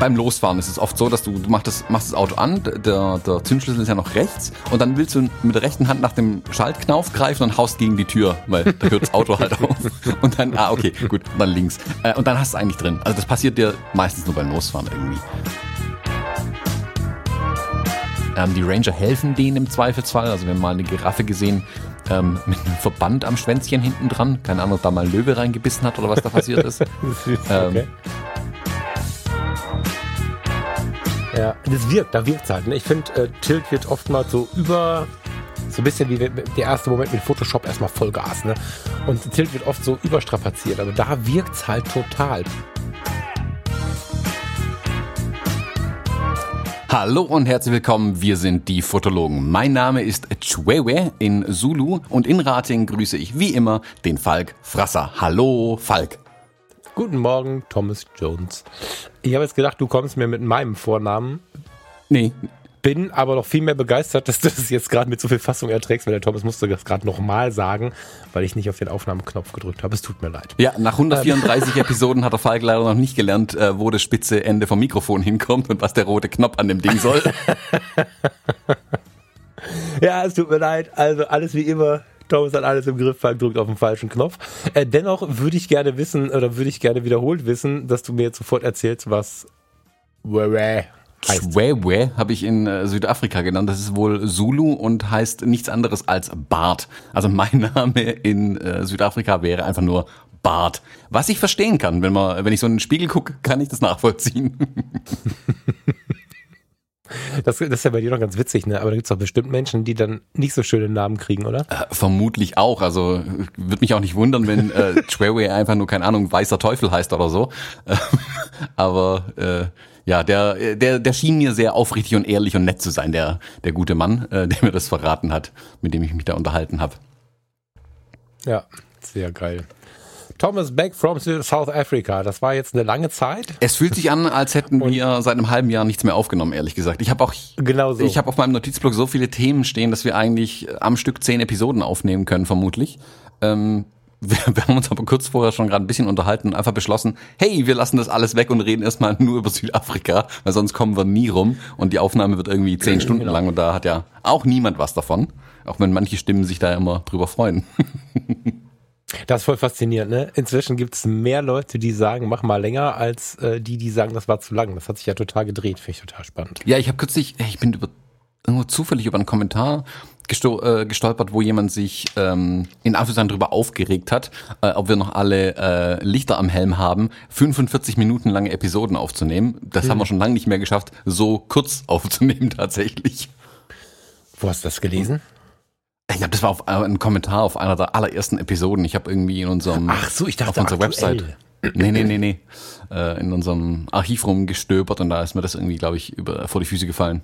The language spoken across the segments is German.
beim Losfahren ist es oft so, dass du, du machst, das, machst das Auto an, der, der Zündschlüssel ist ja noch rechts und dann willst du mit der rechten Hand nach dem Schaltknauf greifen und haust gegen die Tür, weil da hört das Auto halt auf. Und dann, ah, okay, gut, dann links. Äh, und dann hast du es eigentlich drin. Also das passiert dir meistens nur beim Losfahren irgendwie. Ähm, die Ranger helfen denen im Zweifelsfall. Also wir haben mal eine Giraffe gesehen ähm, mit einem Verband am Schwänzchen hinten dran. Keine Ahnung, ob da mal ein Löwe reingebissen hat oder was da passiert ist. okay. ähm, Ja, das wirkt, da wirkt es halt. Ne? Ich finde, äh, Tilt wird oftmals so über, so ein bisschen wie der erste Moment mit Photoshop erstmal Vollgas. Ne? Und Tilt wird oft so überstrapaziert, aber da wirkt es halt total. Hallo und herzlich willkommen, wir sind die Fotologen. Mein Name ist Chwewe in Zulu und in Rating grüße ich wie immer den Falk Frasser. Hallo Falk. Guten Morgen, Thomas Jones. Ich habe jetzt gedacht, du kommst mir mit meinem Vornamen. Nee. Bin aber noch viel mehr begeistert, dass du das jetzt gerade mit so viel Fassung erträgst, weil der Thomas musste das gerade nochmal sagen, weil ich nicht auf den Aufnahmeknopf gedrückt habe. Es tut mir leid. Ja, nach 134 ähm. Episoden hat der Falk leider noch nicht gelernt, äh, wo das spitze Ende vom Mikrofon hinkommt und was der rote Knopf an dem Ding soll. ja, es tut mir leid. Also alles wie immer. Thomas hat alles im Griff, drückt auf den falschen Knopf. Äh, dennoch würde ich gerne wissen, oder würde ich gerne wiederholt wissen, dass du mir jetzt sofort erzählst, was. Wewe habe ich in äh, Südafrika genannt. Das ist wohl Zulu und heißt nichts anderes als Bart. Also mein Name in äh, Südafrika wäre einfach nur Bart. Was ich verstehen kann, wenn man, wenn ich so in den Spiegel gucke, kann ich das nachvollziehen. Das, das ist ja bei dir noch ganz witzig, ne? Aber da gibt es doch bestimmt Menschen, die dann nicht so schöne Namen kriegen, oder? Äh, vermutlich auch. Also würde mich auch nicht wundern, wenn äh, Treway einfach nur, keine Ahnung, weißer Teufel heißt oder so. Äh, aber äh, ja, der, der, der schien mir sehr aufrichtig und ehrlich und nett zu sein, der, der gute Mann, äh, der mir das verraten hat, mit dem ich mich da unterhalten habe. Ja, sehr geil. Thomas Beck from South Africa. Das war jetzt eine lange Zeit. Es fühlt sich an, als hätten Und wir seit einem halben Jahr nichts mehr aufgenommen, ehrlich gesagt. Ich habe auch, genau so. ich habe auf meinem Notizblock so viele Themen stehen, dass wir eigentlich am Stück zehn Episoden aufnehmen können, vermutlich. Ähm, wir, wir, haben uns aber kurz vorher schon gerade ein bisschen unterhalten und einfach beschlossen, hey, wir lassen das alles weg und reden erstmal nur über Südafrika, weil sonst kommen wir nie rum und die Aufnahme wird irgendwie zehn Stunden genau. lang und da hat ja auch niemand was davon. Auch wenn manche Stimmen sich da immer drüber freuen. Das ist voll faszinierend, ne? Inzwischen gibt es mehr Leute, die sagen, mach mal länger, als äh, die, die sagen, das war zu lang. Das hat sich ja total gedreht, finde ich total spannend. Ja, ich habe kürzlich, ich bin über, irgendwo zufällig über einen Kommentar äh, gestolpert, wo jemand sich ähm, in Anführungszeichen darüber aufgeregt hat, äh, ob wir noch alle äh, Lichter am Helm haben, 45 Minuten lange Episoden aufzunehmen. Das hm. haben wir schon lange nicht mehr geschafft, so kurz aufzunehmen tatsächlich. Wo hast du das gelesen? Ich glaube, das war auf, äh, ein Kommentar auf einer der allerersten Episoden. Ich habe irgendwie in unserem Ach so, ich dachte auf unserer Website. Nee, nee, nee, nee. Äh, in unserem Archiv rumgestöbert und da ist mir das irgendwie, glaube ich, über, vor die Füße gefallen.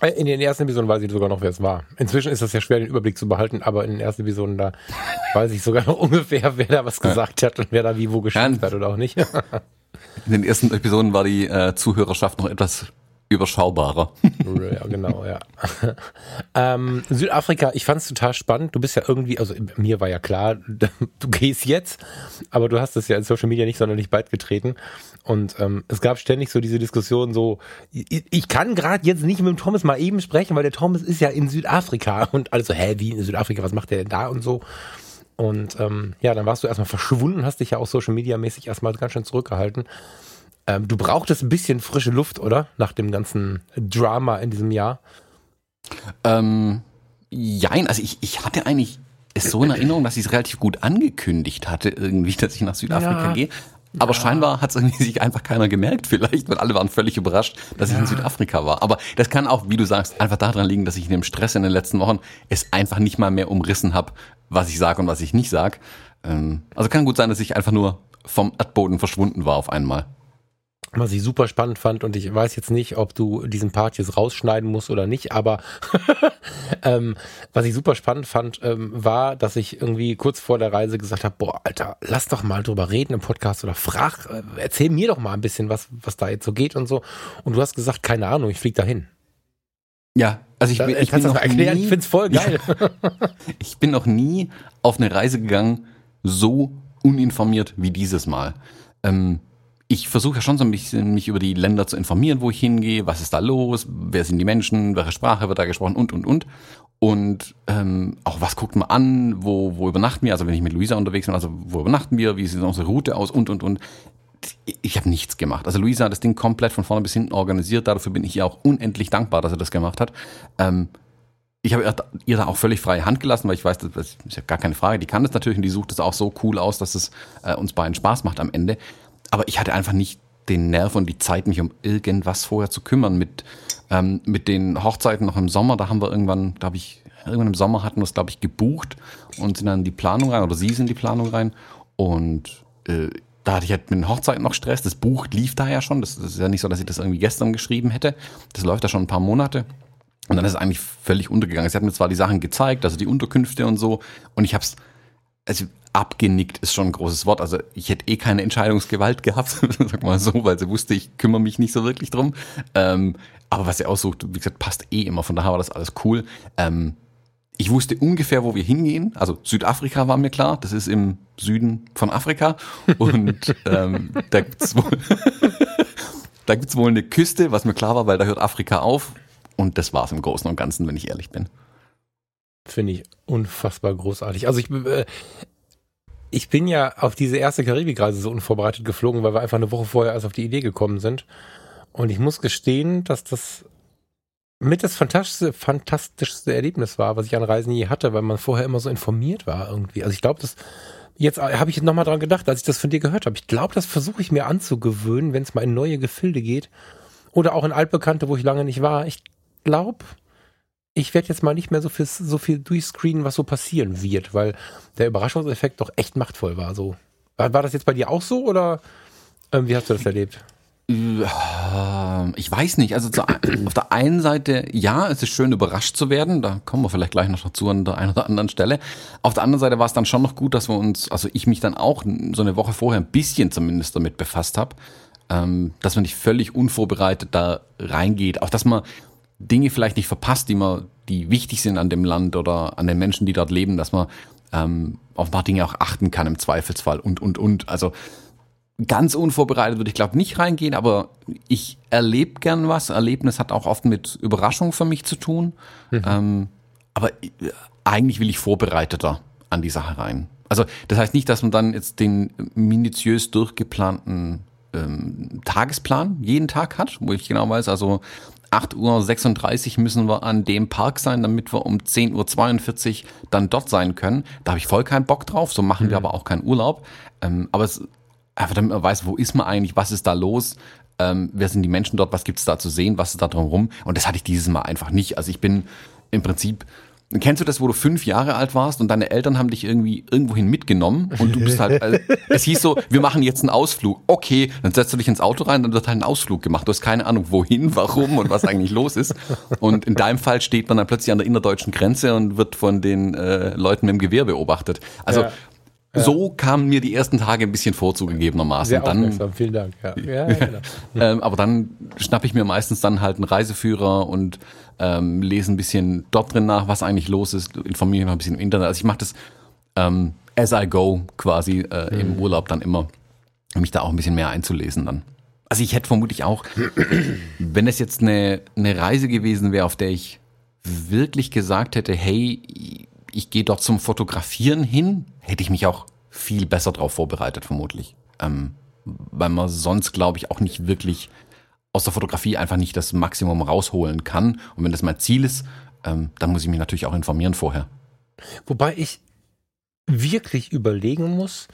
Äh, in den ersten Episoden weiß ich sogar noch, wer es war. Inzwischen ist das ja schwer, den Überblick zu behalten, aber in den ersten Episoden, da weiß ich sogar noch ungefähr, wer da was gesagt hat und wer da wie wo geschimpft hat oder auch nicht. in den ersten Episoden war die äh, Zuhörerschaft noch etwas überschaubarer. ja, genau, ja. ähm, Südafrika, ich fand es total spannend. Du bist ja irgendwie, also mir war ja klar, du gehst jetzt, aber du hast es ja in Social Media nicht sonderlich bald getreten. Und ähm, es gab ständig so diese Diskussion, so, ich, ich kann gerade jetzt nicht mit dem Thomas mal eben sprechen, weil der Thomas ist ja in Südafrika. Und also, hä, wie in Südafrika, was macht der denn da und so? Und ähm, ja, dann warst du erstmal verschwunden, hast dich ja auch Social Media mäßig erstmal ganz schön zurückgehalten. Ähm, du brauchtest ein bisschen frische Luft, oder? Nach dem ganzen Drama in diesem Jahr. Ähm, jein, also ich, ich hatte eigentlich es so in Erinnerung, dass ich es relativ gut angekündigt hatte, irgendwie, dass ich nach Südafrika ja. gehe. Aber ja. scheinbar hat es irgendwie sich einfach keiner gemerkt, vielleicht, weil alle waren völlig überrascht, dass ja. ich in Südafrika war. Aber das kann auch, wie du sagst, einfach daran liegen, dass ich in dem Stress in den letzten Wochen es einfach nicht mal mehr umrissen habe, was ich sage und was ich nicht sag. Ähm, also kann gut sein, dass ich einfach nur vom Erdboden verschwunden war auf einmal was ich super spannend fand und ich weiß jetzt nicht, ob du diesen Part jetzt rausschneiden musst oder nicht, aber ähm, was ich super spannend fand, ähm, war, dass ich irgendwie kurz vor der Reise gesagt habe, boah, Alter, lass doch mal drüber reden im Podcast oder frag, äh, erzähl mir doch mal ein bisschen, was, was da jetzt so geht und so. Und du hast gesagt, keine Ahnung, ich flieg dahin. Ja, also ich, Da- bin- ich bin noch erklären, nie, ich find's voll geil. ich bin noch nie auf eine Reise gegangen, so uninformiert wie dieses Mal. Ähm, ich versuche ja schon so ein bisschen mich über die Länder zu informieren, wo ich hingehe, was ist da los, wer sind die Menschen, welche Sprache wird da gesprochen und und und. Und ähm, auch was guckt man an, wo, wo übernachten wir, also wenn ich mit Luisa unterwegs bin, also wo übernachten wir, wie sieht unsere Route aus und und und. Ich habe nichts gemacht. Also Luisa hat das Ding komplett von vorne bis hinten organisiert, dafür bin ich ihr auch unendlich dankbar, dass er das gemacht hat. Ähm, ich habe ihr- da auch völlig freie Hand gelassen, weil ich weiß, das das ist ja gar keine Frage. Die kann das natürlich und die sucht es auch so cool aus, dass es äh, uns beiden Spaß macht am Ende. Aber ich hatte einfach nicht den Nerv und die Zeit, mich um irgendwas vorher zu kümmern. Mit, ähm, mit den Hochzeiten noch im Sommer, da haben wir irgendwann, glaube ich, irgendwann im Sommer hatten wir es, glaube ich, gebucht und sind dann in die Planung rein, oder sie sind in die Planung rein. Und äh, da hatte ich halt mit den Hochzeiten noch Stress. Das Buch lief da ja schon. Das, das ist ja nicht so, dass ich das irgendwie gestern geschrieben hätte. Das läuft da schon ein paar Monate. Und dann ist es eigentlich völlig untergegangen. Sie hat mir zwar die Sachen gezeigt, also die Unterkünfte und so, und ich habe es, also abgenickt ist schon ein großes Wort. Also ich hätte eh keine Entscheidungsgewalt gehabt, sag mal so, weil sie wusste, ich kümmere mich nicht so wirklich drum. Ähm, aber was sie aussucht, wie gesagt, passt eh immer. Von daher war das alles cool. Ähm, ich wusste ungefähr, wo wir hingehen. Also Südafrika war mir klar. Das ist im Süden von Afrika. Und ähm, da gibt's wohl, wohl eine Küste, was mir klar war, weil da hört Afrika auf. Und das war's im Großen und Ganzen, wenn ich ehrlich bin. Finde ich unfassbar großartig. Also ich, äh, ich bin ja auf diese erste Karibikreise so unvorbereitet geflogen, weil wir einfach eine Woche vorher erst auf die Idee gekommen sind. Und ich muss gestehen, dass das mit das fantastischste, fantastischste Erlebnis war, was ich an Reisen je hatte, weil man vorher immer so informiert war irgendwie. Also ich glaube, das jetzt habe ich nochmal dran gedacht, als ich das von dir gehört habe. Ich glaube, das versuche ich mir anzugewöhnen, wenn es mal in neue Gefilde geht oder auch in altbekannte, wo ich lange nicht war. Ich glaube, ich werde jetzt mal nicht mehr so viel, so viel durchscreenen, was so passieren wird, weil der Überraschungseffekt doch echt machtvoll war. So. War, das jetzt bei dir auch so oder ähm, wie hast du das erlebt? Ich weiß nicht. Also zu, auf der einen Seite, ja, es ist schön überrascht zu werden. Da kommen wir vielleicht gleich noch dazu an der einen oder anderen Stelle. Auf der anderen Seite war es dann schon noch gut, dass wir uns, also ich mich dann auch so eine Woche vorher ein bisschen zumindest damit befasst habe, ähm, dass man nicht völlig unvorbereitet da reingeht. Auch dass man Dinge vielleicht nicht verpasst, die man, die wichtig sind an dem Land oder an den Menschen, die dort leben, dass man ähm, auf ein paar Dinge auch achten kann im Zweifelsfall und und und. Also ganz unvorbereitet würde ich glaube nicht reingehen, aber ich erlebe gern was. Erlebnis hat auch oft mit Überraschung für mich zu tun. Ähm, aber äh, eigentlich will ich vorbereiteter an die Sache rein. Also das heißt nicht, dass man dann jetzt den minutiös durchgeplanten ähm, Tagesplan jeden Tag hat, wo ich genau weiß, also 8.36 Uhr müssen wir an dem Park sein, damit wir um 10.42 Uhr dann dort sein können. Da habe ich voll keinen Bock drauf, so machen wir aber auch keinen Urlaub. Ähm, aber es einfach damit man weiß, wo ist man eigentlich, was ist da los, ähm, wer sind die Menschen dort, was gibt's da zu sehen, was ist da drumherum. Und das hatte ich dieses Mal einfach nicht. Also ich bin im Prinzip, kennst du das, wo du fünf Jahre alt warst und deine Eltern haben dich irgendwie irgendwohin mitgenommen und du bist halt, also, es hieß so, wir machen jetzt einen Ausflug. Okay, dann setzt du dich ins Auto rein, dann wird halt ein Ausflug gemacht. Du hast keine Ahnung, wohin, warum und was eigentlich los ist. Und in deinem Fall steht man dann plötzlich an der innerdeutschen Grenze und wird von den äh, Leuten mit dem Gewehr beobachtet. Also Ja. So kamen mir die ersten Tage ein bisschen vorzugegebenermaßen. Sehr dann, aufmerksam, vielen Dank. Ja, ja, genau. ähm, aber dann schnappe ich mir meistens dann halt einen Reiseführer und ähm, lese ein bisschen dort drin nach, was eigentlich los ist, informiere mich ein bisschen im Internet. Also ich mache das ähm, as I go quasi äh, im Urlaub dann immer, um mich da auch ein bisschen mehr einzulesen dann. Also ich hätte vermutlich auch, wenn es jetzt eine, eine Reise gewesen wäre, auf der ich wirklich gesagt hätte, hey, ich gehe dort zum Fotografieren hin, hätte ich mich auch viel besser darauf vorbereitet, vermutlich. Ähm, weil man sonst, glaube ich, auch nicht wirklich aus der Fotografie einfach nicht das Maximum rausholen kann. Und wenn das mein Ziel ist, ähm, dann muss ich mich natürlich auch informieren vorher. Wobei ich wirklich überlegen muss,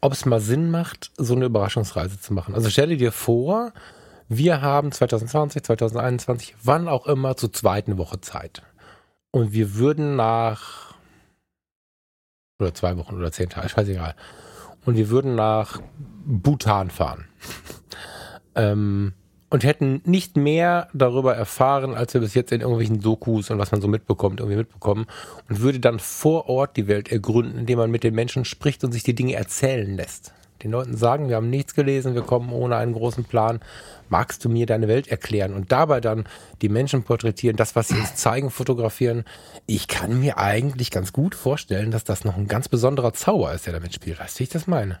ob es mal Sinn macht, so eine Überraschungsreise zu machen. Also stelle dir vor, wir haben 2020, 2021, wann auch immer zur zweiten Woche Zeit. Und wir würden nach oder zwei Wochen oder zehn Tage, scheißegal. Und wir würden nach Bhutan fahren. ähm, und hätten nicht mehr darüber erfahren, als wir bis jetzt in irgendwelchen Dokus und was man so mitbekommt, irgendwie mitbekommen. Und würde dann vor Ort die Welt ergründen, indem man mit den Menschen spricht und sich die Dinge erzählen lässt. Den Leuten sagen, wir haben nichts gelesen, wir kommen ohne einen großen Plan. Magst du mir deine Welt erklären? Und dabei dann die Menschen porträtieren, das, was sie uns zeigen, fotografieren. Ich kann mir eigentlich ganz gut vorstellen, dass das noch ein ganz besonderer Zauber ist, der damit spielt. Weißt du, wie ich das meine?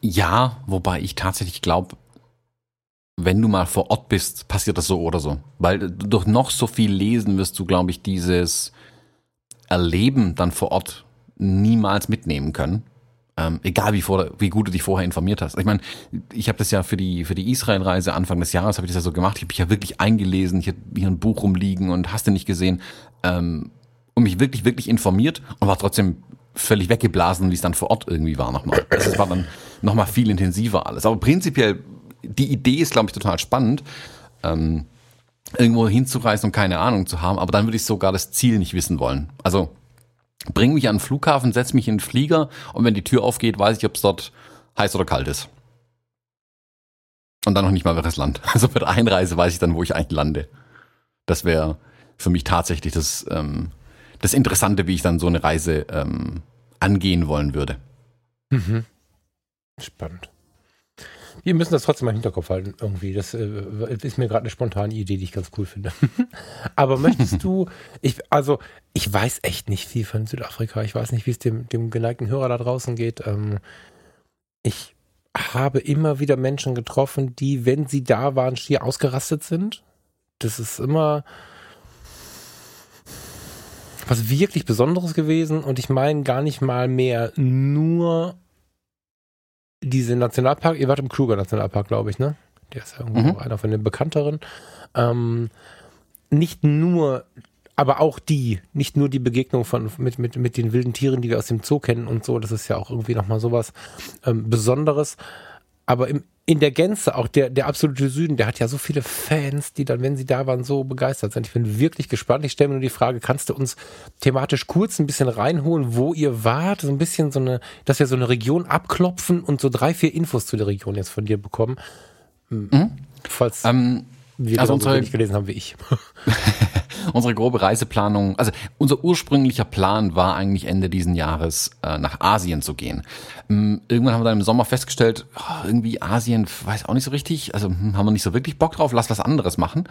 Ja, wobei ich tatsächlich glaube, wenn du mal vor Ort bist, passiert das so oder so. Weil durch noch so viel Lesen wirst du, glaube ich, dieses Erleben dann vor Ort niemals mitnehmen können. Ähm, egal wie, vor, wie gut du dich vorher informiert hast. Ich meine, ich habe das ja für die für die Israel-Reise Anfang des Jahres habe ich das ja so gemacht. Ich habe mich ja wirklich eingelesen. Ich habe hier ein Buch rumliegen und hast du nicht gesehen ähm, und mich wirklich wirklich informiert und war trotzdem völlig weggeblasen, wie es dann vor Ort irgendwie war nochmal. Das war dann nochmal viel intensiver alles. Aber prinzipiell die Idee ist, glaube ich, total spannend. Ähm, irgendwo hinzureisen und keine Ahnung zu haben, aber dann würde ich sogar das Ziel nicht wissen wollen. Also bring mich an den Flughafen, setz mich in den Flieger und wenn die Tür aufgeht, weiß ich, ob es dort heiß oder kalt ist. Und dann noch nicht mal welches Land. Also für die Einreise weiß ich dann, wo ich eigentlich lande. Das wäre für mich tatsächlich das, ähm, das Interessante, wie ich dann so eine Reise ähm, angehen wollen würde. Mhm. Spannend. Wir müssen das trotzdem mal im Hinterkopf halten, irgendwie. Das äh, ist mir gerade eine spontane Idee, die ich ganz cool finde. Aber möchtest du, ich, also, ich weiß echt nicht viel von Südafrika. Ich weiß nicht, wie es dem, dem geneigten Hörer da draußen geht. Ähm, ich habe immer wieder Menschen getroffen, die, wenn sie da waren, schier ausgerastet sind. Das ist immer was wirklich Besonderes gewesen und ich meine gar nicht mal mehr nur diese Nationalpark, ihr wart im Kruger Nationalpark, glaube ich, ne? Der ist ja irgendwo mhm. einer von den bekannteren. Ähm, nicht nur, aber auch die, nicht nur die Begegnung von, mit, mit, mit den wilden Tieren, die wir aus dem Zoo kennen und so, das ist ja auch irgendwie nochmal sowas ähm, Besonderes. Aber im, in der Gänze, auch der, der absolute Süden, der hat ja so viele Fans, die dann, wenn sie da waren, so begeistert sind. Ich bin wirklich gespannt. Ich stelle mir nur die Frage, kannst du uns thematisch kurz ein bisschen reinholen, wo ihr wart? So ein bisschen so eine, dass wir so eine Region abklopfen und so drei, vier Infos zu der Region jetzt von dir bekommen. Mhm. Falls ähm, wir also so gelesen haben wie ich. unsere grobe Reiseplanung, also unser ursprünglicher Plan war eigentlich Ende diesen Jahres äh, nach Asien zu gehen. Ähm, irgendwann haben wir dann im Sommer festgestellt, oh, irgendwie Asien, weiß auch nicht so richtig, also hm, haben wir nicht so wirklich Bock drauf, lass was anderes machen.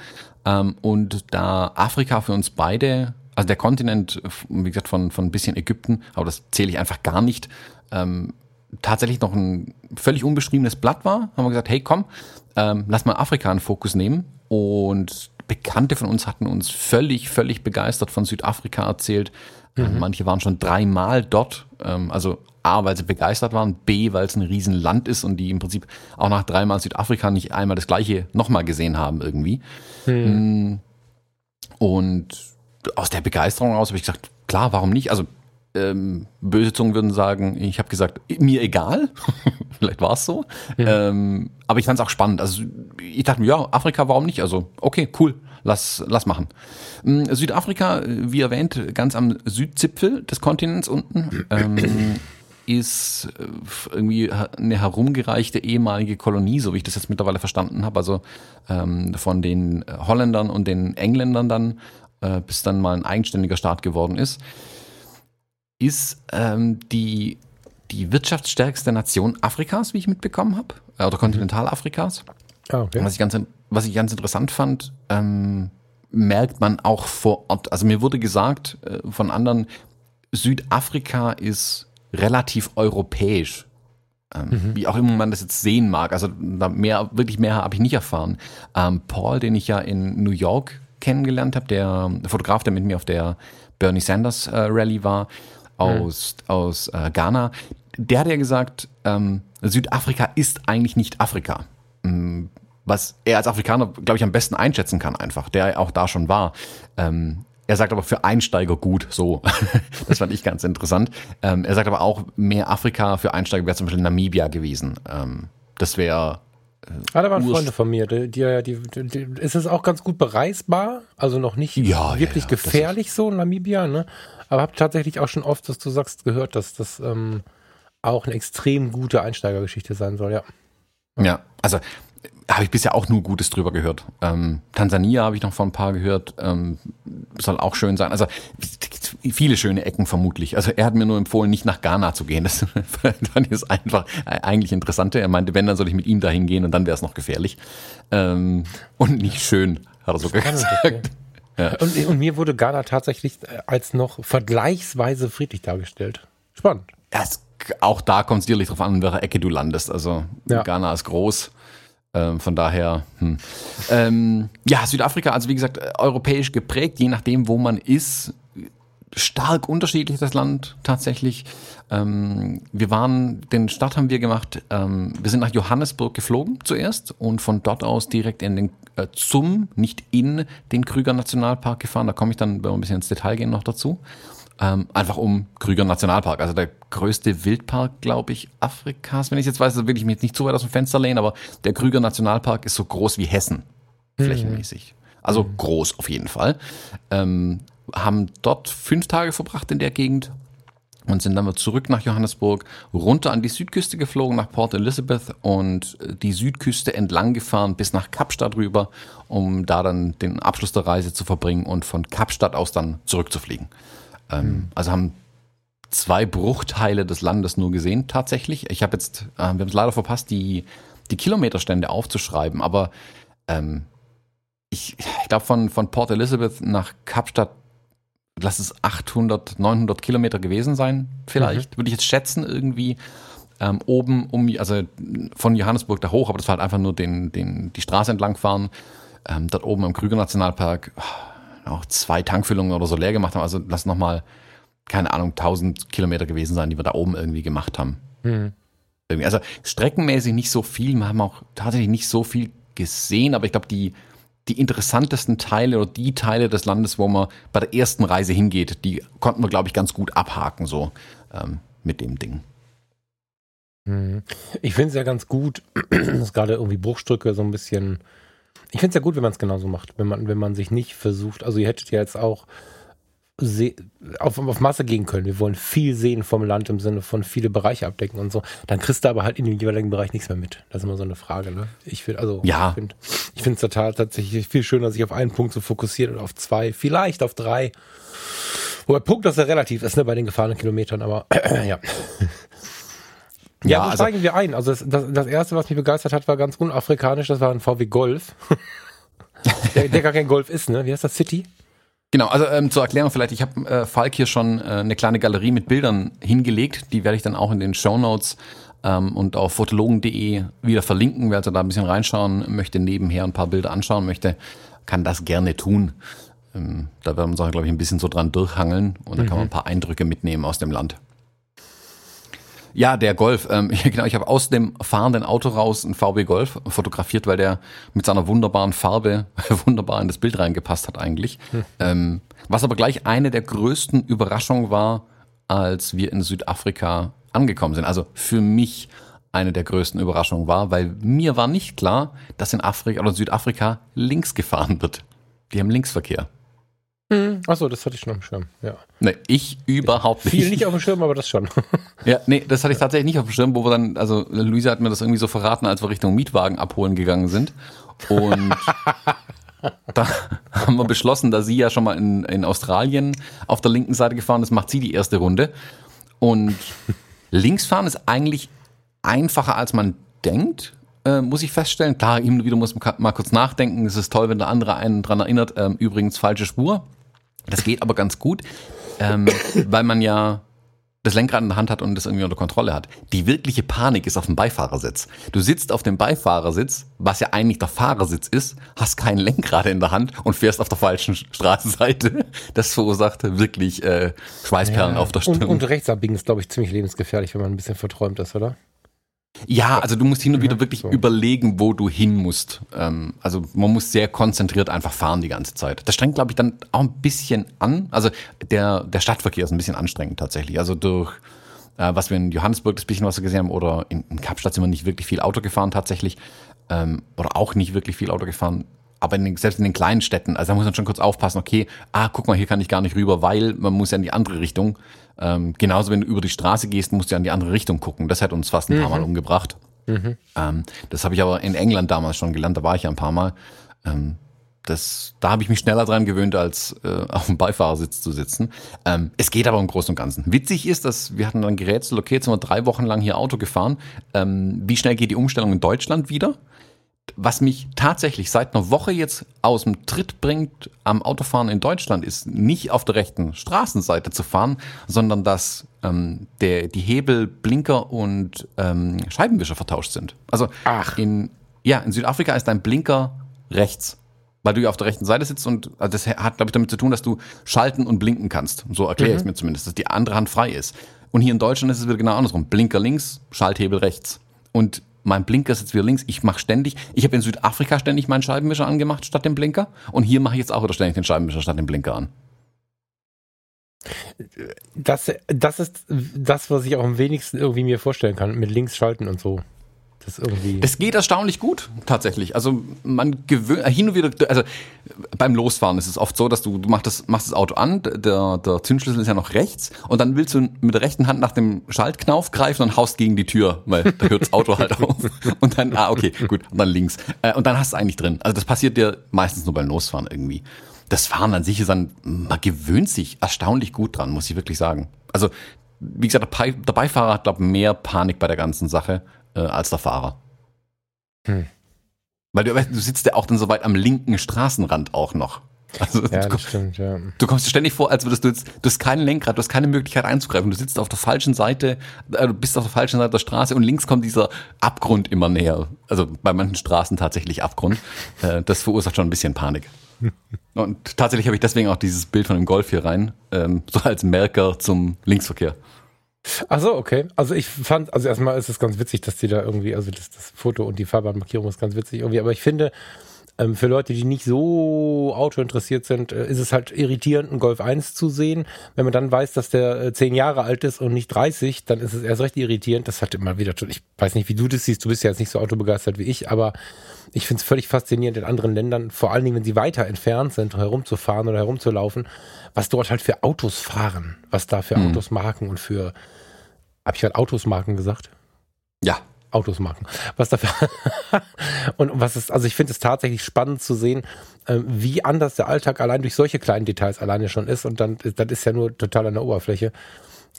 Ähm, und da Afrika für uns beide, also der Kontinent, wie gesagt, von, von ein bisschen Ägypten, aber das zähle ich einfach gar nicht, ähm, tatsächlich noch ein völlig unbeschriebenes Blatt war, haben wir gesagt, hey komm, ähm, lass mal Afrika in Fokus nehmen. Und Bekannte von uns hatten uns völlig, völlig begeistert von Südafrika erzählt. Ähm, mhm. Manche waren schon dreimal dort. Ähm, also A, weil sie begeistert waren, B, weil es ein Riesenland ist und die im Prinzip auch nach dreimal Südafrika nicht einmal das gleiche nochmal gesehen haben irgendwie. Mhm. Und aus der Begeisterung raus habe ich gesagt, klar, warum nicht? Also ähm, böse Zungen würden sagen, ich habe gesagt, mir egal. Vielleicht war es so. Ja. Ähm, aber ich fand es auch spannend. Also ich dachte mir, ja, Afrika, warum nicht? Also, okay, cool, lass, lass machen. Ähm, Südafrika, wie erwähnt, ganz am Südzipfel des Kontinents unten. Ähm, ist äh, irgendwie eine herumgereichte ehemalige Kolonie, so wie ich das jetzt mittlerweile verstanden habe. Also ähm, von den Holländern und den Engländern dann, äh, bis dann mal ein eigenständiger Staat geworden ist ist ähm, die, die wirtschaftsstärkste Nation Afrikas, wie ich mitbekommen habe, äh, oder Kontinentalafrikas. Ah, okay. Was ich ganz, was ich ganz interessant fand, ähm, merkt man auch vor Ort. Also mir wurde gesagt äh, von anderen, Südafrika ist relativ europäisch. Ähm, mhm. Wie auch immer man das jetzt sehen mag. Also mehr, wirklich mehr habe ich nicht erfahren. Ähm, Paul, den ich ja in New York kennengelernt habe, der Fotograf, der mit mir auf der Bernie Sanders äh, Rally war, aus, mhm. aus äh, Ghana, der hat ja gesagt, ähm, Südafrika ist eigentlich nicht Afrika. Ähm, was er als Afrikaner, glaube ich, am besten einschätzen kann, einfach, der auch da schon war. Ähm, er sagt aber für Einsteiger gut, so. das fand ich ganz interessant. Ähm, er sagt aber auch, mehr Afrika für Einsteiger wäre zum Beispiel Namibia gewesen. Ähm, das wäre äh, ah, da waren Freunde von mir. Die, die, die, die, ist es auch ganz gut bereisbar? Also noch nicht ja, wirklich ja, ja. gefährlich so, Namibia, ne? Aber habe tatsächlich auch schon oft, dass du sagst, gehört, dass das ähm, auch eine extrem gute Einsteigergeschichte sein soll, ja. Ja, also habe ich bisher auch nur Gutes drüber gehört. Ähm, Tansania habe ich noch von ein paar gehört, ähm, soll auch schön sein. Also viele schöne Ecken vermutlich. Also er hat mir nur empfohlen, nicht nach Ghana zu gehen. Das fand ich einfach eigentlich interessante. Er meinte, wenn, dann soll ich mit ihm dahin gehen und dann wäre es noch gefährlich. Ähm, und nicht schön, hat er so gesagt. Ja. Und, und, mir wurde Ghana tatsächlich als noch vergleichsweise friedlich dargestellt. Spannend. Ja, es, auch da kommt es sicherlich darauf an, in welcher Ecke du landest. Also ja. Ghana ist groß. Ähm, von daher, hm. ähm, ja, Südafrika, also wie gesagt, europäisch geprägt, je nachdem, wo man ist, stark unterschiedlich das Land tatsächlich. Ähm, wir waren, den Start haben wir gemacht, ähm, wir sind nach Johannesburg geflogen zuerst und von dort aus direkt in den, äh, zum, nicht in den Krüger Nationalpark gefahren. Da komme ich dann, wenn wir ein bisschen ins Detail gehen, noch dazu. Ähm, einfach um Krüger Nationalpark, also der größte Wildpark, glaube ich, Afrikas. Wenn ich jetzt weiß, will ich mich jetzt nicht zu weit aus dem Fenster lehnen, aber der Krüger Nationalpark ist so groß wie Hessen, mhm. flächenmäßig. Also mhm. groß auf jeden Fall. Ähm, haben dort fünf Tage verbracht in der Gegend und sind dann zurück nach Johannesburg, runter an die Südküste geflogen, nach Port Elizabeth und die Südküste entlang gefahren bis nach Kapstadt rüber, um da dann den Abschluss der Reise zu verbringen und von Kapstadt aus dann zurückzufliegen. Ähm, mhm. Also haben zwei Bruchteile des Landes nur gesehen, tatsächlich. Ich habe jetzt, äh, wir haben es leider verpasst, die, die Kilometerstände aufzuschreiben, aber ähm, ich, ich glaube, von, von Port Elizabeth nach Kapstadt, lass es 800, 900 Kilometer gewesen sein, vielleicht, mhm. würde ich jetzt schätzen, irgendwie. Ähm, oben um, also von Johannesburg da hoch, aber das war halt einfach nur den, den, die Straße entlang fahren. Ähm, dort oben im Krüger Nationalpark auch zwei Tankfüllungen oder so leer gemacht haben. Also lass nochmal, keine Ahnung, 1000 Kilometer gewesen sein, die wir da oben irgendwie gemacht haben. Mhm. Also streckenmäßig nicht so viel. Wir haben auch tatsächlich nicht so viel gesehen, aber ich glaube, die, die interessantesten Teile oder die Teile des Landes, wo man bei der ersten Reise hingeht, die konnten wir, glaube ich, ganz gut abhaken, so ähm, mit dem Ding. Mhm. Ich finde es ja ganz gut, dass gerade irgendwie Bruchstücke so ein bisschen ich finde es ja gut, wenn man es genauso macht, wenn man, wenn man sich nicht versucht. Also ihr hättet ja jetzt auch auf, auf Masse gehen können. Wir wollen viel sehen vom Land im Sinne von viele Bereiche abdecken und so. Dann kriegst du aber halt in dem jeweiligen Bereich nichts mehr mit. Das ist immer so eine Frage, ne? Ich finde, also, ja. ich finde ich finde es total tatsächlich viel schöner, sich auf einen Punkt zu fokussieren und auf zwei, vielleicht auf drei. Wobei Punkt das ja relativ ist, ne, bei den gefahrenen Kilometern, aber ja. Ja, ja wo also, steigen wir ein? Also das, das, das, erste, was mich begeistert hat, war ganz unafrikanisch, das war ein VW Golf. der, der gar kein Golf ist, ne? Wie heißt das? City? Genau, also ähm, zur Erklärung vielleicht, ich habe äh, Falk hier schon äh, eine kleine Galerie mit Bildern hingelegt, die werde ich dann auch in den Show Notes ähm, und auf fotologen.de wieder verlinken. Wer also da ein bisschen reinschauen möchte, nebenher ein paar Bilder anschauen möchte, kann das gerne tun. Ähm, da werden wir uns auch, glaube ich, ein bisschen so dran durchhangeln und dann mhm. kann man mhm. ein paar Eindrücke mitnehmen aus dem Land. Ja, der Golf. Ähm, genau, ich habe aus dem fahrenden Auto raus einen VW Golf fotografiert, weil der mit seiner wunderbaren Farbe wunderbar in das Bild reingepasst hat eigentlich. Hm. Ähm, was aber gleich eine der größten Überraschungen war, als wir in Südafrika angekommen sind. Also für mich eine der größten Überraschungen war, weil mir war nicht klar, dass in Afrika oder Südafrika links gefahren wird. Die haben Linksverkehr. Hm. Achso, das hatte ich schon auf dem Schirm, ja. Nee, ich überhaupt nicht. Viel nicht auf dem Schirm, aber das schon. ja, nee, das hatte ich tatsächlich nicht auf dem Schirm, wo wir dann, also Luisa hat mir das irgendwie so verraten, als wir Richtung Mietwagen abholen gegangen sind. Und da haben wir beschlossen, da sie ja schon mal in, in Australien auf der linken Seite gefahren ist, macht sie die erste Runde. Und linksfahren ist eigentlich einfacher, als man denkt. Äh, muss ich feststellen. Klar, immer wieder muss man mal kurz nachdenken. Es ist toll, wenn der andere einen dran erinnert. Ähm, übrigens falsche Spur. Das geht aber ganz gut, ähm, weil man ja das Lenkrad in der Hand hat und das irgendwie unter Kontrolle hat. Die wirkliche Panik ist auf dem Beifahrersitz. Du sitzt auf dem Beifahrersitz, was ja eigentlich der Fahrersitz ist, hast kein Lenkrad in der Hand und fährst auf der falschen Straßenseite. Das verursacht wirklich äh, Schweißperlen ja, auf der Stirn. Und, und rechts abbiegen ist, glaube ich, ziemlich lebensgefährlich, wenn man ein bisschen verträumt ist, oder? Ja, also du musst hin und wieder wirklich so. überlegen, wo du hin musst. Ähm, also man muss sehr konzentriert einfach fahren die ganze Zeit. Das strengt, glaube ich, dann auch ein bisschen an. Also der, der Stadtverkehr ist ein bisschen anstrengend tatsächlich. Also durch, äh, was wir in Johannesburg das bisschen was wir gesehen haben, oder in, in Kapstadt sind wir nicht wirklich viel Auto gefahren tatsächlich. Ähm, oder auch nicht wirklich viel Auto gefahren aber in den, selbst in den kleinen Städten, also da muss man schon kurz aufpassen, okay, ah, guck mal, hier kann ich gar nicht rüber, weil man muss ja in die andere Richtung. Ähm, genauso, wenn du über die Straße gehst, musst du ja in die andere Richtung gucken. Das hat uns fast ein mhm. paar Mal umgebracht. Mhm. Ähm, das habe ich aber in England damals schon gelernt, da war ich ja ein paar Mal. Ähm, das, da habe ich mich schneller dran gewöhnt, als äh, auf dem Beifahrersitz zu sitzen. Ähm, es geht aber im Großen und Ganzen. Witzig ist, dass wir hatten dann gerätselt, okay, jetzt sind wir drei Wochen lang hier Auto gefahren. Ähm, wie schnell geht die Umstellung in Deutschland wieder? Was mich tatsächlich seit einer Woche jetzt aus dem Tritt bringt am Autofahren in Deutschland, ist nicht auf der rechten Straßenseite zu fahren, sondern dass ähm, der, die Hebel, Blinker und ähm, Scheibenwischer vertauscht sind. Also Ach. in ja, in Südafrika ist dein Blinker rechts weil du ja auf der rechten Seite sitzt und also das hat, glaube ich, damit zu tun, dass du schalten und blinken kannst. So erkläre ich es mir zumindest, dass die andere Hand frei ist. Und hier in Deutschland ist es wieder genau andersrum. Blinker links, Schalthebel rechts. Und mein Blinker ist jetzt wieder links. Ich mache ständig, ich habe in Südafrika ständig meinen Scheibenwischer angemacht statt dem Blinker. Und hier mache ich jetzt auch wieder ständig den Scheibenwischer statt dem Blinker an. Das, das ist das, was ich auch am wenigsten irgendwie mir vorstellen kann, mit links schalten und so. Das, irgendwie das geht erstaunlich gut, tatsächlich. Also man gewöhnt, hin und wieder, also beim Losfahren ist es oft so, dass du, du machst das, machst das Auto an, der, der Zündschlüssel ist ja noch rechts und dann willst du mit der rechten Hand nach dem Schaltknauf greifen und haust gegen die Tür, weil da hört das Auto halt auf. Und dann, ah, okay, gut, und dann links. Äh, und dann hast du eigentlich drin. Also das passiert dir meistens nur beim Losfahren irgendwie. Das Fahren an sich ist dann, man gewöhnt sich erstaunlich gut dran, muss ich wirklich sagen. Also, wie gesagt, der Beifahrer hat, glaube mehr Panik bei der ganzen Sache äh, als der Fahrer. Hm. Weil du, du sitzt ja auch dann so weit am linken Straßenrand auch noch. Also, ja, das stimmt, ja. Du kommst dir ständig vor, als würdest du jetzt, du hast kein Lenkrad, du hast keine Möglichkeit einzugreifen. Du sitzt auf der falschen Seite, äh, du bist auf der falschen Seite der Straße und links kommt dieser Abgrund immer näher. Also bei manchen Straßen tatsächlich Abgrund. Äh, das verursacht schon ein bisschen Panik. Und tatsächlich habe ich deswegen auch dieses Bild von dem Golf hier rein, ähm, so als Merker zum Linksverkehr. Ach so, okay. Also ich fand, also erstmal ist es ganz witzig, dass die da irgendwie, also das, das Foto und die Fahrbahnmarkierung ist ganz witzig irgendwie, aber ich finde, ähm, für Leute, die nicht so Auto interessiert sind, äh, ist es halt irritierend, einen Golf 1 zu sehen. Wenn man dann weiß, dass der äh, 10 Jahre alt ist und nicht 30, dann ist es erst recht irritierend. Das hat immer wieder, ich weiß nicht, wie du das siehst, du bist ja jetzt nicht so autobegeistert wie ich, aber ich finde es völlig faszinierend in anderen Ländern, vor allen Dingen, wenn sie weiter entfernt sind, herumzufahren oder herumzulaufen, was dort halt für Autos fahren, was da für mhm. Autos marken und für, habe ich halt Autosmarken gesagt? Ja. Autosmarken. Was dafür und was ist, also ich finde es tatsächlich spannend zu sehen, äh, wie anders der Alltag allein durch solche kleinen Details alleine schon ist und dann, das ist ja nur total an der Oberfläche.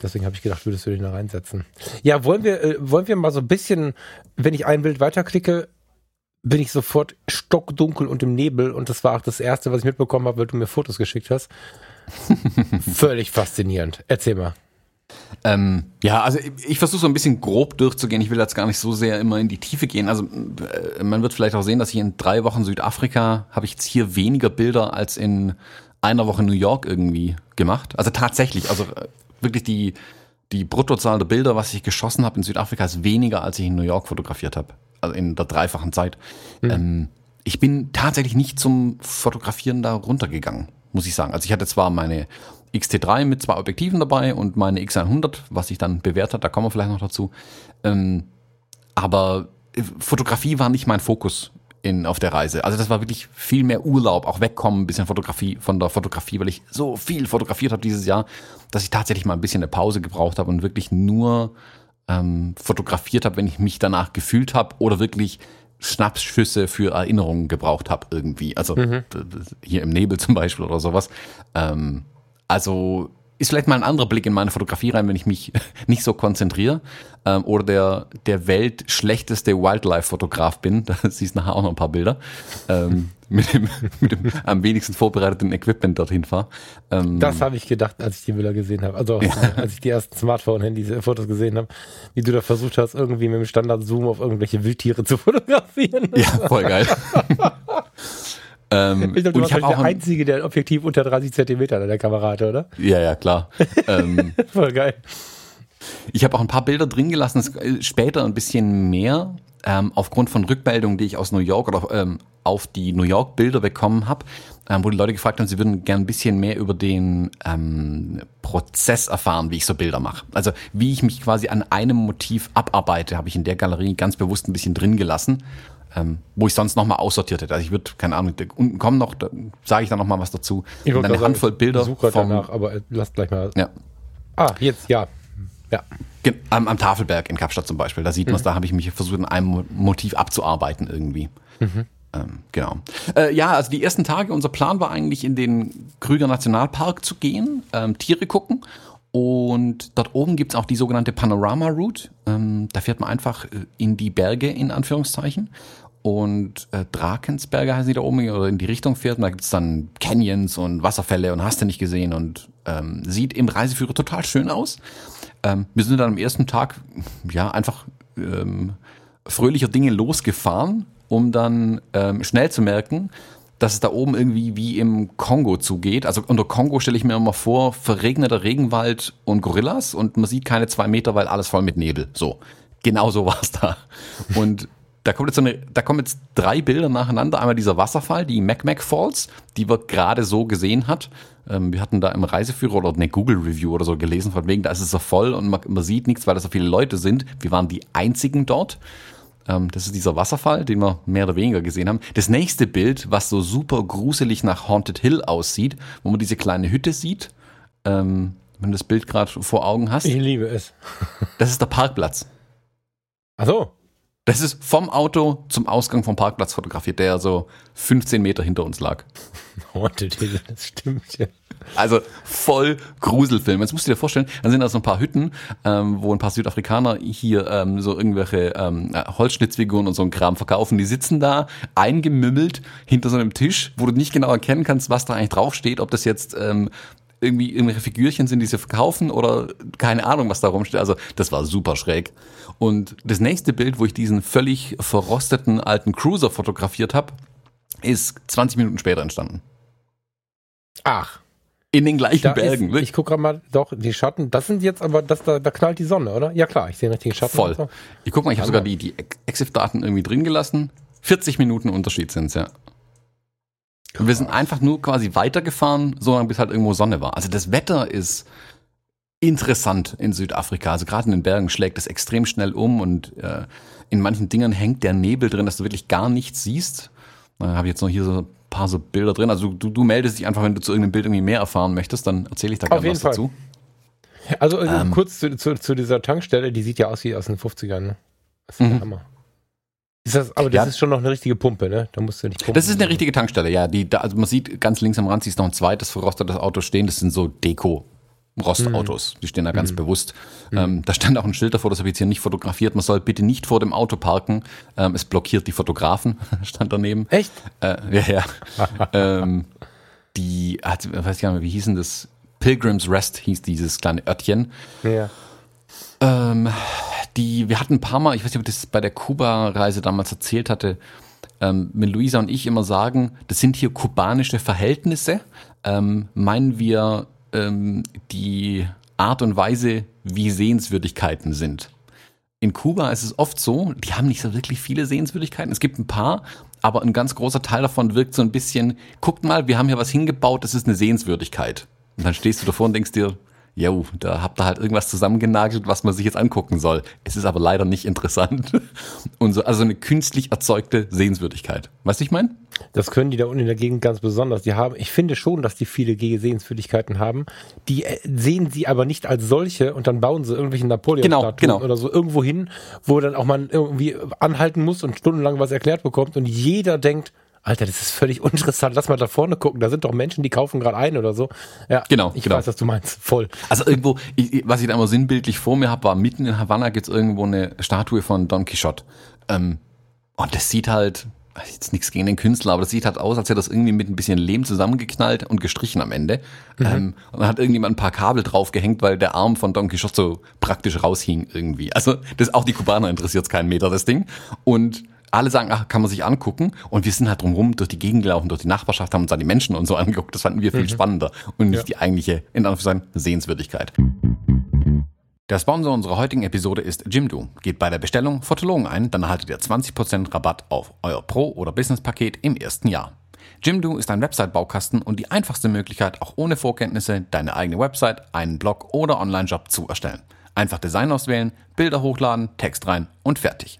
Deswegen habe ich gedacht, würdest du den da reinsetzen. Ja, wollen wir, äh, wollen wir mal so ein bisschen, wenn ich ein Bild weiterklicke, bin ich sofort stockdunkel und im Nebel und das war auch das erste, was ich mitbekommen habe, weil du mir Fotos geschickt hast. Völlig faszinierend. Erzähl mal. Ähm, ja, also ich, ich versuche so ein bisschen grob durchzugehen. Ich will jetzt gar nicht so sehr immer in die Tiefe gehen. Also äh, man wird vielleicht auch sehen, dass ich in drei Wochen Südafrika habe ich jetzt hier weniger Bilder als in einer Woche New York irgendwie gemacht. Also tatsächlich, also äh, wirklich die die Bruttozahl der Bilder, was ich geschossen habe in Südafrika, ist weniger, als ich in New York fotografiert habe. Also in der dreifachen Zeit. Mhm. Ähm, ich bin tatsächlich nicht zum Fotografieren da runtergegangen, muss ich sagen. Also ich hatte zwar meine XT3 mit zwei Objektiven dabei und meine X100, was sich dann bewährt hat, da kommen wir vielleicht noch dazu. Ähm, aber Fotografie war nicht mein Fokus in, auf der Reise. Also das war wirklich viel mehr Urlaub, auch wegkommen, ein bisschen Fotografie von der Fotografie, weil ich so viel fotografiert habe dieses Jahr, dass ich tatsächlich mal ein bisschen eine Pause gebraucht habe und wirklich nur ähm, fotografiert habe, wenn ich mich danach gefühlt habe oder wirklich Schnapsschüsse für Erinnerungen gebraucht habe irgendwie. Also mhm. hier im Nebel zum Beispiel oder sowas. Ähm, also ist vielleicht mal ein anderer Blick in meine Fotografie rein, wenn ich mich nicht so konzentriere ähm, oder der, der Welt schlechteste Wildlife-Fotograf bin. Da siehst du nachher auch noch ein paar Bilder. Ähm, mit, dem, mit dem am wenigsten vorbereiteten Equipment dorthin fahre. Ähm, das habe ich gedacht, als ich die Bilder gesehen habe. Also ja. als ich die ersten Smartphone-Handys-Fotos gesehen habe, wie du da versucht hast, irgendwie mit dem Standard-Zoom auf irgendwelche Wildtiere zu fotografieren. Ja, voll geil. Ähm, ich glaube, du warst halt der Einzige, der ein Objektiv unter 30 Zentimeter an der Kamera hatte, oder? Ja, ja, klar. ähm, Voll geil. Ich habe auch ein paar Bilder drin gelassen, äh, später ein bisschen mehr, ähm, aufgrund von Rückmeldungen, die ich aus New York oder ähm, auf die New York Bilder bekommen habe, ähm, wo die Leute gefragt haben, sie würden gern ein bisschen mehr über den ähm, Prozess erfahren, wie ich so Bilder mache. Also wie ich mich quasi an einem Motiv abarbeite, habe ich in der Galerie ganz bewusst ein bisschen drin gelassen ähm, wo ich sonst nochmal aussortiert hätte. Also ich würde, keine Ahnung, unten kommen noch, da sage ich dann nochmal was dazu. Ich und eine Handvoll sagen, Bilder. Suche vom, danach, aber lasst gleich mal. Ja. Ah, jetzt, ja. Ja. Am, am Tafelberg in Kapstadt zum Beispiel, da sieht man es, mhm. da habe ich mich versucht, in einem Motiv abzuarbeiten irgendwie. Mhm. Ähm, genau. Äh, ja, also die ersten Tage, unser Plan war eigentlich in den Krüger Nationalpark zu gehen, ähm, Tiere gucken. Und dort oben gibt's auch die sogenannte Panorama Route. Ähm, da fährt man einfach äh, in die Berge, in Anführungszeichen. Und äh, Drakensberge heißen die da oben, oder in die Richtung fährt. Und da gibt's dann Canyons und Wasserfälle und hast du nicht gesehen. Und ähm, sieht im Reiseführer total schön aus. Ähm, wir sind dann am ersten Tag, ja, einfach ähm, fröhlicher Dinge losgefahren um dann ähm, schnell zu merken, dass es da oben irgendwie wie im Kongo zugeht. Also unter Kongo stelle ich mir immer vor, verregneter Regenwald und Gorillas und man sieht keine zwei Meter, weil alles voll mit Nebel. So, genau so war es da. Und da kommt jetzt so eine, da kommen jetzt drei Bilder nacheinander. Einmal dieser Wasserfall, die Mac Falls, die wir gerade so gesehen hat. Ähm, wir hatten da im Reiseführer oder eine Google Review oder so gelesen, von wegen, da ist es so voll und man, man sieht nichts, weil da so viele Leute sind. Wir waren die einzigen dort. Ähm, das ist dieser Wasserfall, den wir mehr oder weniger gesehen haben. Das nächste Bild, was so super gruselig nach Haunted Hill aussieht, wo man diese kleine Hütte sieht, ähm, wenn du das Bild gerade vor Augen hast. Ich liebe es. das ist der Parkplatz. Ach so. Das ist vom Auto zum Ausgang vom Parkplatz fotografiert, der so 15 Meter hinter uns lag. Hill, das stimmt ja. Also voll Gruselfilm. Jetzt musst du dir vorstellen, dann sind da so ein paar Hütten, ähm, wo ein paar Südafrikaner hier ähm, so irgendwelche ähm, äh, Holzschnitzfiguren und so ein Kram verkaufen. Die sitzen da eingemümmelt hinter so einem Tisch, wo du nicht genau erkennen kannst, was da eigentlich draufsteht, ob das jetzt ähm, irgendwie irgendwelche Figürchen sind, die sie verkaufen oder keine Ahnung, was da rumsteht. Also das war super schräg. Und das nächste Bild, wo ich diesen völlig verrosteten alten Cruiser fotografiert habe, ist 20 Minuten später entstanden. Ach. In den gleichen Da Bergen. Ist, ich gucke gerade mal, doch, die Schatten, das sind jetzt aber, das, da, da knallt die Sonne, oder? Ja klar, ich sehe richtige Schatten. Voll. so. Ich guck mal, ich habe sogar die, die Exif-Daten irgendwie drin gelassen. 40 Minuten Unterschied sind's ja. Und wir sind einfach nur quasi weitergefahren, so lange bis halt irgendwo Sonne war. Also das Wetter ist interessant in Südafrika. Also gerade in den Bergen schlägt es extrem schnell um und äh, in manchen Dingern hängt der Nebel drin, dass du wirklich gar nichts siehst. Da habe ich jetzt noch hier so ein paar so Bilder drin. Also du, du meldest dich einfach, wenn du zu irgendeinem Bild irgendwie mehr erfahren möchtest, dann erzähle ich da gerne was Fall. dazu. Also äh, Ähm. kurz zu, zu, zu dieser Tankstelle, die sieht ja aus wie aus den 50ern, ne? Das ist der Mhm. Hammer. Ist das, aber das Ja. ist schon noch eine richtige Pumpe, ne? Da musst du nicht pumpen. Das ist eine richtige Tankstelle, ja. Die, da, also man sieht ganz links am Rand, siehst noch ein zweites verrostetes Auto stehen. Das sind so Deko-Rostautos. Die stehen da ganz bewusst. Ähm, da stand auch ein Schild davor, das habe ich jetzt hier nicht fotografiert. Man soll bitte nicht vor dem Auto parken. Ähm, es blockiert die Fotografen, stand daneben. Echt? Äh, ja, ja. ähm, die, hat, weiß ich gar nicht mehr, wie hieß denn das? Pilgrim's Rest hieß dieses kleine Örtchen. Ja. Ähm, die, wir hatten ein paar Mal, ich weiß nicht, ob ich das bei der Kuba-Reise damals erzählt hatte, ähm, wenn Luisa und ich immer sagen, das sind hier kubanische Verhältnisse, ähm, meinen wir ähm, die Art und Weise, wie Sehenswürdigkeiten sind. In Kuba ist es oft so, die haben nicht so wirklich viele Sehenswürdigkeiten. Es gibt ein paar, aber ein ganz großer Teil davon wirkt so ein bisschen, guckt mal, wir haben hier was hingebaut, das ist eine Sehenswürdigkeit. Und dann stehst du davor und denkst dir, jo, da habt ihr halt irgendwas zusammengenagelt, was man sich jetzt angucken soll. Es ist aber leider nicht interessant. Und so, also eine künstlich erzeugte Sehenswürdigkeit. Weißt du, ich meine? Das können die da unten in der Gegend ganz besonders. Die haben, ich finde schon, dass die viele Sehenswürdigkeiten haben. Die äh, sehen sie aber nicht als solche und dann bauen sie irgendwelche Napoleon-Statuen Genau, genau. oder so irgendwo hin, wo dann auch man irgendwie anhalten muss und stundenlang was erklärt bekommt und jeder denkt, Alter, das ist völlig uninteressant. Lass mal da vorne gucken. Da sind doch Menschen, die kaufen gerade ein oder so. Ja, Genau, Ich genau. weiß, was du meinst. Voll. Also irgendwo, ich, was ich da immer sinnbildlich vor mir habe, war mitten in Havanna gibt's irgendwo eine Statue von Don Quixote. Ähm, und das sieht halt, jetzt nichts gegen den Künstler, aber das sieht halt aus, als hätte das irgendwie mit ein bisschen Lehm zusammengeknallt und gestrichen am Ende. Ähm, und dann hat irgendjemand ein paar Kabel draufgehängt, weil der Arm von Don Quixote so praktisch raushing irgendwie. Also das auch die Kubaner interessiert keinen Meter, das Ding. Und alle sagen, ach, kann man sich angucken. Und wir sind halt drumherum durch die Gegend gelaufen, durch die Nachbarschaft, haben uns dann die Menschen und so angeguckt. Das fanden wir viel spannender und nicht Ja. die eigentliche, in Anführungszeichen, Sehenswürdigkeit. Der Sponsor unserer heutigen Episode ist Jimdo. Geht bei der Bestellung Fotologen ein, dann erhaltet ihr 20% Rabatt auf euer Pro- oder Business-Paket im ersten Jahr. Jimdo ist ein Website-Baukasten und die einfachste Möglichkeit, auch ohne Vorkenntnisse, deine eigene Website, einen Blog oder Online-Job zu erstellen. Einfach Design auswählen, Bilder hochladen, Text rein und fertig.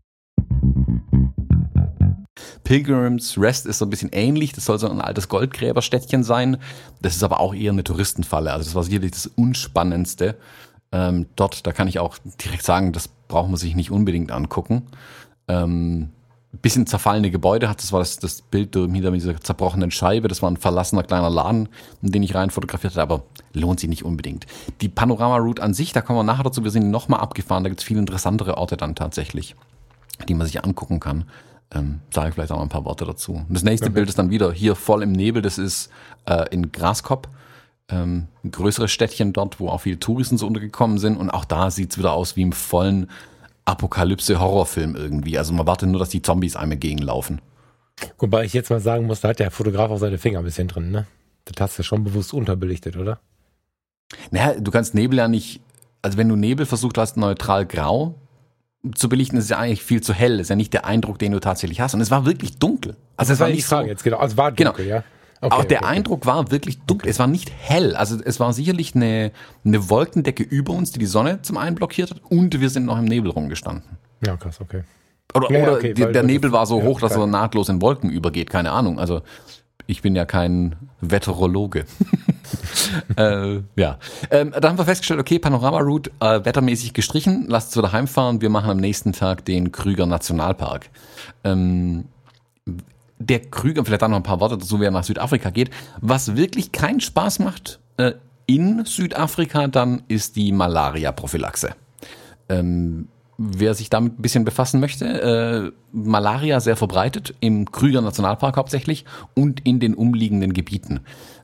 Pilgrims Rest ist so ein bisschen ähnlich. Das soll so ein altes Goldgräberstädtchen sein. Das ist aber auch eher eine Touristenfalle. Also das war sicherlich das Unspannendste. Ähm, dort, da kann ich auch direkt sagen, das braucht man sich nicht unbedingt angucken. Ähm, bisschen zerfallene Gebäude hat, das war das, das Bild hinter dieser zerbrochenen Scheibe, das war ein verlassener kleiner Laden, in den ich rein fotografiert hatte, aber lohnt sich nicht unbedingt. Die Panorama-Route an sich, da kommen wir nachher dazu, wir sind nochmal abgefahren, da gibt es viel interessantere Orte dann tatsächlich, die man sich angucken kann ähm, sage ich vielleicht auch mal ein paar Worte dazu. Das nächste okay. Bild ist dann wieder hier voll im Nebel. Das ist äh, in Graskop, ähm, ein größeres Städtchen dort, wo auch viele Touristen so untergekommen sind. Und auch da sieht's wieder aus wie im vollen Apokalypse-Horrorfilm irgendwie. Also man wartet nur, dass die Zombies einem entgegenlaufen. Wobei ich jetzt mal sagen muss, da hat der Fotograf auch seine Finger ein bisschen drin, ne? Das hast du schon bewusst unterbelichtet, oder? Naja, du kannst Nebel ja nicht, also wenn du Nebel versucht hast, neutral grau zu belichten, ist ja eigentlich viel zu hell. Das ist ja nicht der Eindruck, den du tatsächlich hast. Und es war wirklich dunkel. Also, also es war nicht Frage so, jetzt genau. Also es war dunkel, genau. ja. Okay, Auch der okay, Eindruck okay. war wirklich dunkel. Es war nicht hell. Also es war sicherlich eine, eine Wolkendecke über uns, die die Sonne zum einen blockiert hat und wir sind noch im Nebel rumgestanden. Ja, krass, okay. Oder, ja, oder die, der Nebel war so hoch, dass er nahtlos in Wolken übergeht. Keine Ahnung. Also ich bin ja kein Wetterologe. äh, ja. Ähm, da haben wir festgestellt, okay, Panorama-Route äh, wettermäßig gestrichen, lasst uns wieder heimfahren. Wir machen am nächsten Tag den Krüger Nationalpark. Ähm, der Krüger, vielleicht dann noch ein paar Worte dazu, wer nach Südafrika geht. Was wirklich keinen Spaß macht äh, in Südafrika, dann ist die Malaria-Prophylaxe. Ähm, wer sich damit ein bisschen befassen möchte, äh, Malaria sehr verbreitet, im Krüger Nationalpark hauptsächlich und in den umliegenden Gebieten.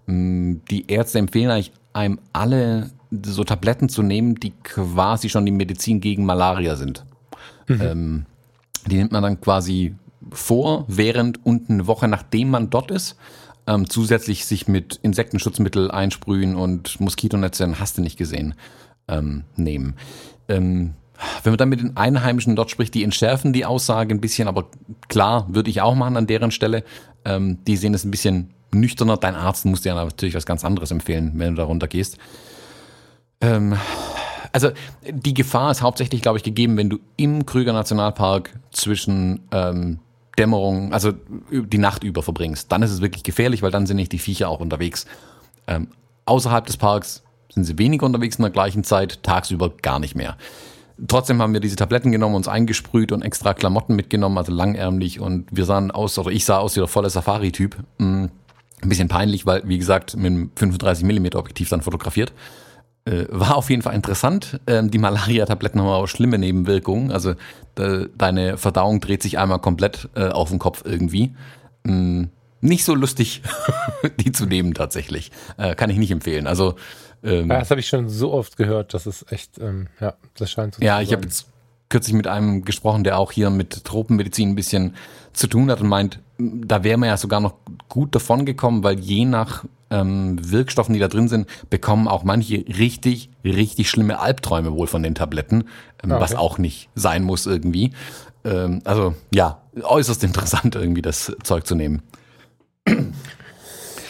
Ähm, die Ärzte empfehlen eigentlich einem alle so Tabletten zu nehmen, die quasi schon die Medizin gegen Malaria sind. Mhm. Ähm, die nimmt man dann quasi vor, während und eine Woche nachdem man dort ist. Ähm, zusätzlich sich mit Insektenschutzmittel einsprühen und Moskitonetze, hast du nicht gesehen, ähm, nehmen. Ähm, wenn man dann mit den Einheimischen dort spricht, die entschärfen die Aussage ein bisschen, aber klar, würde ich auch machen an deren Stelle. Ähm, die sehen es ein bisschen nüchterner. Dein Arzt muss dir natürlich was ganz anderes empfehlen, wenn du darunter gehst. Ähm, also die Gefahr ist hauptsächlich, glaube ich, gegeben, wenn du im Krüger Nationalpark zwischen ähm, Dämmerung, also die Nacht über verbringst. Dann ist es wirklich gefährlich, weil dann sind nicht die Viecher auch unterwegs. Ähm, außerhalb des Parks sind sie weniger unterwegs in der gleichen Zeit, tagsüber gar nicht mehr. Trotzdem haben wir diese Tabletten genommen, uns eingesprüht und extra Klamotten mitgenommen, also langärmlich und wir sahen aus, oder ich sah aus wie der volle Safari-Typ. Mm, ein bisschen peinlich, weil, wie gesagt, mit einem 35 mm Objektiv dann fotografiert. Äh, war auf jeden Fall interessant. Ähm, die Malaria-Tabletten haben aber schlimme Nebenwirkungen. Also de, deine Verdauung dreht sich einmal komplett äh, auf den Kopf irgendwie. Mm, nicht so lustig, die zu nehmen tatsächlich. Äh, kann ich nicht empfehlen. Also ähm, ja, das habe ich schon so oft gehört, dass es echt, ähm, ja, das scheint so Ja, ich habe jetzt kürzlich mit einem gesprochen, der auch hier mit Tropenmedizin ein bisschen zu tun hat und meint, da wäre man ja sogar noch gut davon gekommen, weil je nach ähm, Wirkstoffen, die da drin sind, bekommen auch manche richtig, richtig schlimme Albträume wohl von den Tabletten, ähm, okay. was auch nicht sein muss irgendwie. Ähm, also ja, äußerst interessant irgendwie das Zeug zu nehmen.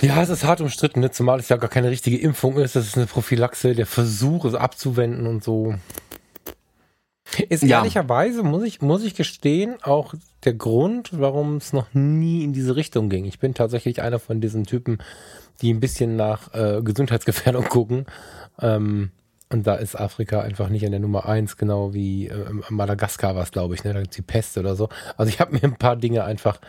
Ja, es ist hart umstritten, ne? zumal es ja gar keine richtige Impfung ist. Das ist eine Prophylaxe, der Versuch, es abzuwenden und so. Ist ja. ehrlicherweise, muss ich, muss ich gestehen, auch der Grund, warum es noch nie in diese Richtung ging. Ich bin tatsächlich einer von diesen Typen, die ein bisschen nach äh, Gesundheitsgefährdung gucken. Ähm, und da ist Afrika einfach nicht an der Nummer eins, genau wie äh, Madagaskar war es, glaube ich, ne? Da gibt's die Pest oder so. Also ich habe mir ein paar Dinge einfach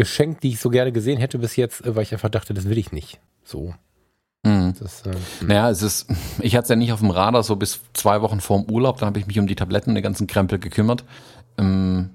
geschenkt, die ich so gerne gesehen hätte bis jetzt, äh, weil ich einfach dachte, das will ich nicht. So. Mhm. Das, äh, naja, es ist, ich hatte es ja nicht auf dem Radar, so bis zwei Wochen vor dem Urlaub, dann habe ich mich um die Tabletten und den ganzen Krempel gekümmert. Ähm,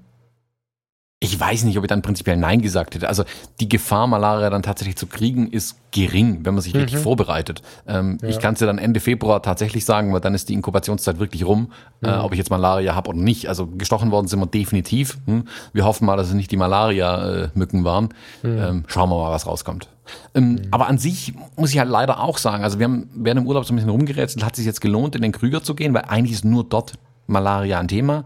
ich weiß nicht, ob ich dann prinzipiell Nein gesagt hätte. Also die Gefahr, Malaria dann tatsächlich zu kriegen, ist gering, wenn man sich mhm. richtig vorbereitet. Ähm, ja. Ich kann es ja dann Ende Februar tatsächlich sagen, weil dann ist die Inkubationszeit wirklich rum, äh, mhm. äh, ob ich jetzt Malaria habe oder nicht. Also gestochen worden sind wir definitiv. Hm? Wir hoffen mal, dass es nicht die Malaria-Mücken waren. Mhm. Ähm, schauen wir mal, was rauskommt. Ähm, mhm. Aber an sich muss ich halt leider auch sagen, also wir haben während dem Urlaub so ein bisschen rumgerätselt, hat es sich jetzt gelohnt, in den Krüger zu gehen, weil eigentlich ist nur dort Malaria ein Thema.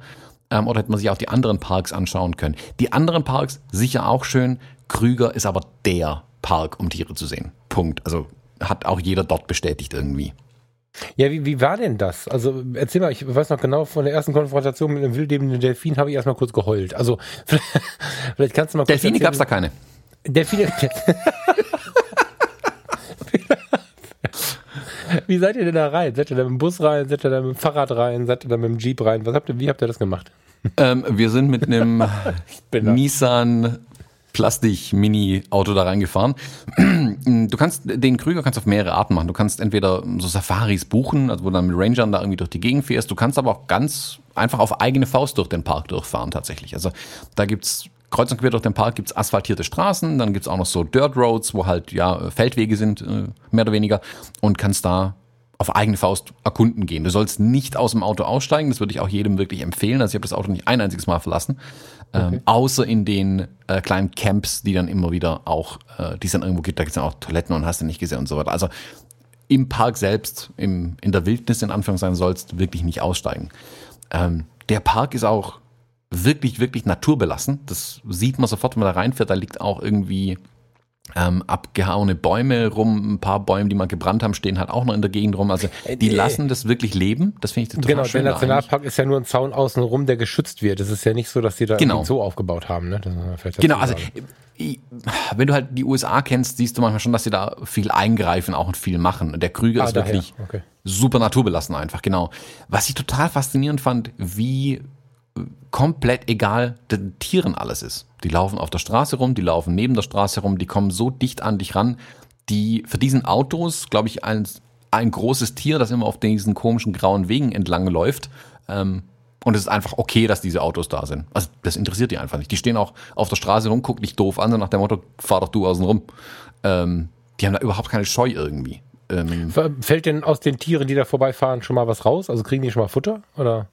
Ähm, oder hätte man sich auch die anderen Parks anschauen können. Die anderen Parks sicher auch schön. Krüger ist aber der Park, um Tiere zu sehen. Punkt. Also hat auch jeder dort bestätigt irgendwie. Ja, wie, wie war denn das? Also erzähl mal, ich weiß noch genau, von der ersten Konfrontation mit einem wildlebenden Delfin habe ich erstmal kurz geheult. Also vielleicht kannst du mal kurz Delfine gab es da keine. Delfine. Wie seid ihr denn da rein? Seid ihr da mit dem Bus rein? Seid ihr da mit dem Fahrrad rein? Seid ihr da mit dem Jeep rein? Was habt ihr, wie habt ihr das gemacht? Ähm, wir sind mit einem Nissan Plastik-Mini-Auto da reingefahren. Du kannst den Krüger kannst auf mehrere Arten machen. Du kannst entweder so Safaris buchen, also wo du dann mit Rangern da irgendwie durch die Gegend fährst. Du kannst aber auch ganz einfach auf eigene Faust durch den Park durchfahren tatsächlich. Also da gibt's kreuz und quer durch den Park gibt's asphaltierte Straßen, dann gibt's auch noch so Dirt Roads, wo halt ja Feldwege sind, äh, mehr oder weniger, und kannst da auf eigene Faust erkunden gehen. Du sollst nicht aus dem Auto aussteigen, das würde ich auch jedem wirklich empfehlen. Also ich habe das Auto nicht ein einziges Mal verlassen, ähm, okay. ähm, außer in den äh, kleinen Camps, die dann immer wieder auch, äh, die es dann irgendwo gibt, da gibt es dann auch Toiletten und hast du nicht gesehen und so weiter. Also im Park selbst, im, in der Wildnis in Anführungszeichen, sollst wirklich nicht aussteigen. Ähm, der Park ist auch wirklich, wirklich naturbelassen. Das sieht man sofort, wenn man da reinfährt. Da liegt auch irgendwie ähm, abgehauene Bäume rum, ein paar Bäume, die mal gebrannt haben, stehen halt auch noch in der Gegend rum. Also äh, die lassen das wirklich leben. Das finde ich total genau, schön. Genau, der Nationalpark ist ja nur ein Zaun außen rum, der geschützt wird. Das ist ja nicht so, dass die da genau. so aufgebaut haben. Ne? genau, also wenn du halt die USA kennst, siehst du manchmal schon, dass sie da viel eingreifen auch und viel machen. Und der Krüger ah, ist daher. wirklich okay. super naturbelassen einfach, genau. Was ich total faszinierend fand, wie komplett egal den Tieren alles ist. Die laufen auf der Straße rum, die laufen neben der Straße rum, die kommen so dicht an dich ran. Die für diesen Autos, glaube ich, ein, ein großes Tier, das immer auf diesen komischen grauen Wegen entlang läuft. Ähm, und es ist einfach okay, dass diese Autos da sind. Also das interessiert die einfach nicht. Die stehen auch auf der Straße rum, gucken dich doof an, so nach dem Motto, fahr doch du außen rum. Ähm, die haben da überhaupt keine Scheu irgendwie. Ähm, Fällt denn aus den Tieren, die da vorbeifahren, schon mal was raus? Also kriegen die schon mal Futter? Oder?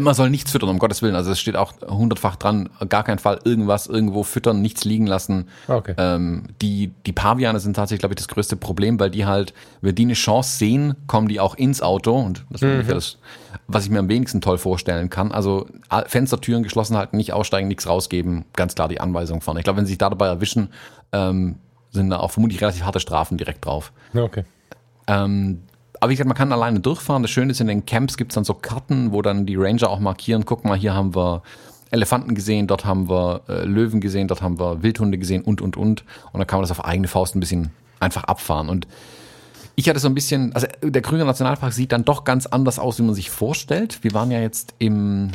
Man soll nichts füttern, um Gottes Willen. Also es steht auch hundertfach dran, gar keinen Fall irgendwas irgendwo füttern, nichts liegen lassen. Okay. Ähm, die, die Paviane sind tatsächlich, glaube ich, das größte Problem, weil die halt, wenn die eine Chance sehen, kommen die auch ins Auto. Und das ist mhm. ungefähr das, was ich mir am wenigsten toll vorstellen kann. Also Fenstertüren geschlossen halten, nicht aussteigen, nichts rausgeben. Ganz klar die Anweisung vorne. Ich glaube, wenn sie sich da dabei erwischen, ähm, sind da auch vermutlich relativ harte Strafen direkt drauf. Okay. Ähm, aber wie gesagt, man kann alleine durchfahren. Das Schöne ist, in den Camps gibt es dann so Karten, wo dann die Ranger auch markieren, guck mal, hier haben wir Elefanten gesehen, dort haben wir äh, Löwen gesehen, dort haben wir Wildhunde gesehen und, und, und. Und dann kann man das auf eigene Faust ein bisschen einfach abfahren. Und ich hatte so ein bisschen, also der Krüger Nationalpark sieht dann doch ganz anders aus, wie man sich vorstellt. Wir waren ja jetzt im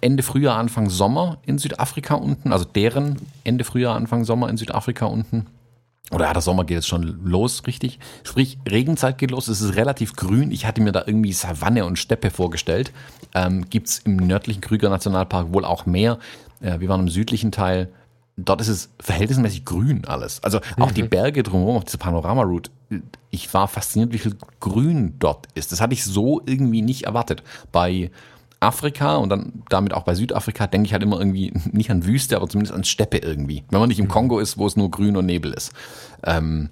Ende Frühjahr, Anfang Sommer in Südafrika unten, also deren Ende Frühjahr, Anfang Sommer in Südafrika unten. Oder ja, der Sommer geht jetzt schon los, richtig? Sprich, Regenzeit geht los, es ist relativ grün. Ich hatte mir da irgendwie Savanne und Steppe vorgestellt. Ähm, Gibt im nördlichen Krüger Nationalpark wohl auch mehr. Äh, wir waren im südlichen Teil. Dort ist es verhältnismäßig grün alles. Also auch mhm. die Berge drumherum auf dieser Panorama-Route. Ich war fasziniert, wie viel Grün dort ist. Das hatte ich so irgendwie nicht erwartet. Bei Afrika und dann damit auch bei Südafrika denke ich halt immer irgendwie nicht an Wüste, aber zumindest an Steppe irgendwie. Wenn man nicht im mhm. Kongo ist, wo es nur grün und Nebel ist. Ähm,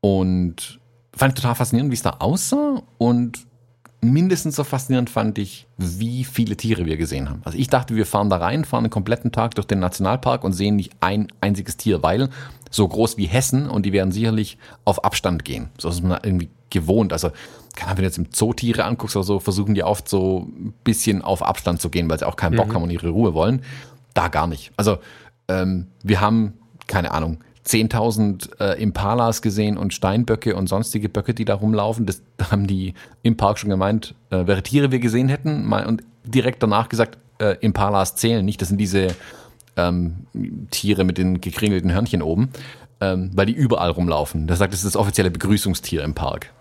und fand ich total faszinierend, wie es da aussah und mindestens so faszinierend fand ich, wie viele Tiere wir gesehen haben. Also ich dachte, wir fahren da rein, fahren einen kompletten Tag durch den Nationalpark und sehen nicht ein einziges Tier, weil so groß wie Hessen und die werden sicherlich auf Abstand gehen. So ist man irgendwie gewohnt. Also kann wenn du jetzt im Zoo Tiere anguckst oder so, versuchen die oft so ein bisschen auf Abstand zu gehen, weil sie auch keinen Bock mhm. haben und ihre Ruhe wollen. Da gar nicht. Also ähm, wir haben, keine Ahnung, 10.000 äh, Impalas gesehen und Steinböcke und sonstige Böcke, die da rumlaufen. Das haben die im Park schon gemeint, äh, wäre Tiere wir gesehen hätten. Und direkt danach gesagt, äh, Impalas zählen nicht. Das sind diese ähm, Tiere mit den gekringelten Hörnchen oben. Ähm, weil die überall rumlaufen. Der sagt, das ist das offizielle Begrüßungstier im Park.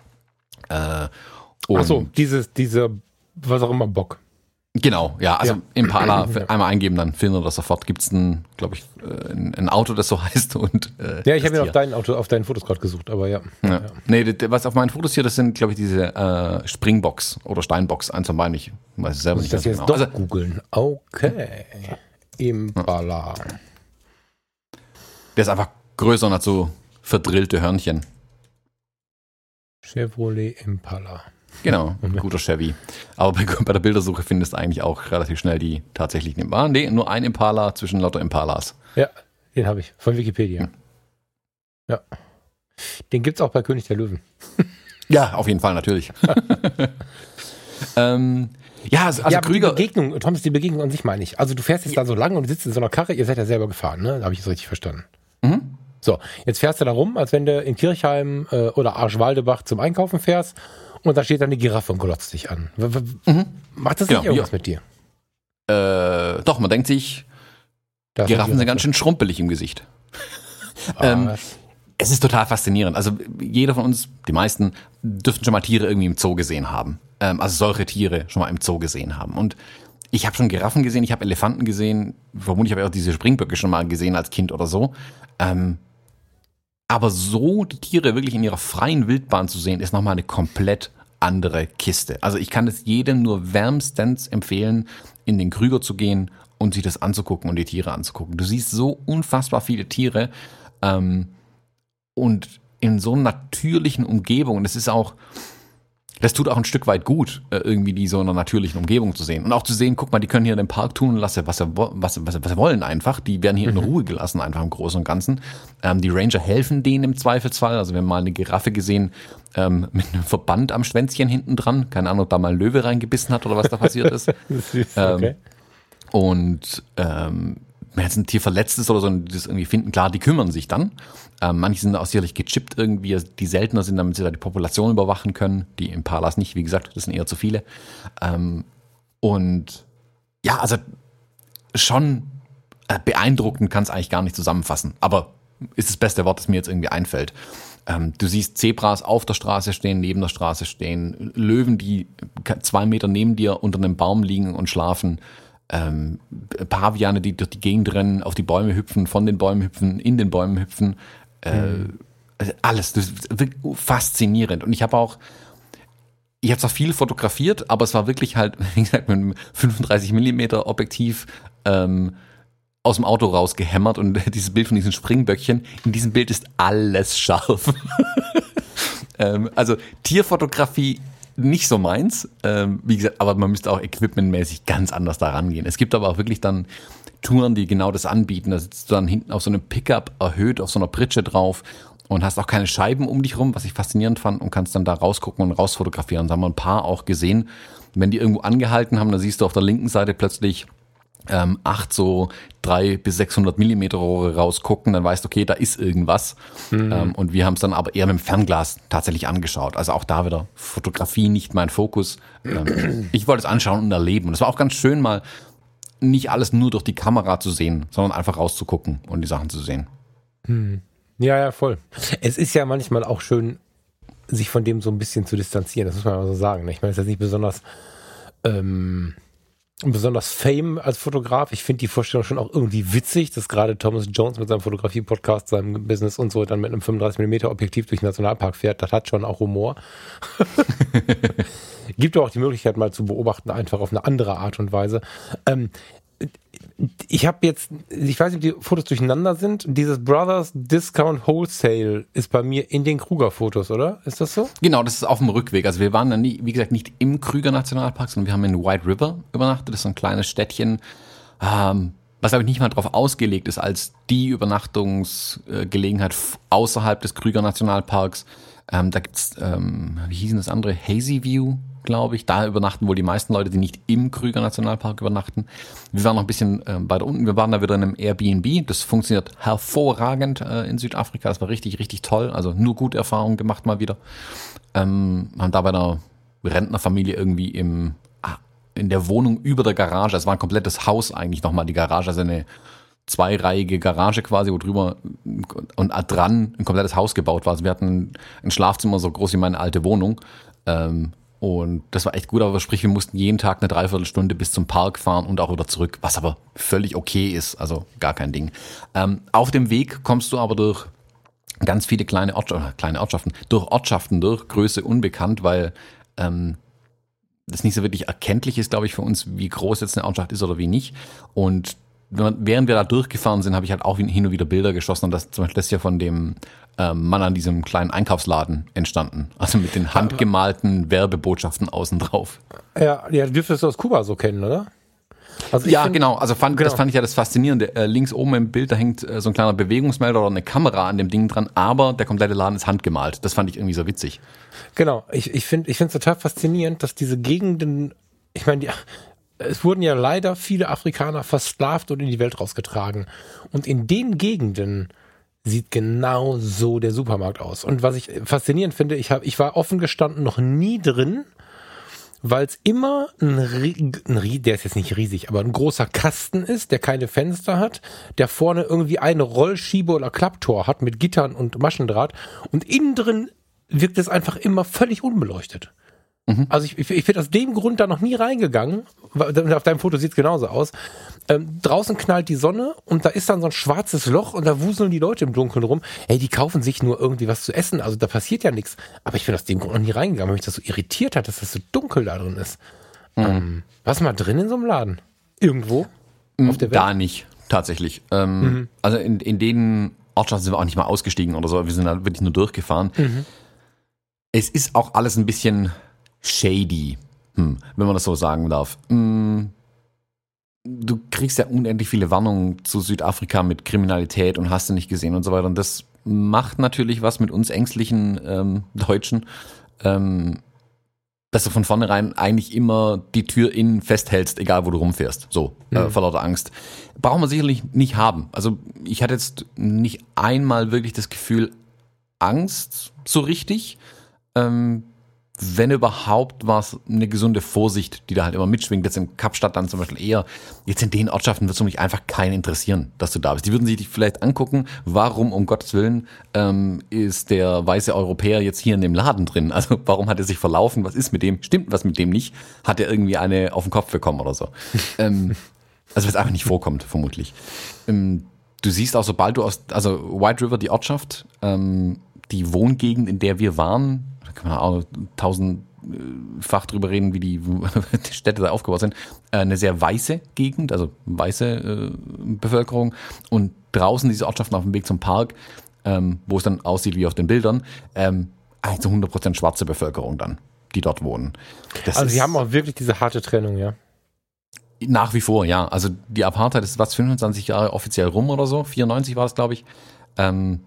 Äh, Ach so, dieses, diese, was auch immer, Bock. Genau, ja, also ja. Impala einmal eingeben, dann findet er das sofort. Gibt es ein, glaube ich, äh, ein, ein, Auto, das so heißt und äh, Ja, ich habe ja auf dein Auto, auf deinen Fotos gerade gesucht, aber ja. ja. ja. Nee, was auf meinen Fotos hier, das sind, glaube ich, diese äh, Springbox oder Steinbox, eins von beiden, ich weiß selber Muss nicht. Ich das jetzt genau. doch also, googeln. Okay. Impala. Der ist einfach größer und hat so verdrillte Hörnchen. Chevrolet Impala. Genau, ein guter Chevy. Aber bei, bei, der Bildersuche findest du eigentlich auch relativ schnell die tatsächlichen Impala. Nee, nur ein Impala zwischen lauter Impalas. Ja, den habe ich von Wikipedia. Hm. Ja. Den gibt es auch bei König der Löwen. ja, auf jeden Fall, natürlich. ähm, ja, also, also ja, Krüger. Die Begegnung, Thomas, die Begegnung an sich meine ich. Also du fährst jetzt da so lang und sitzt in so einer Karre, ihr seid ja selber gefahren, ne? Da habe ich es richtig verstanden. Mhm. So, jetzt fährst du da rum, als wenn du in Kirchheim äh, oder Arschwaldebach zum Einkaufen fährst und da steht dann eine Giraffe und glotzt dich an. Mhm. Macht das genau, nicht irgendwas ja. mit dir? Äh, doch, man denkt sich, das Giraffen sind ganz schön schrumpelig im Gesicht. ähm, es ist total faszinierend. Also jeder von uns, die meisten, dürften schon mal Tiere irgendwie im Zoo gesehen haben. Ähm, also solche Tiere schon mal im Zoo gesehen haben. Und ich habe schon Giraffen gesehen, ich habe Elefanten gesehen, vermutlich habe ich auch diese Springböcke schon mal gesehen als Kind oder so. Ähm, aber so die Tiere wirklich in ihrer freien Wildbahn zu sehen, ist nochmal eine komplett andere Kiste. Also ich kann es jedem nur wärmstens empfehlen, in den Krüger zu gehen und sich das anzugucken und die Tiere anzugucken. Du siehst so unfassbar viele Tiere ähm, und in so einer natürlichen Umgebung. Und es ist auch, das tut auch ein Stück weit gut, äh, irgendwie die so in einer natürlichen Umgebung zu sehen. Und auch zu sehen, guck mal, die können hier in dem Park tun und lassen, was sie, was, was, was sie wollen einfach. Die werden hier mhm. in Ruhe gelassen, einfach im Großen und Ganzen. Ähm, die Ranger helfen denen im Zweifelsfall. Also wir haben mal eine Giraffe gesehen ähm, mit einem Verband am Schwänzchen hinten dran. Keine Ahnung, ob da mal ein Löwe reingebissen hat oder was da passiert ist. Süß, okay. Ähm, und ähm, wenn jetzt ein Tier verletzt ist oder so und das irgendwie finden, klar, die kümmern sich dann. Ähm, manche sind auch sicherlich gechippt irgendwie, die seltener sind, damit sie da die Population überwachen können. Die Impalas nicht, wie gesagt, das sind eher zu viele. Ähm, und ja, also schon äh, beeindruckend kann es eigentlich gar nicht zusammenfassen. Aber ist das beste Wort, das mir jetzt irgendwie einfällt. Ähm, du siehst Zebras auf der Straße stehen, neben der Straße stehen, Löwen, die zwei Meter neben dir unter einem Baum liegen und schlafen ähm, Paviane, die durch die Gegend rennen, auf die Bäume hüpfen, von den Bäumen hüpfen, in den Bäumen hüpfen. Äh, mhm. Alles, das ist faszinierend. Und ich habe auch, ich habe zwar viel fotografiert, aber es war wirklich halt, wie gesagt, mit einem 35 Millimeter Objektiv ähm, aus dem Auto rausgehämmert und dieses Bild von diesen Springböckchen, in diesem Bild ist alles scharf. ähm, also Tierfotografie nicht so meins. Ähm, wie gesagt, aber man müsste auch equipmentmäßig ganz anders da rangehen. Es gibt aber auch wirklich dann Touren, die genau das anbieten. Da sitzt du dann hinten auf so einem Pickup erhöht auf so einer Pritsche drauf und hast auch keine Scheiben um dich rum, was ich faszinierend fand und kannst dann da rausgucken und rausfotografieren. Da haben wir ein paar auch gesehen. Wenn die irgendwo angehalten haben, dann siehst du auf der linken Seite plötzlich ähm, acht so drei bis 600 Millimeter Rohre rausgucken, dann weißt du, okay, da ist irgendwas. Mhm. Ähm, und wir haben es dann aber eher mit dem Fernglas tatsächlich angeschaut. Also auch da wieder Fotografie nicht mein Fokus. Ähm, ich wollte es anschauen und erleben. Und es war auch ganz schön mal nicht alles nur durch die Kamera zu sehen, sondern einfach rauszugucken und die Sachen zu sehen. Mhm. Ja, ja, voll. Es ist ja manchmal auch schön, sich von dem so ein bisschen zu distanzieren. Das muss man mal so sagen. Ne? Ich meine, es ist jetzt nicht besonders ähm, besonders Fame als Fotograf. Ich finde die Vorstellung schon auch irgendwie witzig, dass gerade Thomas Jones mit seinem Fotografie-Podcast, seinem Business und so dann mit einem 35mm Objektiv durch den Nationalpark fährt. Das hat schon auch Humor. Gibt auch die Möglichkeit mal zu beobachten, einfach auf eine andere Art und Weise. Ähm, ich habe jetzt, ich weiß nicht, ob die Fotos durcheinander sind. Dieses Brothers Discount Wholesale ist bei mir in den Kruger-Fotos, oder? Ist das so? Genau, das ist auf dem Rückweg. Also wir waren dann, nie, wie gesagt, nicht im Krüger Nationalpark, sondern wir haben in White River übernachtet. Das ist so ein kleines Städtchen, ähm, was aber nicht mal darauf ausgelegt ist, als die Übernachtungsgelegenheit außerhalb des Krüger Nationalparks. Ähm, da gibt's, ähm, wie hießen das andere? Hazy View glaube ich. Da übernachten wohl die meisten Leute, die nicht im Krüger Nationalpark übernachten. Wir waren noch ein bisschen äh, weiter unten. Wir waren da wieder in einem Airbnb. Das funktioniert hervorragend äh, in Südafrika. Das war richtig, richtig toll. Also nur gute Erfahrungen gemacht mal wieder. Ähm, haben da bei einer Rentnerfamilie irgendwie im ah, in der Wohnung über der Garage. Es war ein komplettes Haus eigentlich nochmal die Garage, also eine zweireihige Garage quasi, wo drüber und dran ein komplettes Haus gebaut war. Also wir hatten ein Schlafzimmer so groß wie meine alte Wohnung. Ähm, und das war echt gut, aber sprich, wir mussten jeden Tag eine Dreiviertelstunde bis zum Park fahren und auch wieder zurück, was aber völlig okay ist, also gar kein Ding. Ähm, auf dem Weg kommst du aber durch ganz viele kleine, Ortschaften, kleine Ortschaften, durch Ortschaften durch, Größe unbekannt, weil ähm, das nicht so wirklich erkenntlich ist, glaube ich, für uns, wie groß jetzt eine Ortschaft ist oder wie nicht. Und während wir da durchgefahren sind, habe ich halt auch hin und wieder Bilder geschossen und das zum Beispiel das ist ja von dem ähm, Mann an diesem kleinen Einkaufsladen entstanden. Also mit den handgemalten Werbebotschaften außen drauf. Ja, ja, dürftest du aus Kuba so kennen, oder? Also ja, find, genau. Also fand, genau. das fand ich ja das Faszinierende. Äh, links oben im Bild, da hängt äh, so ein kleiner Bewegungsmelder oder eine Kamera an dem Ding dran, aber der komplette Laden ist handgemalt. Das fand ich irgendwie so witzig. Genau. Ich, ich finde ich finde es total faszinierend, dass diese Gegenden, ich meine, die, es wurden ja leider viele Afrikaner versklavt und in die Welt rausgetragen. Und in den Gegenden sieht genau so der Supermarkt aus. Und was ich faszinierend finde, ich, hab, ich war offen gestanden noch nie drin, weil es immer ein, ein, der ist jetzt nicht riesig, aber ein großer Kasten ist, der keine Fenster hat, der vorne irgendwie eine Rollschiebe oder Klapptor hat mit Gittern und Maschendraht und innen drin wirkt es einfach immer völlig unbeleuchtet. Mhm. Also ich, ich, ich bin aus dem Grund da noch nie reingegangen. Auf deinem Foto sieht es genauso aus. Ähm, draußen knallt die Sonne und da ist dann so ein schwarzes Loch und da wuseln die Leute im Dunkeln rum. Ey, die kaufen sich nur irgendwie was zu essen. Also da passiert ja nichts. Aber ich bin aus dem Grund noch nie reingegangen, weil mich das so irritiert hat, dass das so dunkel da drin ist. Mhm. Ähm, was mal drin in so einem Laden? Irgendwo? Mhm, auf der Welt? Da nicht, tatsächlich. Ähm, mhm. Also in, in den Ortschaften sind wir auch nicht mal ausgestiegen oder so. Wir sind da wirklich nur durchgefahren. Mhm. Es ist auch alles ein bisschen shady, hm, wenn man das so sagen darf. Hm, du kriegst ja unendlich viele Warnungen zu Südafrika mit Kriminalität und hast du nicht gesehen und so weiter. Und das macht natürlich was mit uns ängstlichen ähm, Deutschen, ähm, dass du von vornherein eigentlich immer die Tür innen festhältst, egal wo du rumfährst. So, äh, mhm. äh, vor lauter Angst. Braucht man sicherlich nicht haben. Also ich hatte jetzt nicht einmal wirklich das Gefühl, Angst so richtig. Ähm, wenn überhaupt, war es eine gesunde Vorsicht, die da halt immer mitschwingt. Jetzt in Kapstadt dann zum Beispiel eher. Jetzt in den Ortschaften wird es mich einfach keinen interessieren, dass du da bist. Die würden sich vielleicht angucken, warum um Gottes Willen ähm, ist der weiße Europäer jetzt hier in dem Laden drin? Also warum hat er sich verlaufen? Was ist mit dem? Stimmt was mit dem nicht? Hat er irgendwie eine auf den Kopf bekommen oder so? ähm, also was einfach nicht vorkommt, vermutlich. Ähm, du siehst auch, sobald du aus, also White River, die Ortschaft, ähm, die Wohngegend, in der wir waren, kann man auch tausendfach drüber reden, wie die Städte da aufgebaut sind, äh, eine sehr weiße Gegend, also weiße äh, Bevölkerung und draußen diese Ortschaften auf dem Weg zum Park, ähm, wo es dann aussieht wie auf den Bildern, ähm, eigentlich zu 100% schwarze Bevölkerung dann, die dort wohnen. Das also sie haben auch wirklich diese harte Trennung, ja? Nach wie vor, ja. Also die Apartheid ist was 25 Jahre offiziell rum oder so, 94 war es, glaube ich. Ähm,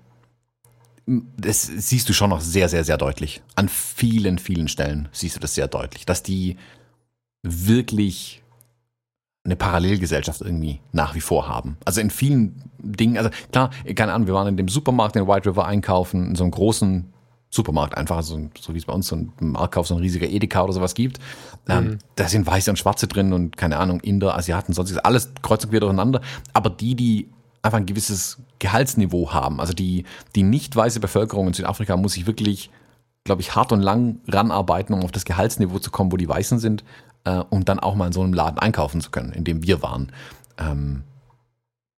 das siehst du schon noch sehr, sehr, sehr deutlich. An vielen, vielen Stellen siehst du das sehr deutlich, dass die wirklich eine Parallelgesellschaft irgendwie nach wie vor haben. Also in vielen Dingen, also klar, keine Ahnung, wir waren in dem Supermarkt in White River einkaufen, in so einem großen Supermarkt einfach, also so wie es bei uns so ein Marktkauf, so ein riesiger Edeka oder sowas gibt. Ähm, mhm. Da sind Weiße und Schwarze drin und keine Ahnung, Inder, Asiaten, sonst alles kreuz und quer durcheinander. Aber die, die einfach ein gewisses Gehaltsniveau haben. Also die, die nicht weiße Bevölkerung in Südafrika muss sich wirklich, glaube ich, hart und lang ranarbeiten, um auf das Gehaltsniveau zu kommen, wo die Weißen sind, äh, und dann auch mal in so einem Laden einkaufen zu können, in dem wir waren. Ähm,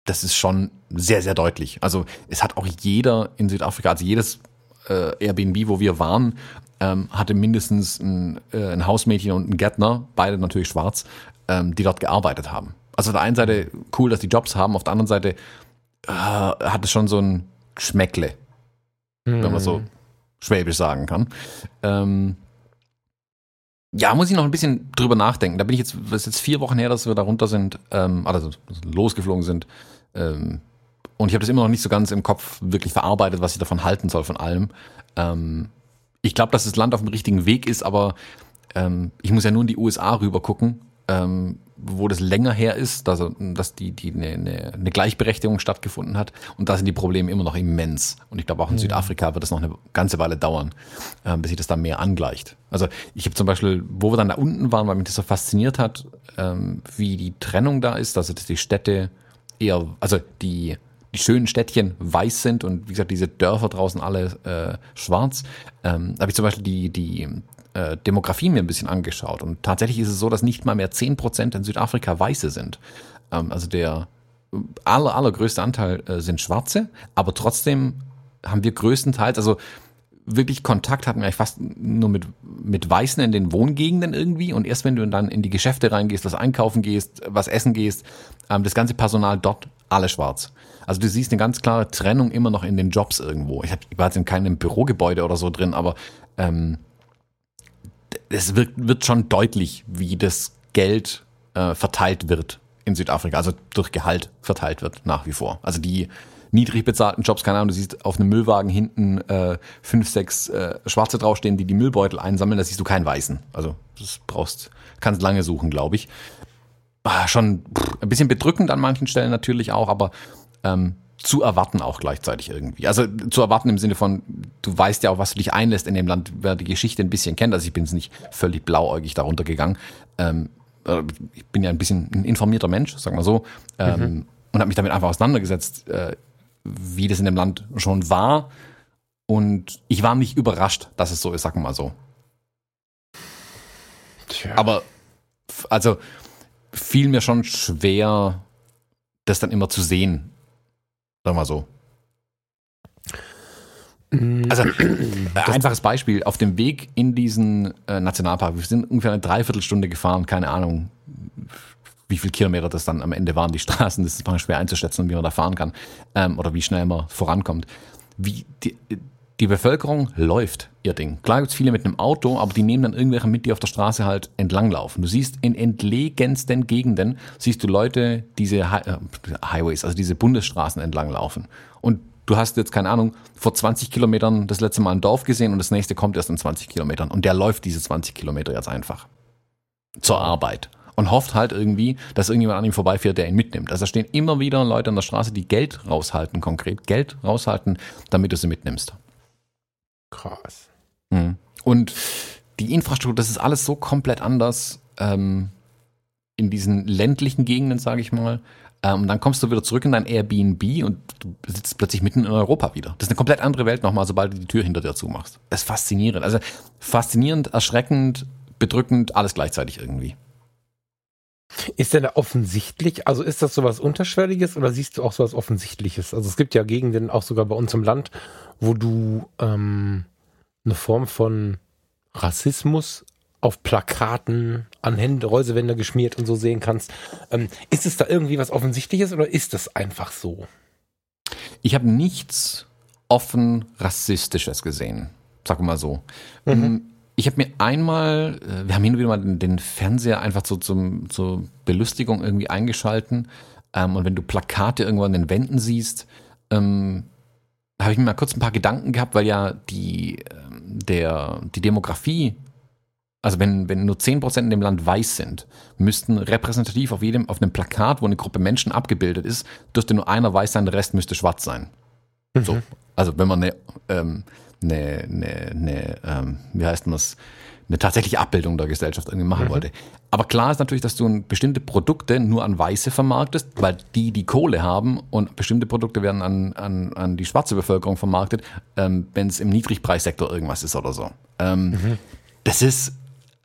das ist schon sehr, sehr deutlich. Also es hat auch jeder in Südafrika, also jedes äh, Airbnb, wo wir waren, ähm, hatte mindestens ein, äh, ein Hausmädchen und ein Gärtner, beide natürlich schwarz, ähm, die dort gearbeitet haben. Also auf der einen Seite cool, dass die Jobs haben, auf der anderen Seite äh, hat es schon so ein Geschmäckle, mhm. wenn man so schwäbisch sagen kann. Ähm, ja, muss ich noch ein bisschen drüber nachdenken. Da bin ich jetzt, das ist jetzt vier Wochen her, dass wir da runter sind, ähm, also losgeflogen sind. Ähm, und ich habe das immer noch nicht so ganz im Kopf wirklich verarbeitet, was ich davon halten soll von allem. Ähm, ich glaube, dass das Land auf dem richtigen Weg ist, aber ähm, ich muss ja nur in die USA rüber gucken ähm, wo das länger her ist, dass, dass die, die eine, eine, eine Gleichberechtigung stattgefunden hat. Und da sind die Probleme immer noch immens. Und ich glaube, auch in ja. Südafrika wird es noch eine ganze Weile dauern, äh, bis sich das da mehr angleicht. Also ich habe zum Beispiel, wo wir dann da unten waren, weil mich das so fasziniert hat, ähm, wie die Trennung da ist, also dass die Städte eher, also die, die schönen Städtchen weiß sind und wie gesagt, diese Dörfer draußen alle äh, schwarz. Ähm, habe ich zum Beispiel die, die äh, Demografie mir ein bisschen angeschaut. Und tatsächlich ist es so, dass nicht mal mehr zehn Prozent in Südafrika Weiße sind. Ähm, also der aller, allergrößte Anteil äh, sind Schwarze, aber trotzdem haben wir größtenteils, also wirklich Kontakt hatten wir eigentlich fast nur mit, mit Weißen in den Wohngegenden irgendwie. Und erst wenn du dann in die Geschäfte reingehst, was einkaufen gehst, was essen gehst, ähm, das ganze Personal dort alle schwarz. Also du siehst eine ganz klare Trennung immer noch in den Jobs irgendwo. Ich, hab, ich war jetzt in keinem Bürogebäude oder so drin, aber ähm, es wird, wird schon deutlich, wie das Geld äh, verteilt wird in Südafrika, also durch Gehalt verteilt wird nach wie vor. Also die niedrig bezahlten Jobs, keine Ahnung, du siehst auf einem Müllwagen hinten äh, fünf, sechs äh, Schwarze draufstehen, die die Müllbeutel einsammeln, da siehst du keinen Weißen. Also das brauchst, kannst lange suchen, glaube ich. Ah, schon pff, ein bisschen bedrückend an manchen Stellen natürlich auch, aber ähm, zu erwarten auch gleichzeitig irgendwie. Also zu erwarten im Sinne von, du weißt ja auch, was du dich einlässt in dem Land, wer die Geschichte ein bisschen kennt. Also ich bin jetzt nicht völlig blauäugig darunter gegangen. Ähm, äh, ich bin ja ein bisschen ein informierter Mensch, sag mal so, ähm, mhm. und habe mich damit einfach auseinandergesetzt. Äh, wie das in dem Land schon war. Und ich war nicht überrascht, dass es so ist, wir mal so. Tja. Aber, also, fiel mir schon schwer, das dann immer zu sehen. Wir mal so. Mm. Also, einfaches Beispiel. Auf dem Weg in diesen äh, Nationalpark, wir sind ungefähr eine Dreiviertelstunde gefahren, keine Ahnung, wie viel Kilometer das dann am Ende waren, die Straßen, das ist manchmal schwer einzuschätzen, wie man da fahren kann ähm, oder wie schnell man vorankommt. Wie die, die Bevölkerung läuft ihr Ding. Klar gibt es viele mit einem Auto, aber die nehmen dann irgendwelche mit, die auf der Straße halt entlanglaufen. Du siehst in entlegensten Gegenden, siehst du Leute diese Hi äh, Highways, also diese Bundesstraßen entlanglaufen. Und du hast jetzt, keine Ahnung, vor 20 Kilometern das letzte Mal ein Dorf gesehen und das nächste kommt erst in 20 Kilometern. Und der läuft diese 20 Kilometer jetzt einfach. Zur Arbeit und hofft halt irgendwie, dass irgendjemand an ihm vorbeifährt, der ihn mitnimmt. Also da stehen immer wieder Leute an der Straße, die Geld raushalten, konkret Geld raushalten, damit du sie mitnimmst. Krass. Mhm. Und die Infrastruktur, das ist alles so komplett anders ähm, in diesen ländlichen Gegenden, sage ich mal. Ähm, dann kommst du wieder zurück in dein Airbnb und du sitzt plötzlich mitten in Europa wieder. Das ist eine komplett andere Welt nochmal, sobald du die Tür hinter dir zumachst. Das ist faszinierend. Also faszinierend, erschreckend, bedrückend, alles gleichzeitig irgendwie. Ist denn da offensichtlich, also ist das sowas Unterschwelliges oder siehst du auch sowas Offensichtliches? Also es gibt ja Gegenden, auch sogar bei uns im Land, wo du ähm, eine Form von Rassismus auf Plakaten, an Hände, Reusewände geschmiert und so sehen kannst. Ähm, ist es da irgendwie was Offensichtliches oder ist das einfach so? Ich habe nichts offen Rassistisches gesehen, sag mal so. Mhm. Ich habe mir einmal, äh, wir haben hin und wieder mal den, den Fernseher einfach so zum, zur Belustigung irgendwie eingeschalten. Ähm, und wenn du Plakate irgendwo an den Wänden siehst, ähm, habe ich mir mal kurz ein paar Gedanken gehabt, weil ja die, ähm, der, die Demografie, also wenn, wenn nur 10% in dem Land weiß sind, müssten repräsentativ auf jedem, auf einem Plakat, wo eine Gruppe Menschen abgebildet ist, dürfte nur einer weiß sein, der Rest müsste schwarz sein. Mhm. So. Also wenn man eine, ähm, eine, eine, eine ähm, wie heißt denn das, eine tatsächliche Abbildung der Gesellschaft irgendwie machen mhm. wollte. Aber klar ist natürlich, dass du bestimmte Produkte nur an Weiße vermarktest, weil die die Kohle haben und bestimmte Produkte werden an, an, an die schwarze Bevölkerung vermarktet, ähm, wenn es im Niedrigpreissektor irgendwas ist oder so. Ähm, mhm. Das ist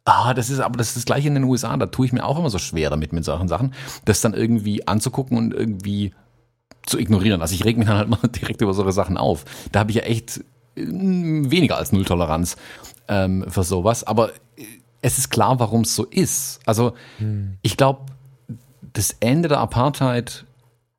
Ah, das ist aber das ist das gleiche in den USA. Da tue ich mir auch immer so schwer damit mit solchen Sachen, das dann irgendwie anzugucken und irgendwie zu ignorieren. Also ich reg mich dann halt mal direkt über solche Sachen auf. Da habe ich ja echt weniger als Nulltoleranz ähm, für sowas. Aber es ist klar, warum es so ist. Also hm. ich glaube, das Ende der Apartheid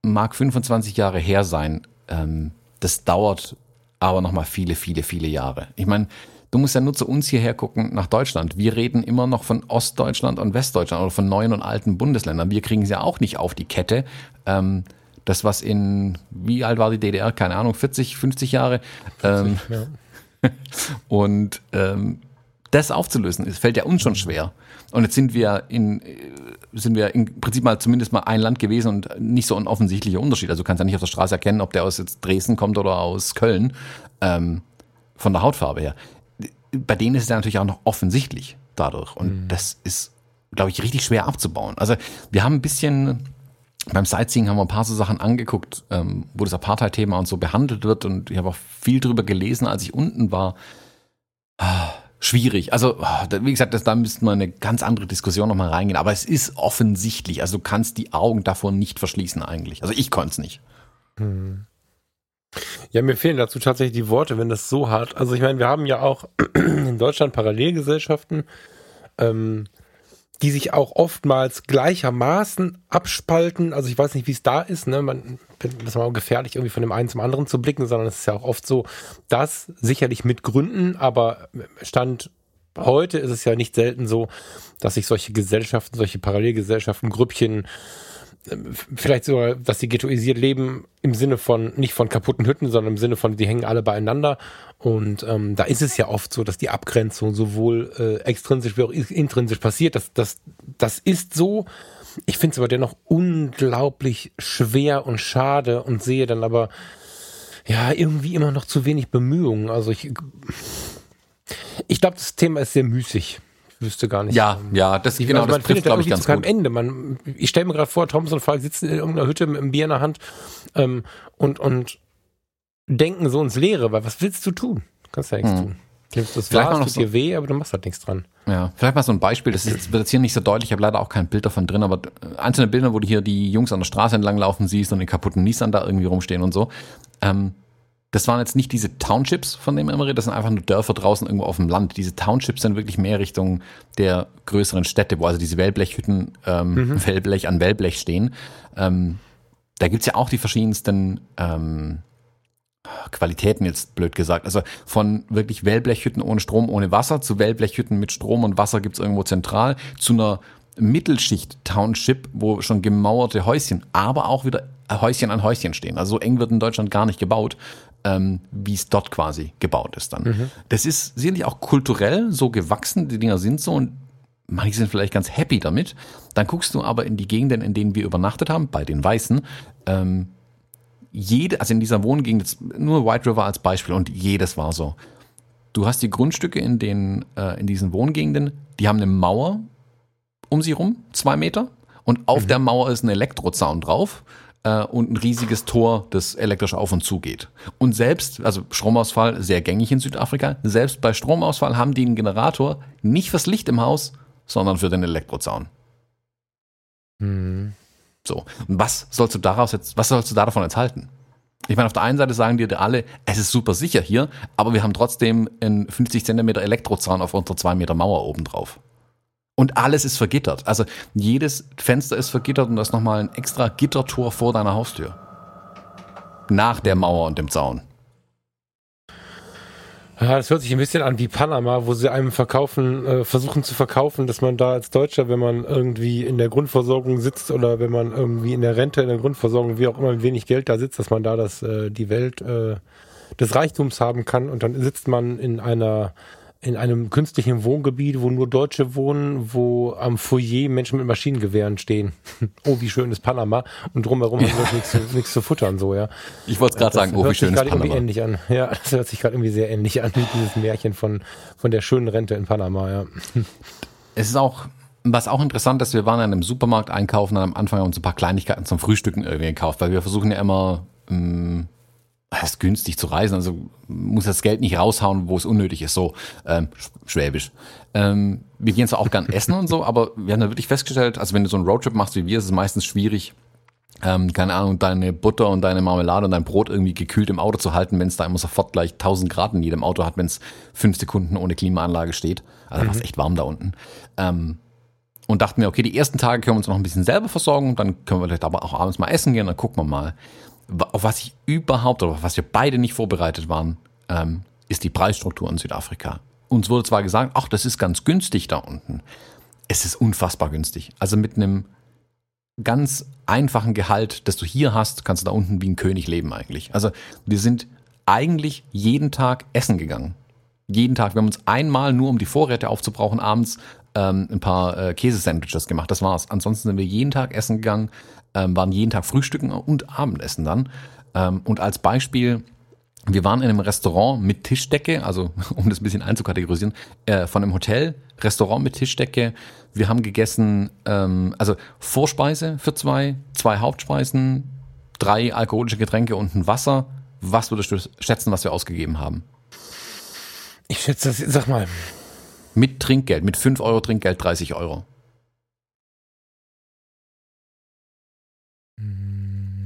mag 25 Jahre her sein. Ähm, das dauert aber noch mal viele, viele, viele Jahre. Ich meine, du musst ja nur zu uns hierher gucken nach Deutschland. Wir reden immer noch von Ostdeutschland und Westdeutschland oder von neuen und alten Bundesländern. Wir kriegen es ja auch nicht auf die Kette. Ähm, das, was in, wie alt war die DDR? Keine Ahnung, 40, 50 Jahre. 40, ähm, ja. und ähm, das aufzulösen, es fällt ja uns schon schwer. Und jetzt sind wir in, sind wir im Prinzip mal zumindest mal ein Land gewesen und nicht so ein offensichtlicher Unterschied. Also du kannst ja nicht auf der Straße erkennen, ob der aus jetzt Dresden kommt oder aus Köln, ähm, von der Hautfarbe her. Bei denen ist es ja natürlich auch noch offensichtlich dadurch. Und mhm. das ist, glaube ich, richtig schwer abzubauen. Also wir haben ein bisschen beim Sightseeing haben wir ein paar so Sachen angeguckt, ähm, wo das Apartheid-Thema und so behandelt wird und ich habe auch viel drüber gelesen, als ich unten war. Ah, schwierig. Also, ah, wie gesagt, das, da müssten wir eine ganz andere Diskussion nochmal reingehen, aber es ist offensichtlich. Also du kannst die Augen davor nicht verschließen eigentlich. Also ich konnte es nicht. Hm. Ja, mir fehlen dazu tatsächlich die Worte, wenn das so hart. Also ich meine, wir haben ja auch in Deutschland Parallelgesellschaften, ähm, die sich auch oftmals gleichermaßen abspalten. Also ich weiß nicht, wie es da ist. Ne? Man, das ist mal gefährlich, irgendwie von dem einen zum anderen zu blicken, sondern es ist ja auch oft so, dass sicherlich mit Gründen, aber Stand heute ist es ja nicht selten so, dass sich solche Gesellschaften, solche Parallelgesellschaften, Grüppchen vielleicht sogar, dass sie ghettoisiert leben im Sinne von nicht von kaputten Hütten, sondern im Sinne von, die hängen alle beieinander. Und ähm, da ist es ja oft so, dass die Abgrenzung sowohl äh, extrinsisch wie auch intrinsisch passiert. Das, das, das ist so. Ich finde es aber dennoch unglaublich schwer und schade und sehe dann aber ja irgendwie immer noch zu wenig Bemühungen. Also ich, ich glaube, das Thema ist sehr müßig wüsste gar nicht. Ja, ja, das ich, genau, also man das trifft, glaube ich, ganz gut. Ende. Man, ich stelle mir gerade vor, Thompson und Falk sitzen in irgendeiner Hütte mit einem Bier in der Hand ähm, und, und denken so ins Leere, weil was willst du tun? Du kannst ja nichts hm. tun. Nimmst das vielleicht wahr, noch tut so, dir weh, aber du machst halt nichts dran. Ja, vielleicht mal so ein Beispiel, das ist, wird jetzt hier nicht so deutlich, ich habe leider auch kein Bild davon drin, aber einzelne Bilder, wo du hier die Jungs an der Straße entlang laufen siehst und den kaputten Nissan da irgendwie rumstehen und so. Ähm, das waren jetzt nicht diese Townships, von denen immer redet, das sind einfach nur Dörfer draußen irgendwo auf dem Land. Diese Townships sind wirklich mehr Richtung der größeren Städte, wo also diese Wellblechhütten ähm, mhm. Wellblech an Wellblech stehen. Ähm, da gibt's ja auch die verschiedensten ähm, Qualitäten jetzt blöd gesagt. Also von wirklich Wellblechhütten ohne Strom, ohne Wasser zu Wellblechhütten mit Strom und Wasser gibt's irgendwo zentral zu einer Mittelschicht-Township, wo schon gemauerte Häuschen, aber auch wieder Häuschen an Häuschen stehen. Also so eng wird in Deutschland gar nicht gebaut ähm, wie es dort quasi gebaut ist dann. Mhm. Das ist sicherlich auch kulturell so gewachsen, die Dinger sind so und manche sind vielleicht ganz happy damit. Dann guckst du aber in die Gegenden, in denen wir übernachtet haben, bei den Weißen, ähm, jede, also in dieser Wohngegend, jetzt nur White River als Beispiel und jedes war so. Du hast die Grundstücke in den, äh, in diesen Wohngegenden, die haben eine Mauer um sie rum, zwei Meter, und auf mhm. der Mauer ist ein Elektrozaun drauf äh, und ein riesiges Tor, das elektrisch auf und zu geht. Und selbst, also Stromausfall sehr gängig in Südafrika, selbst bei Stromausfall haben die einen Generator nicht fürs Licht im Haus, sondern für den Elektrozaun. Mhm. So, und was sollst du daraus jetzt, was sollst du davon jetzt halten? Ich meine, auf der einen Seite sagen dir alle, es ist super sicher hier, aber wir haben trotzdem einen 50 Zentimeter Elektrozaun auf unserer 2 Meter Mauer oben drauf. Und alles ist vergittert. Also jedes Fenster ist vergittert und da ist nochmal ein extra Gittertor vor deiner Haustür. Nach der Mauer und dem Zaun. Ja, das hört sich ein bisschen an wie Panama, wo sie einem verkaufen, äh, versuchen zu verkaufen, dass man da als Deutscher, wenn man irgendwie in der Grundversorgung sitzt oder wenn man irgendwie in der Rente, in der Grundversorgung, wie auch immer, wenig Geld da sitzt, dass man da das, äh, die Welt äh, des Reichtums haben kann und dann sitzt man in einer in einem künstlichen Wohngebiet, wo nur Deutsche wohnen, wo am Foyer Menschen mit Maschinengewehren stehen. oh, wie schön ist Panama. Und drumherum haben wir nichts, zu, nichts zu futtern, so, ja. Ich wollte gerade sagen, oh, wie schön ist Panama. Irgendwie ähnlich an. Ja, das hört sich gerade irgendwie sehr ähnlich an, wie dieses Märchen von, von der schönen Rente in Panama, ja. Es ist auch, was auch interessant ist, wir waren in einem Supermarkt einkaufen und am Anfang haben uns ein paar Kleinigkeiten zum Frühstücken irgendwie gekauft, weil wir versuchen ja immer, ähm, es ist günstig zu reisen, also muss das Geld nicht raushauen, wo es unnötig ist, so ähm, schwäbisch. Ähm, wir gehen zwar auch gern essen und so, aber wir haben da wirklich festgestellt, also wenn du so einen Roadtrip machst wie wir, ist es meistens schwierig, ähm, keine Ahnung, deine Butter und deine Marmelade und dein Brot irgendwie gekühlt im Auto zu halten, wenn es da immer sofort gleich 1000 Grad in jedem Auto hat, wenn es fünf Sekunden ohne Klimaanlage steht. Also mhm. war es echt warm da unten. Ähm, und dachten mir, okay, die ersten Tage können wir uns noch ein bisschen selber versorgen, dann können wir vielleicht aber auch abends mal essen gehen, dann gucken wir mal auf was ich überhaupt oder auf was wir beide nicht vorbereitet waren, ähm, ist die Preisstruktur in Südafrika. Uns wurde zwar gesagt, ach, das ist ganz günstig da unten. Es ist unfassbar günstig. Also mit einem ganz einfachen Gehalt, das du hier hast, kannst du da unten wie ein König leben eigentlich. Also wir sind eigentlich jeden Tag essen gegangen. Jeden Tag. Wir haben uns einmal nur, um die Vorräte aufzubrauchen, abends ähm, ein paar äh, Käsesandwiches gemacht. Das war's. Ansonsten sind wir jeden Tag essen gegangen ähm, waren jeden Tag Frühstücken und Abendessen dann. Ähm, und als Beispiel, Wir waren in einem Restaurant mit Tischdecke, also um das ein bisschen einzukategorisieren, äh, von einem Hotel, Restaurant mit Tischdecke. Wir haben gegessen, ähm, also Vorspeise für zwei, zwei Hauptspeisen, drei alkoholische Getränke und ein Wasser. Was würdest du schätzen, was wir ausgegeben haben? Ich schätze das, sag mal. Mit Trinkgeld, mit 5 Euro Trinkgeld 30 Euro.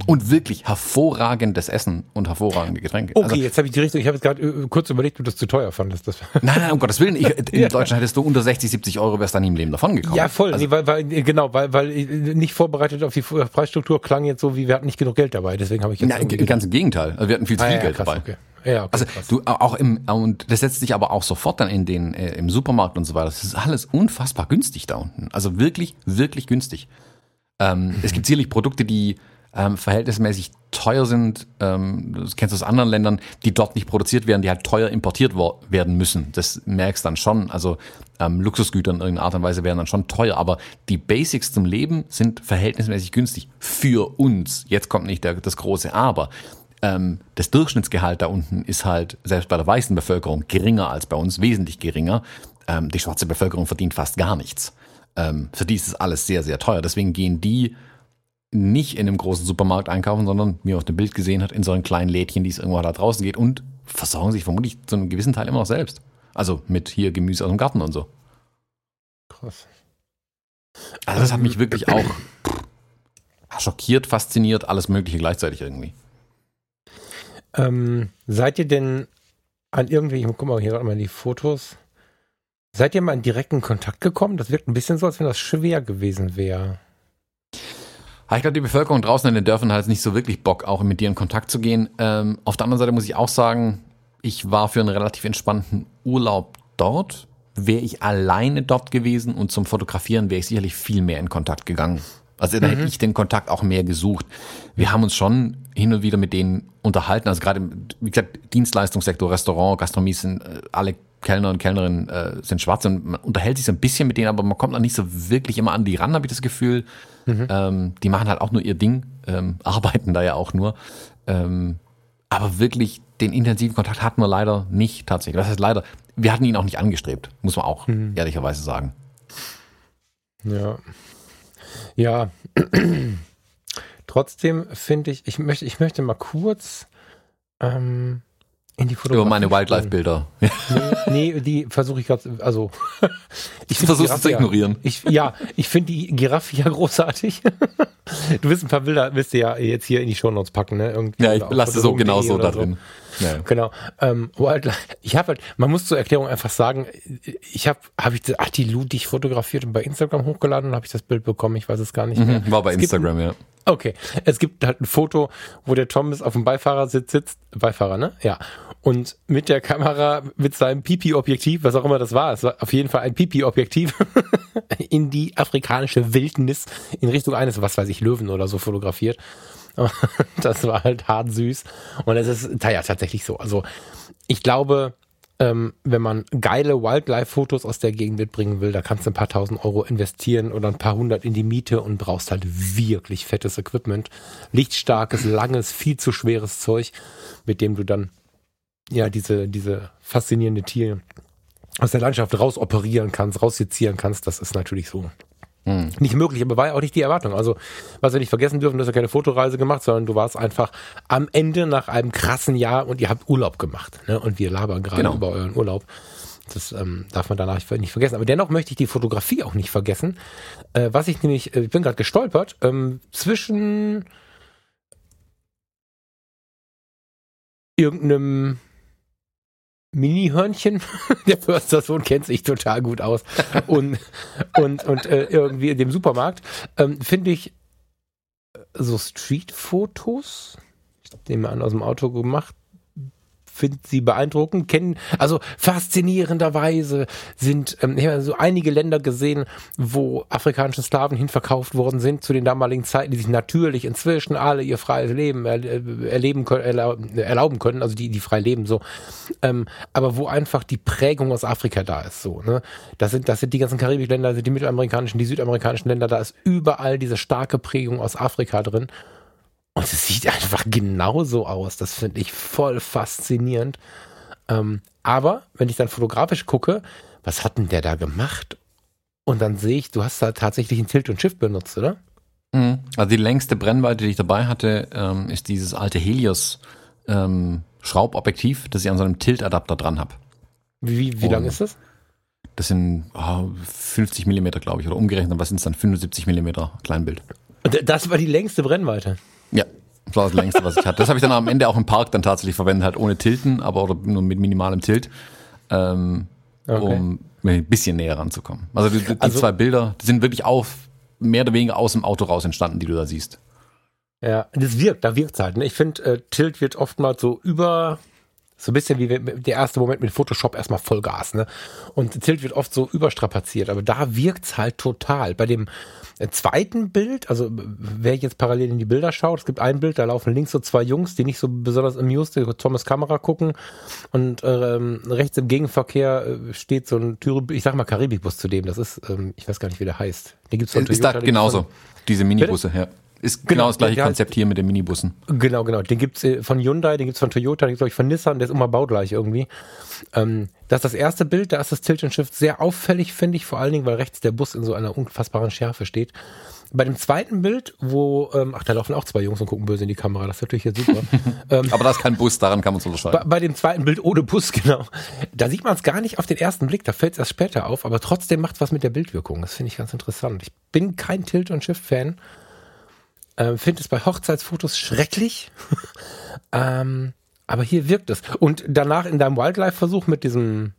Und wirklich hervorragendes Essen und hervorragende Getränke. Okay, also, jetzt habe ich die Richtung, ich habe jetzt gerade äh, kurz überlegt, ob du das zu teuer fandest. Das nein, nein, um Gottes Willen. Ich, in ja. Deutschland hättest du unter 60, 70 Euro wärst dann im Leben davon gekommen. Ja, voll. Also, nee, weil, weil, genau, weil, weil nicht vorbereitet auf die Preisstruktur klang jetzt so, wie wir hatten nicht genug Geld dabei. Deswegen habe ich jetzt. Nein, ganz im Gegenteil. Also wir hatten viel zu ah, viel ja, Geld krass, dabei. Okay. Ja, okay, also krass. du auch im und das setzt sich aber auch sofort dann in den äh, im Supermarkt und so weiter. Das ist alles unfassbar günstig da unten. Also wirklich, wirklich günstig. Ähm, es gibt sicherlich Produkte, die ähm, verhältnismäßig teuer sind, ähm, das kennst du aus anderen Ländern, die dort nicht produziert werden, die halt teuer importiert werden müssen. Das merkst dann schon. Also ähm, Luxusgüter in irgendeiner Art und Weise werden dann schon teuer, aber die Basics zum Leben sind verhältnismäßig günstig für uns. Jetzt kommt nicht der, das große Aber. Ähm, das Durchschnittsgehalt da unten ist halt selbst bei der weißen Bevölkerung geringer als bei uns, wesentlich geringer. Ähm, die schwarze Bevölkerung verdient fast gar nichts. Ähm, für die ist es alles sehr, sehr teuer. Deswegen gehen die nicht in einem großen Supermarkt einkaufen, sondern, wie man auf dem Bild gesehen hat, in so einem kleinen Lädchen, die es irgendwo da draußen geht und versorgen sich vermutlich zu einem gewissen Teil immer noch selbst. Also mit hier Gemüse aus dem Garten und so. Krass. Also das hat mich wirklich auch schockiert, fasziniert, alles Mögliche gleichzeitig irgendwie. Ähm, seid ihr denn an irgendwie, ich guck mal hier gerade mal die Fotos, seid ihr mal in direkten Kontakt gekommen? Das wirkt ein bisschen so, als wenn das schwer gewesen wäre. Ich glaube, die Bevölkerung draußen in den Dörfern hat nicht so wirklich Bock, auch mit dir in Kontakt zu gehen. Ähm, auf der anderen Seite muss ich auch sagen, ich war für einen relativ entspannten Urlaub dort. Wäre ich alleine dort gewesen und zum Fotografieren wäre ich sicherlich viel mehr in Kontakt gegangen. Also da mhm. hätte ich den Kontakt auch mehr gesucht. Wir haben uns schon hin und wieder mit denen unterhalten. Also gerade, wie gesagt, Dienstleistungssektor, Restaurant, Gastronomie sind äh, alle Kellner und Kellnerinnen äh, sind schwarz und man unterhält sich so ein bisschen mit denen, aber man kommt noch nicht so wirklich immer an die ran, habe ich das Gefühl. Mhm. Ähm, die machen halt auch nur ihr Ding, ähm, arbeiten da ja auch nur. Ähm, aber wirklich den intensiven Kontakt hatten wir leider nicht tatsächlich. Das heißt leider, wir hatten ihn auch nicht angestrebt, muss man auch mhm. ehrlicherweise sagen. Ja. Ja. Trotzdem finde ich, ich möchte, ich möchte mal kurz ähm, in die Fotografie. Über meine Wildlife-Bilder. Nee, nee, die versuche ich gerade, also. ich versuche es zu ignorieren. Ich, ja, ich finde die Giraffe ja großartig. du wirst ein paar Bilder, wirst du ja jetzt hier in die Shownotes packen, ne? Irgendwie ja, ich lasse so genau so da drin. Ja. Genau. Ähm, Wildlife. Ich habe halt, man muss zur Erklärung einfach sagen, ich habe, habe ich, ach, die Lu, die ich fotografiert und bei Instagram hochgeladen und habe ich das Bild bekommen. Ich weiß es gar nicht mehr. Mhm, war bei es Instagram, ja. Okay. Es gibt halt ein Foto, wo der Thomas auf dem Beifahrersitz sitzt. Beifahrer, ne? Ja und mit der Kamera, mit seinem Pipi-Objektiv, was auch immer das war, es war auf jeden Fall ein Pipi-Objektiv, in die afrikanische Wildnis in Richtung eines, was weiß ich, Löwen oder so fotografiert. das war halt hart süß. Und es ist ja tatsächlich so. Also ich glaube, ähm, wenn man geile Wildlife-Fotos aus der Gegend mitbringen will, da kannst du ein paar tausend Euro investieren oder ein paar hundert in die Miete und brauchst halt wirklich fettes Equipment. Lichtstarkes, langes, viel zu schweres Zeug, mit dem du dann ja, diese, diese faszinierende Tiere aus der Landschaft raus operieren kannst, raussezieren kannst, das ist natürlich so hm. nicht möglich, aber war ja auch nicht die Erwartung. Also, was wir nicht vergessen dürfen, du hast ja keine Fotoreise gemacht, sondern du warst einfach am Ende nach einem krassen Jahr und ihr habt Urlaub gemacht. Ne? Und wir labern gerade genau. über euren Urlaub. Das ähm, darf man danach nicht vergessen. Aber dennoch möchte ich die Fotografie auch nicht vergessen. Äh, was ich nämlich, äh, ich bin gerade gestolpert, ähm, zwischen irgendeinem Mini-Hörnchen. Der Förstersohn kennt sich total gut aus. Und, und, und äh, irgendwie in dem Supermarkt ähm, finde ich äh, so Street-Fotos, ich nehme an, aus dem Auto gemacht, finde sie beeindruckend, kennen, also faszinierenderweise sind, ähm, ich so einige Länder gesehen, wo afrikanische Sklaven hinverkauft worden sind zu den damaligen Zeiten, die sich natürlich inzwischen alle ihr freies Leben erleben können, erlauben können, also die, die frei leben, so. Ähm, aber wo einfach die Prägung aus Afrika da ist, so, ne? Das sind, das sind die ganzen karibischen Länder, sind die mittelamerikanischen, die südamerikanischen Länder, da ist überall diese starke Prägung aus Afrika drin. Und es sieht einfach genauso aus. Das finde ich voll faszinierend. Ähm, aber wenn ich dann fotografisch gucke, was hat denn der da gemacht? Und dann sehe ich, du hast da tatsächlich ein Tilt und Shift benutzt, oder? Mhm. Also die längste Brennweite, die ich dabei hatte, ähm, ist dieses alte Helios ähm, Schraubobjektiv, das ich an so einem Tilt-Adapter dran habe. Wie, wie lang ist das? Das sind oh, 50 Millimeter, glaube ich, oder umgerechnet, was sind es dann? 75 Millimeter Kleinbild. Das war die längste Brennweite. Ja, das war das längste, was ich hatte. Das habe ich dann am Ende auch im Park dann tatsächlich verwendet, halt ohne Tilten, aber oder nur mit minimalem Tilt, ähm, okay. um ein bisschen näher ranzukommen. Also die, die also, zwei Bilder, die sind wirklich auch mehr oder weniger aus dem Auto raus entstanden, die du da siehst. Ja, das wirkt, da wirkt es halt. Ne? Ich finde, äh, Tilt wird oftmals so über, so ein bisschen wie der erste Moment mit Photoshop erstmal Vollgas, ne? Und Tilt wird oft so überstrapaziert, aber da wirkt's halt total. Bei dem äh, zweiten Bild, also wer jetzt parallel in die Bilder schaut, es gibt ein Bild, da laufen links so zwei Jungs, die nicht so besonders amused die Thomas Kamera gucken und ähm, rechts im Gegenverkehr äh, steht so ein Türe, ich sag mal Karibikbus zu dem, das ist, ähm, ich weiß gar nicht, wie der heißt. Den gibt's von Ist Toyota, da genauso, diese Minibusse, ja. Ist genau, genau das gleiche Konzept hier mit den Minibussen. Genau, genau. Den gibt's äh, von Hyundai, den gibt's von Toyota, den gibt's glaube ich von Nissan, der ist immer baugleich irgendwie. Ähm, das ist das erste Bild, da ist das Tilt and Shift sehr auffällig, finde ich, vor allen Dingen, weil rechts der Bus in so einer unfassbaren Schärfe steht. Bei dem zweiten Bild, wo, ähm, ach, da laufen auch zwei Jungs und gucken böse in die Kamera, das ist natürlich jetzt super. ähm, Aber da ist kein Bus, daran kann man es unterscheiden. Bei, bei, dem zweiten Bild ohne Bus, genau. Da sieht man es gar nicht auf den ersten Blick, da fällt es erst später auf, aber trotzdem macht es was mit der Bildwirkung. Das finde ich ganz interessant. Ich bin kein Tilt- und Shift-Fan. Ähm, Finde es bei Hochzeitsfotos schrecklich. ähm, aber hier wirkt es. Und danach in deinem Wildlife-Versuch mit diesem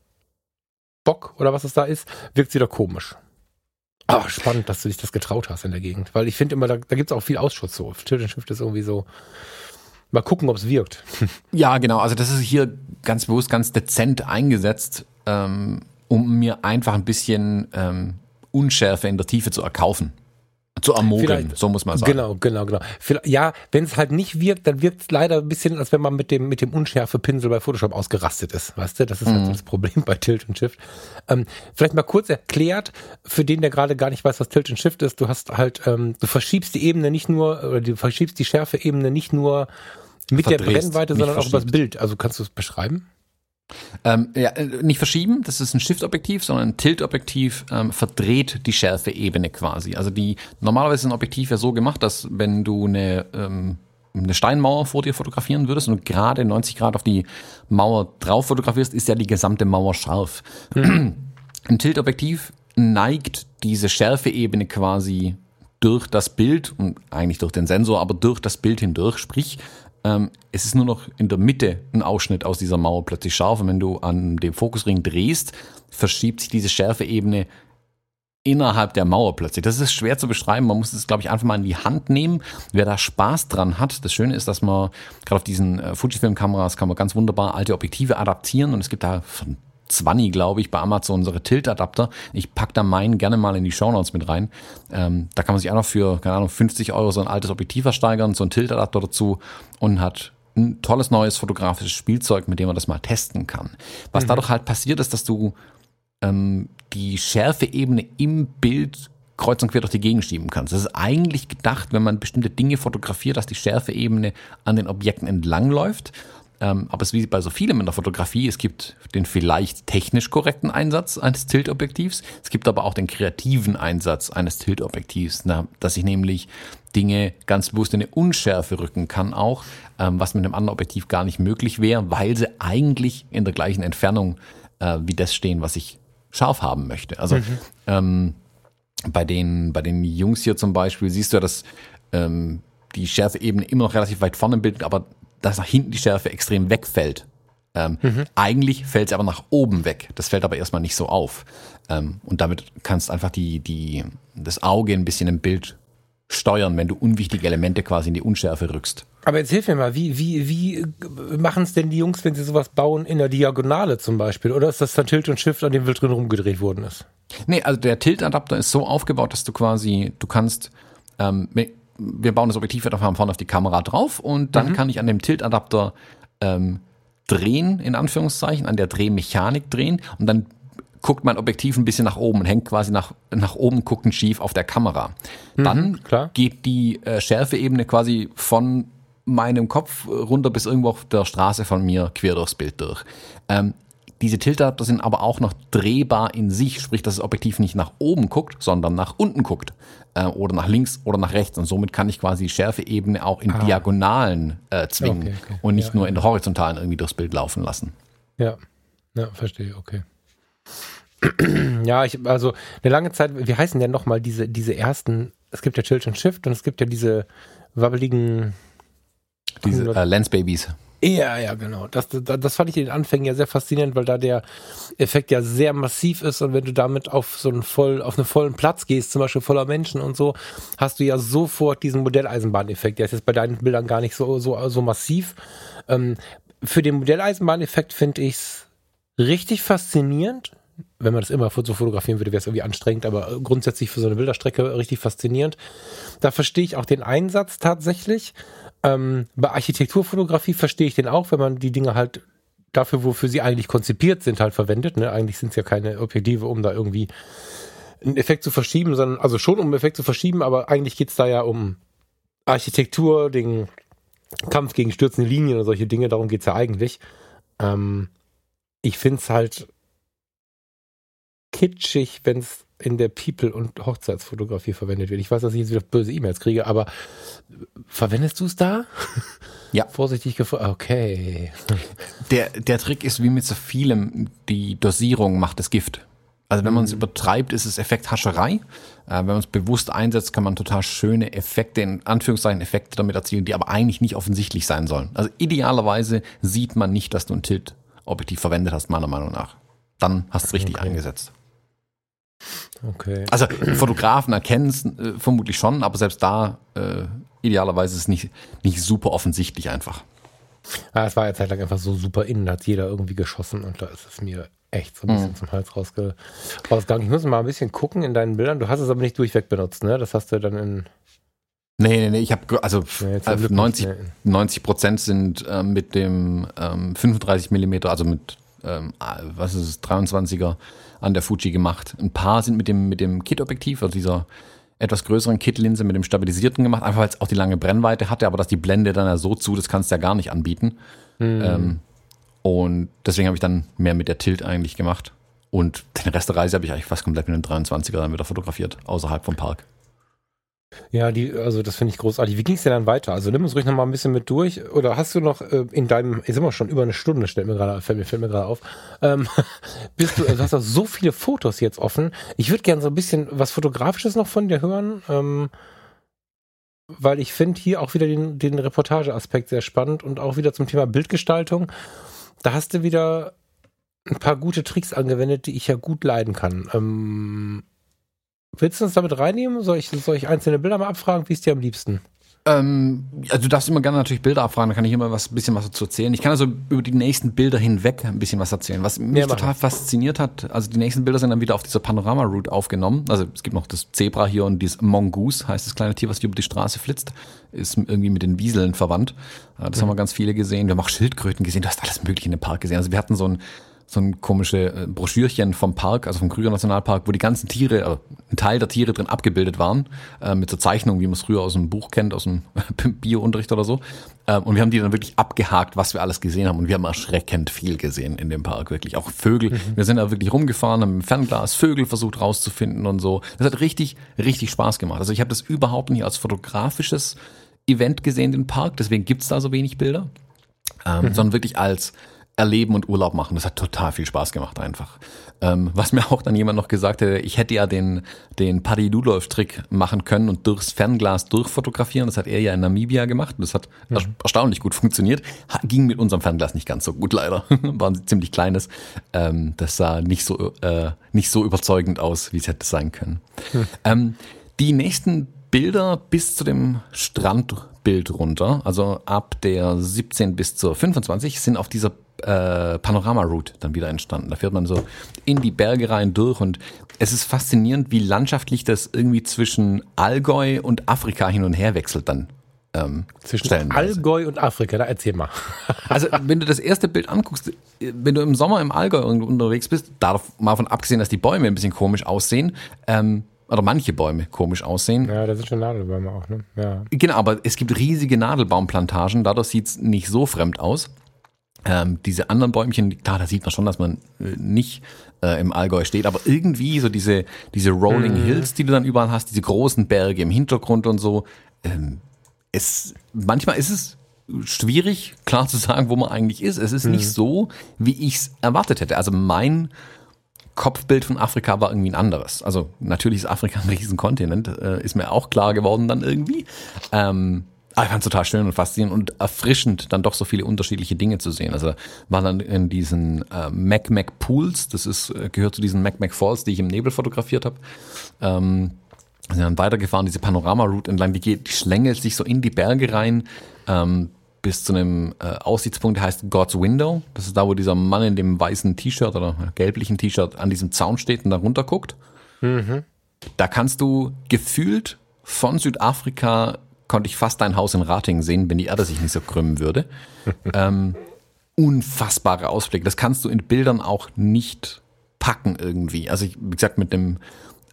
Bock oder was es da ist, wirkt es wieder komisch. Ach, spannend, dass du dich das getraut hast in der Gegend. Weil ich finde immer, da, da gibt es auch viel Ausschuss so. Tilt Shift ist irgendwie so. Mal gucken, ob es wirkt. Ja, genau. Also das ist hier ganz bewusst ganz dezent eingesetzt, ähm, um mir einfach ein bisschen ähm, Unschärfe in der Tiefe zu erkaufen zu ermogeln, so muss man sagen. Genau, genau, genau. Ja, wenn es halt nicht wirkt, dann wirkt es leider ein bisschen, als wenn man mit dem, mit dem Unschärfe-Pinsel bei Photoshop ausgerastet ist. Weißt du, das ist halt mhm. halt das Problem bei Tilt und Shift. Ähm, vielleicht mal kurz erklärt, für den, der gerade gar nicht weiß, was Tilt und Shift ist, du hast halt, ähm, du verschiebst die Ebene nicht nur, oder du verschiebst die Schärfe-Ebene nicht nur mit Verdrehst, der Brennweite, sondern auch übers Bild. Also kannst du es beschreiben? Ähm, ja, äh, nicht verschieben, das ist ein Shift-Objektiv, sondern ein Tilt-Objektiv ähm, verdreht die Schärfe-Ebene quasi. Also die normalerweise ist ein Objektiv ja so gemacht, dass wenn du eine, ähm, eine Steinmauer vor dir fotografieren würdest und gerade 90 Grad auf die Mauer drauf fotografierst, ist ja die gesamte Mauer scharf. Mhm. Ein Tilt-Objektiv neigt diese Schärfe-Ebene quasi durch das Bild und eigentlich durch den Sensor, aber durch das Bild hindurch. Sprich, ähm, es ist nur noch in der Mitte ein Ausschnitt aus dieser Mauer plötzlich scharf. Und wenn du an dem Fokusring drehst, verschiebt sich diese Schärfeebene innerhalb der Mauer plötzlich. Das ist schwer zu beschreiben. Man muss es, glaube ich, einfach mal in die Hand nehmen. Wer da Spaß dran hat, das Schöne ist, dass man gerade auf diesen äh, Fujifilm-Kameras kann man ganz wunderbar alte Objektive adaptieren und es gibt da 20, glaube ich, bei Amazon unsere Tilt-Adapter. Ich pack da meinen gerne mal in die Shownotes mit rein. Ähm, da kann man sich auch noch für, keine Ahnung, 50 Euro so ein altes Objektiv versteigern, so ein Tilt-Adapter dazu und hat ein tolles neues fotografisches Spielzeug, mit dem man das mal testen kann. Was mhm. dadurch halt passiert ist, dass du ähm, die Schärfeebene im Bild kreuz und quer durch die Gegend schieben kannst. Das ist eigentlich gedacht, wenn man bestimmte Dinge fotografiert, dass die Schärfeebene an den Objekten entlangläuft aber es ist wie bei so vielem in der Fotografie. Es gibt den vielleicht technisch korrekten Einsatz eines Tiltobjektivs. Es gibt aber auch den kreativen Einsatz eines Tiltobjektivs, dass ich nämlich Dinge ganz bewusst in eine Unschärfe rücken kann auch, ähm, was mit einem anderen Objektiv gar nicht möglich wäre, weil sie eigentlich in der gleichen Entfernung äh, wie das stehen, was ich scharf haben möchte. Also mhm. ähm, bei den bei den Jungs hier zum Beispiel siehst du ja, dass ähm, die Schärfeebene immer noch relativ weit vorne bildet, aber dass nach hinten die Schärfe extrem wegfällt. Ähm, mhm. Eigentlich fällt es aber nach oben weg. Das fällt aber erstmal nicht so auf. Ähm, und damit kannst einfach die, die, das Auge ein bisschen im Bild steuern, wenn du unwichtige Elemente quasi in die Unschärfe rückst. Aber jetzt hilf mir mal, wie, wie, wie machen es denn die Jungs, wenn sie sowas bauen, in der Diagonale zum Beispiel? Oder ist das dann Tilt und Shift, an dem Wild drin rumgedreht worden ist? Nee, also der Tilt-Adapter ist so aufgebaut, dass du quasi, du kannst ähm, wir bauen das Objektiv einfach vorne auf die Kamera drauf und dann mhm. kann ich an dem Tilt-Adapter ähm, drehen, in Anführungszeichen, an der Drehmechanik drehen und dann guckt mein Objektiv ein bisschen nach oben und hängt quasi nach, nach oben guckend schief auf der Kamera. Dann Mhm, klar. geht die äh, Schärfeebene quasi von meinem Kopf runter bis irgendwo auf der Straße von mir quer durchs Bild durch. Ähm, diese Tiltadapter sind aber auch noch drehbar in sich, sprich, dass das Objektiv nicht nach oben guckt, sondern nach unten guckt äh, oder nach links oder nach rechts. Und somit kann ich quasi die Schärfeebene auch in Diagonalen äh, zwingen Okay, okay. und nicht Ja, nur in der horizontalen irgendwie durchs Bild laufen lassen. Ja, ja, verstehe, okay. ja, ich, also eine lange Zeit, wie heißen denn nochmal diese, diese ersten, es gibt ja Tilt und Shift und es gibt ja diese wabbeligen, Diese äh, Lensbabies. Ja, ja, genau. Das, das, das fand ich in den Anfängen ja sehr faszinierend, weil da der Effekt ja sehr massiv ist und wenn du damit auf so einen voll, auf einen vollen Platz gehst, zum Beispiel voller Menschen und so, hast du ja sofort diesen Modelleisenbahneffekt. Der ist jetzt bei deinen Bildern gar nicht so, so, so massiv. Ähm, für den Modelleisenbahneffekt finde ich es richtig faszinierend. Wenn man das immer so fotografieren würde, wäre es irgendwie anstrengend, aber grundsätzlich für so eine Bilderstrecke richtig faszinierend. Da verstehe ich auch den Einsatz tatsächlich. Ähm, bei Architekturfotografie verstehe ich den auch, wenn man die Dinge halt dafür, wofür sie eigentlich konzipiert sind, halt verwendet. Ne? Eigentlich sind es ja keine Objektive, um da irgendwie einen Effekt zu verschieben, sondern also schon um einen Effekt zu verschieben, aber eigentlich geht's da ja um Architektur, den Kampf gegen stürzende Linien und solche Dinge, darum geht's ja eigentlich. Ähm, ich find's halt kitschig, wenn's in der People- und Hochzeitsfotografie verwendet wird. Ich weiß, dass ich jetzt wieder böse E-Mails kriege, aber verwendest du es da? Ja. Vorsichtig gefragt. Okay. Der, der Trick ist wie mit so vielem, die Dosierung macht das Gift. Also wenn man es übertreibt, ist es Effekthascherei. Äh, wenn man es bewusst einsetzt, kann man total schöne Effekte, in Anführungszeichen Effekte damit erzielen, die aber eigentlich nicht offensichtlich sein sollen. Also idealerweise sieht man nicht, dass du ein Tilt-Objektiv verwendet hast, meiner Meinung nach. Dann hast du es richtig Okay. eingesetzt. Okay. Also Fotografen erkennen es äh, vermutlich schon, aber selbst da äh, idealerweise ist es nicht, nicht super offensichtlich einfach. Ah, es war ja zeitlang einfach so super innen, hat jeder irgendwie geschossen und da ist es mir echt so ein bisschen zum Hals rausge rausgegangen. Ich muss mal ein bisschen gucken in deinen Bildern. Du hast es aber nicht durchweg benutzt, ne? Das hast du dann in Nee, nee, nee, ich habe also Ja, äh, nicht, 90, ne. 90 Prozent sind ähm, mit dem ähm, 35 Millimeter, also mit ähm, ah, was ist es, 23er an der Fuji gemacht. Ein paar sind mit dem mit dem Kit-Objektiv, also dieser etwas größeren Kit-Linse mit dem stabilisierten gemacht, einfach weil es auch die lange Brennweite hatte, aber dass die Blende dann ja so zu, das kannst du ja gar nicht anbieten. Ähm, und deswegen habe ich dann mehr mit der Tilt eigentlich gemacht. Und den Rest der Reise habe ich eigentlich fast komplett mit dem 23er dann wieder fotografiert, außerhalb vom Park. Ja, die, also das finde ich großartig. Wie ging es dir dann weiter? Also nimm uns ruhig noch mal ein bisschen mit durch. Oder hast du noch äh, in deinem, jetzt sind wir schon über eine Stunde, stellt mir gerade, fällt mir, fällt mir gerade auf. Ähm, bist du, also du hast auch so viele Fotos jetzt offen. Ich würde gerne so ein bisschen was Fotografisches noch von dir hören. Ähm, weil ich finde hier auch wieder den, den Reportageaspekt sehr spannend und auch wieder zum Thema Bildgestaltung. Da hast du wieder ein paar gute Tricks angewendet, die ich ja gut leiden kann. Ähm, willst du uns damit reinnehmen? Soll ich, soll ich einzelne Bilder mal abfragen? Wie ist dir am liebsten? Ähm, also du darfst immer gerne natürlich Bilder abfragen, da kann ich immer was ein bisschen was dazu erzählen. Ich kann also über die nächsten Bilder hinweg ein bisschen was erzählen. Was mich Ja, total fasziniert hat, also die nächsten Bilder sind dann wieder auf dieser Panorama-Route aufgenommen. Also es gibt noch das Zebra hier und dieses Mongoose, heißt das kleine Tier, was hier über die Straße flitzt, ist irgendwie mit den Wieseln verwandt. Äh, Das haben wir ganz viele gesehen. Wir haben auch Schildkröten gesehen, du hast alles mögliche in dem Park gesehen. Also wir hatten so ein so ein komische äh, Broschürchen vom Park, also vom Krüger Nationalpark, wo die ganzen Tiere, äh, ein Teil der Tiere drin abgebildet waren, äh, mit so Zeichnungen, wie man es früher aus dem Buch kennt, aus dem Bio-Unterricht oder so. Ähm, und wir haben die dann wirklich abgehakt, was wir alles gesehen haben. Und wir haben erschreckend viel gesehen in dem Park, wirklich. Auch Vögel. Wir sind da wirklich rumgefahren, haben dem Fernglas Vögel versucht rauszufinden und so. Das hat richtig, richtig Spaß gemacht. Also ich habe das überhaupt nicht als fotografisches Event gesehen, den Park. Deswegen gibt's da so wenig Bilder. Ähm, sondern wirklich als Erleben und Urlaub machen. Das hat total viel Spaß gemacht einfach. Ähm, was mir auch dann jemand noch gesagt hätte, ich hätte ja den, den Paddy Ludolf-Trick machen können und durchs Fernglas durchfotografieren. Das hat er ja in Namibia gemacht. Das hat er erstaunlich gut funktioniert. Ging mit unserem Fernglas nicht ganz so gut leider. War ein ziemlich kleines. Ähm, das sah nicht so, äh, nicht so überzeugend aus, wie es hätte sein können. Ähm, die nächsten Bilder bis zu dem Strandbild runter, also ab der 17 bis zur 25, sind auf dieser äh, Panorama-Route dann wieder entstanden. Da fährt man so in die Berge rein durch und es ist faszinierend, wie landschaftlich das irgendwie zwischen Allgäu und Afrika hin und her wechselt dann ähm, Zwischen Allgäu und Afrika, da erzähl mal. also, wenn du das erste Bild anguckst, wenn du im Sommer im Allgäu unterwegs bist, darf mal von abgesehen, dass die Bäume ein bisschen komisch aussehen, ähm, oder manche Bäume komisch aussehen. Ja, da sind schon Nadelbäume auch, ne? Ja. Genau, aber es gibt riesige Nadelbaumplantagen, dadurch sieht's nicht so fremd aus. Ähm, diese anderen Bäumchen, klar, da sieht man schon, dass man äh, nicht äh, im Allgäu steht, aber irgendwie so diese, diese Rolling mhm. Hills, die du dann überall hast, diese großen Berge im Hintergrund und so, ähm, es, manchmal ist es schwierig, klar zu sagen, wo man eigentlich ist. Es ist mhm. nicht so, wie ich es erwartet hätte. Also mein Kopfbild von Afrika war irgendwie ein anderes. Also natürlich ist Afrika ein Riesenkontinent, äh, ist mir auch klar geworden dann irgendwie. Ähm, aber ich fand es total schön und faszinierend und erfrischend, dann doch so viele unterschiedliche Dinge zu sehen. Also war dann in diesen äh, Mac Mac Pools, das ist äh, gehört zu diesen Mac Mac Falls, die ich im Nebel fotografiert habe. Ähm, sind dann weitergefahren, diese Panorama-Route entlang, die geht, die schlängelt sich so in die Berge rein, ähm, bis zu einem äh, Aussichtspunkt, der heißt God's Window. Das ist da, wo dieser Mann in dem weißen T-Shirt oder gelblichen T-Shirt an diesem Zaun steht und da runter guckt. Mhm. Da kannst du gefühlt von Südafrika konnte ich fast dein Haus in Rating sehen, wenn die Erde sich nicht so krümmen würde. ähm, unfassbare Ausblicke. Das kannst du in Bildern auch nicht packen irgendwie. Also ich, wie gesagt, mit dem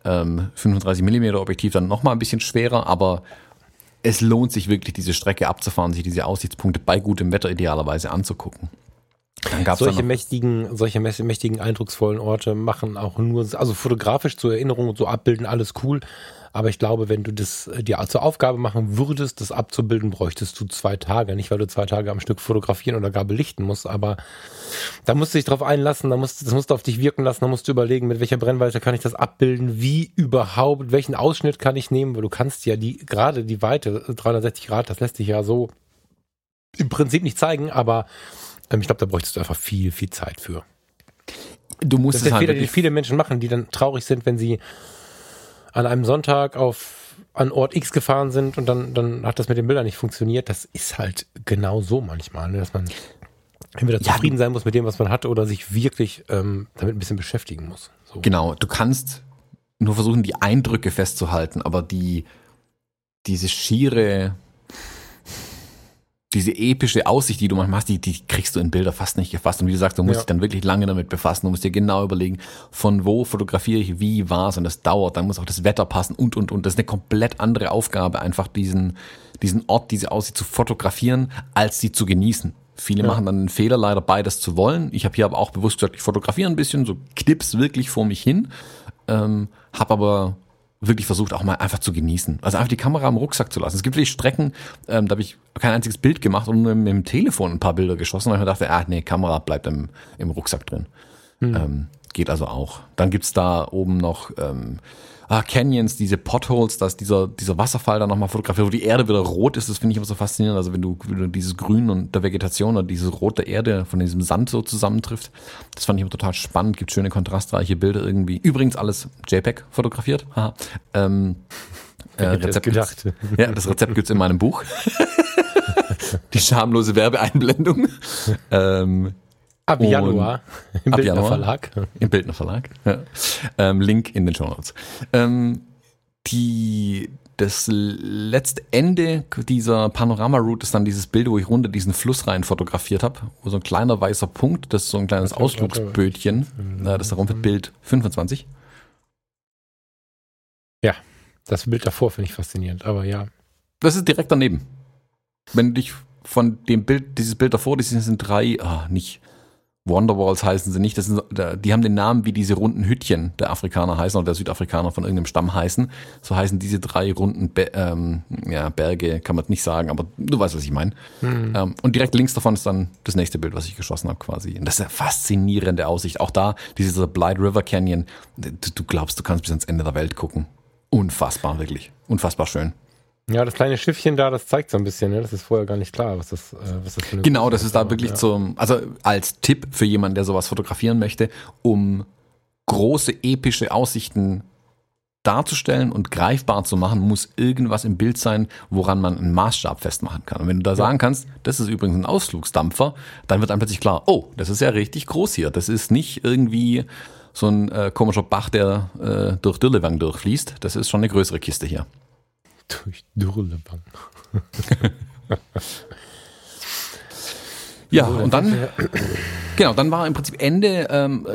ähm, 35 mm Objektiv dann nochmal ein bisschen schwerer, aber es lohnt sich wirklich, diese Strecke abzufahren, sich diese Aussichtspunkte bei gutem Wetter idealerweise anzugucken. solche mächtigen, solche mächtigen, eindrucksvollen Orte machen auch nur, also fotografisch zur Erinnerung und so abbilden, alles cool. Aber ich glaube, wenn du das äh, dir zur Aufgabe machen würdest, das abzubilden, bräuchtest du zwei Tage. Nicht, weil du zwei Tage am Stück fotografieren oder gar belichten musst, aber da musst du dich drauf einlassen, da musst, das musst du auf dich wirken lassen, da musst du überlegen, mit welcher Brennweite kann ich das abbilden, wie überhaupt, welchen Ausschnitt kann ich nehmen, weil du kannst ja die, gerade die Weite, 360 Grad, das lässt sich ja so im Prinzip nicht zeigen, aber ähm, ich glaube, da bräuchtest du einfach viel, viel Zeit für. Du musst das ist es halt Fehler, die viele Menschen machen, die dann traurig sind, wenn sie an einem Sonntag auf an Ort X gefahren sind und dann, dann hat das mit den Bildern nicht funktioniert. Das ist halt genau so manchmal, ne? dass man entweder ja, zufrieden sein muss mit dem, was man hat, oder sich wirklich ähm, damit ein bisschen beschäftigen muss. So. Genau, du kannst nur versuchen, die Eindrücke festzuhalten, aber die diese schiere diese epische Aussicht, die du manchmal hast, die, die kriegst du in Bilder fast nicht gefasst. Und wie du sagst, du musst ja. dich dann wirklich lange damit befassen. Du musst dir genau überlegen, von wo fotografiere ich, wie war es und das dauert. Dann muss auch das Wetter passen und, und, und. Das ist eine komplett andere Aufgabe, einfach diesen, diesen Ort, diese Aussicht zu fotografieren, als sie zu genießen. Viele ja. machen dann den Fehler, leider beides zu wollen. Ich habe hier aber auch bewusst gesagt, ich fotografiere ein bisschen, so knips wirklich vor mich hin, ähm, habe aber wirklich versucht, auch mal einfach zu genießen. Also einfach die Kamera im Rucksack zu lassen. Es gibt wirklich Strecken, ähm, da habe ich kein einziges Bild gemacht und nur mit dem Telefon ein paar Bilder geschossen. Und ich mir dachte, ah nee, Kamera bleibt im, im Rucksack drin. Hm. Ähm, geht also auch. Dann gibt's da oben noch ähm, ah, Canyons, diese Potholes, dass dieser, dieser Wasserfall da nochmal fotografiert, wo die Erde wieder rot ist, das finde ich immer so faszinierend. Also wenn du, wenn du dieses Grün und der Vegetation oder diese rote Erde von diesem Sand so zusammentrifft, das fand ich immer total spannend, gibt schöne kontrastreiche Bilder irgendwie. Übrigens alles JPEG fotografiert. Haha. Ähm, äh, Rezept gedacht. Ja, das Rezept gibt's in meinem Buch. die schamlose Werbeeinblendung. ähm, Ab Januar im Bildner Januar, Verlag. Im Bildner Verlag. Ja. Ähm, Link in den Show Notes. Ähm, die, das letzte Ende dieser Panorama-Route ist dann dieses Bild, wo ich runter diesen Fluss rein fotografiert habe, wo so ein kleiner weißer Punkt, das ist so ein kleines Ausflugsbötchen, äh, das darum wird Bild 25. Ja, das Bild davor finde ich faszinierend, aber ja. Das ist direkt daneben. Wenn du dich von dem Bild, dieses Bild davor, das sind drei, ah, nicht, Wonderwalls heißen sie nicht. Das sind, die haben den Namen, wie diese runden Hütchen der Afrikaner heißen oder der Südafrikaner von irgendeinem Stamm heißen. So heißen diese drei runden Be ähm, ja, Berge, kann man nicht sagen, aber du weißt, was ich meine. Mhm. Ähm, und direkt links davon ist dann das nächste Bild, was ich geschossen habe quasi. Und das ist eine faszinierende Aussicht. Auch da, dieser Blight River Canyon, du, du glaubst, du kannst bis ans Ende der Welt gucken. Unfassbar, wirklich. Unfassbar schön. Ja, das kleine Schiffchen da, das zeigt so ein bisschen, ne? Das ist vorher gar nicht klar, was das, äh, was das für eine Genau, das ist da wirklich ja. zum, also als Tipp für jemanden, der sowas fotografieren möchte, um große epische Aussichten darzustellen und greifbar zu machen, muss irgendwas im Bild sein, woran man einen Maßstab festmachen kann. Und wenn du da sagen kannst, das ist übrigens ein Ausflugsdampfer, dann wird einem plötzlich klar, oh, das ist ja richtig groß hier. Das ist nicht irgendwie so ein äh, komischer Bach, der äh, durch Dirlewang durchfließt. Das ist schon eine größere Kiste hier. Durch Dürrelewang. ja, und dann, genau, dann war im Prinzip Ende ähm,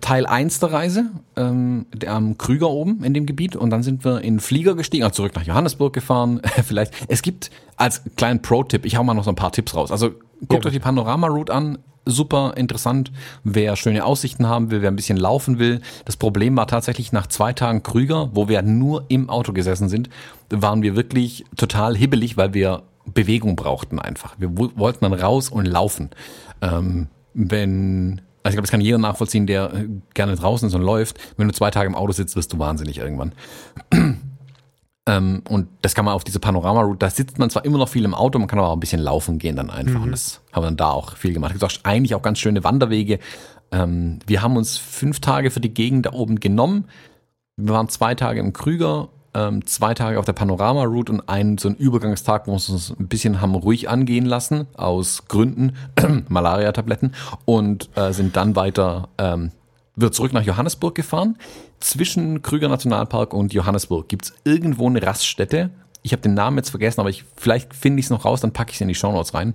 Teil 1 der Reise, ähm, der, am Krüger oben in dem Gebiet. Und dann sind wir in Flieger gestiegen, also zurück nach Johannesburg gefahren. Vielleicht, es gibt als kleinen Pro-Tipp, ich hau mal noch so ein paar Tipps raus. Also guckt ja. euch die Panorama-Route an, super interessant. Wer schöne Aussichten haben will, wer ein bisschen laufen will. Das Problem war tatsächlich nach zwei Tagen Krüger, wo wir nur im Auto gesessen sind, waren wir wirklich total hibbelig, weil wir Bewegung brauchten einfach. Wir wollten dann raus und laufen. Ähm, wenn, also ich glaube, das kann jeder nachvollziehen, der äh, gerne draußen ist und läuft. Wenn du zwei Tage im Auto sitzt, wirst du wahnsinnig irgendwann. Ähm, und das kann man auf diese Panorama-Route, da sitzt man zwar immer noch viel im Auto, man kann aber auch ein bisschen laufen gehen dann einfach. Mhm. Und das haben wir dann da auch viel gemacht. Es gibt auch eigentlich auch ganz schöne Wanderwege. Ähm, wir haben uns fünf Tage für die Gegend da oben genommen. Wir waren zwei Tage im Krüger, ähm, zwei Tage auf der Panorama-Route und einen so einen Übergangstag, wo wir uns ein bisschen haben ruhig angehen lassen, aus Gründen, Malaria-Tabletten, und äh, sind dann weiter ähm, wird zurück nach Johannesburg gefahren. Zwischen Krüger Nationalpark und Johannesburg gibt's irgendwo eine Raststätte. Ich habe den Namen jetzt vergessen, aber ich, vielleicht finde ich es noch raus, dann packe ich es in die Shownotes rein.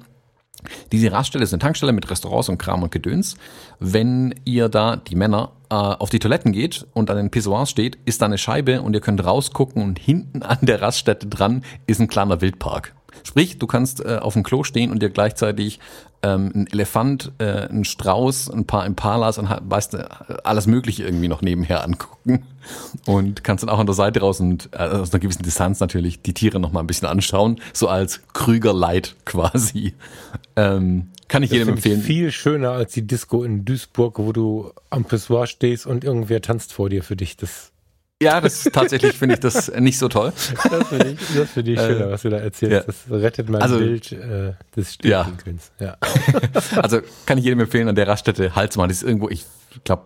Diese Raststelle ist eine Tankstelle mit Restaurants und Kram und Gedöns. Wenn ihr da, die Männer, äh, auf die Toiletten geht und an den Pissoirs steht, ist da eine Scheibe und ihr könnt rausgucken und hinten an der Raststätte dran ist ein kleiner Wildpark. Sprich, du kannst äh, auf dem Klo stehen und dir gleichzeitig ähm, ein Elefant, äh, ein Strauß, ein paar Impalas und weißt du, alles Mögliche irgendwie noch nebenher angucken. Und kannst dann auch an der Seite raus und äh, aus einer gewissen Distanz natürlich die Tiere noch mal ein bisschen anschauen, so als Krüger-Light quasi. Ähm, kann ich das jedem empfehlen. Viel schöner als die Disco in Duisburg, wo du am Pissoir stehst und irgendwer tanzt vor dir für dich. Das ja, das tatsächlich finde ich das nicht so toll. Das finde ich, das find ich schöner, äh, was du da erzählst. Ja. Das rettet mein also, Bild äh, des Stillwinkels. Ja. ja. also kann ich jedem empfehlen, an der Raststätte zu machen. Das ist irgendwo, ich glaube,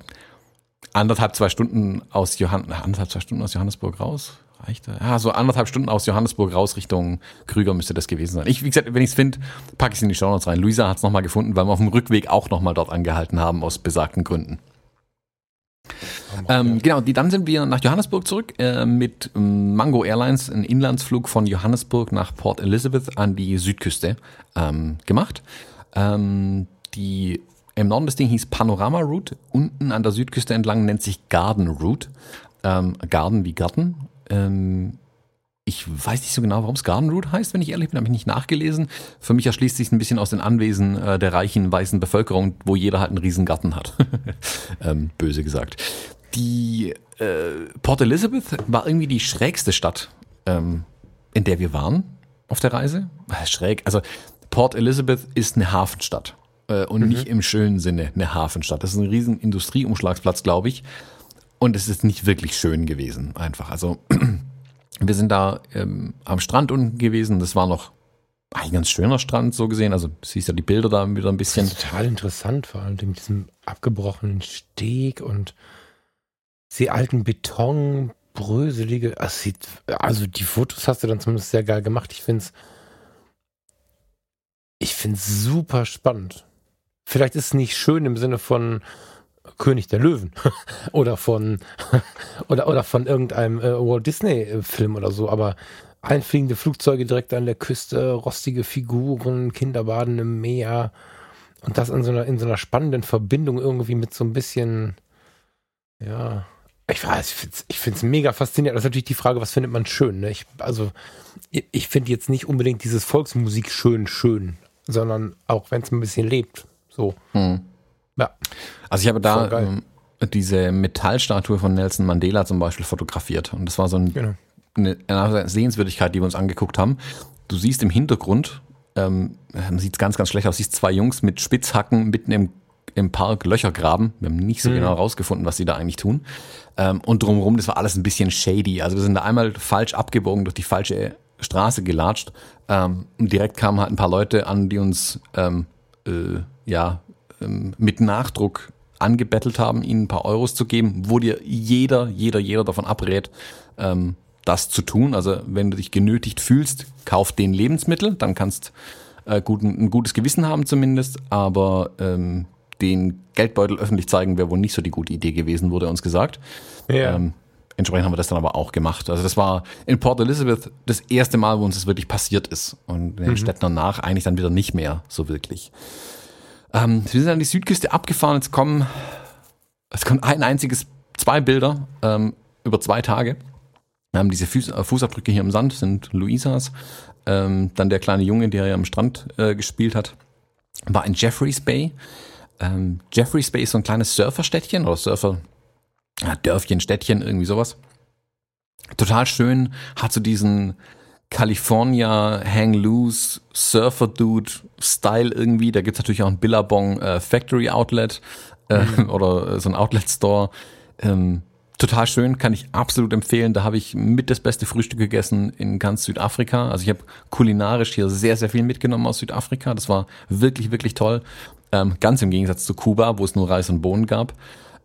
anderthalb, zwei Stunden aus Johann anderthalb, zwei Stunden aus Johannesburg raus. Reicht da? Ja, so anderthalb Stunden aus Johannesburg raus Richtung Krüger müsste das gewesen sein. Ich, wie gesagt, wenn ich es finde, packe ich es in die Shownotes rein. Luisa hat es nochmal gefunden, weil wir auf dem Rückweg auch nochmal dort angehalten haben, aus besagten Gründen. Ähm, genau, die, dann sind wir nach Johannesburg zurück äh, mit ähm, Mango Airlines, ein Inlandsflug von Johannesburg nach Port Elizabeth an die Südküste ähm, gemacht. Ähm, die im Norden das Ding hieß Panorama Route, unten an der Südküste entlang nennt sich Garden Route. Ähm, Garden wie Garten. Ich weiß nicht so genau, warum es Garden Route heißt, wenn ich ehrlich bin, habe ich nicht nachgelesen. Für mich erschließt sich ein bisschen aus den Anwesen äh, der reichen weißen Bevölkerung, wo jeder halt einen riesen Garten hat. ähm, böse gesagt. Die äh, Port Elizabeth war irgendwie die schrägste Stadt, ähm, in der wir waren auf der Reise. Äh, schräg, also Port Elizabeth ist eine Hafenstadt äh, und mhm. nicht im schönen Sinne eine Hafenstadt. Das ist ein riesen Industrieumschlagsplatz, glaube ich. Und es ist nicht wirklich schön gewesen, einfach. Also wir sind da ähm, am Strand unten gewesen. Das war noch ein ganz schöner Strand, so gesehen. Also siehst ja die Bilder da wieder ein bisschen. total interessant, vor allem mit diesem abgebrochenen Steg und die alten Beton, bröselige. Also die Fotos hast du dann zumindest sehr geil gemacht. Ich finde es ich finde super spannend. Vielleicht ist es nicht schön im Sinne von, König der Löwen oder von oder oder von irgendeinem äh, Walt Disney äh, oder so, aber einfliegende Flugzeuge direkt an der Küste, rostige Figuren, Kinderbaden im Meer und das in so einer in so einer spannenden Verbindung irgendwie mit so ein bisschen ja, ich weiß, ich finde es mega faszinierend. Das ist natürlich die Frage, was findet man schön? Ne? Ich, also, ich, ich finde jetzt nicht unbedingt dieses Volksmusik schön, schön, sondern auch wenn es ein bisschen lebt. So. Hm. Ja. Also ich habe da ähm, diese Metallstatue von Nelson Mandela zum Beispiel fotografiert. Und das war so ein, genau. eine, eine, Sehenswürdigkeit, die wir uns angeguckt haben. Du siehst im Hintergrund, ähm, sieht ganz, ganz schlecht aus, siehst zwei Jungs mit Spitzhacken mitten im, im Park Löcher graben. Wir haben nicht so mhm. genau rausgefunden, was sie da eigentlich tun. Ähm, und drumherum, das war alles ein bisschen shady. Also wir sind da einmal falsch abgebogen durch die falsche Straße gelatscht. Ähm, und direkt kamen halt ein paar Leute an, die uns ähm, äh, ja ähm, mit Nachdruck angebettelt haben, ihnen ein paar Euros zu geben, wo dir jeder, jeder, jeder davon abrät, ähm, das zu tun. Also wenn du dich genötigt fühlst, kauf den Lebensmittel, dann kannst äh, gut, ein gutes Gewissen haben zumindest, aber ähm, den Geldbeutel öffentlich zeigen wäre wohl nicht so die gute Idee gewesen, wurde uns gesagt. Ja. Ähm, entsprechend haben wir das dann aber auch gemacht. Also das war in Port Elizabeth das erste Mal, wo uns das wirklich passiert ist. Und in den mhm. Städten danach eigentlich dann wieder nicht mehr so wirklich. Ähm, wir sind an die Südküste abgefahren. Jetzt kommen, es kommt ein einziges, zwei Bilder ähm, über zwei Tage. Wir haben diese Fuß, äh, Fußabdrücke hier im Sand, sind Luisas. Ähm, dann der kleine Junge, der ja am Strand äh, gespielt hat, war in Jeffreys Bay. Ähm, Jeffreys Bay ist so ein kleines Surferstädtchen oder Surfer, ja, Dörfchen, Städtchen, irgendwie sowas. Total schön, hat so diesen California Hang Loose Surfer Dude Style irgendwie. Da gibt's natürlich auch ein Billabong äh, Factory Outlet äh, mhm. oder so ein Outlet Store. Ähm, total schön, kann ich absolut empfehlen. Da habe ich mit das beste Frühstück gegessen in ganz Südafrika. Also ich habe kulinarisch hier sehr, sehr viel mitgenommen aus Südafrika. Das war wirklich, wirklich toll. Ähm, ganz im Gegensatz zu Kuba, wo es nur Reis und Bohnen gab.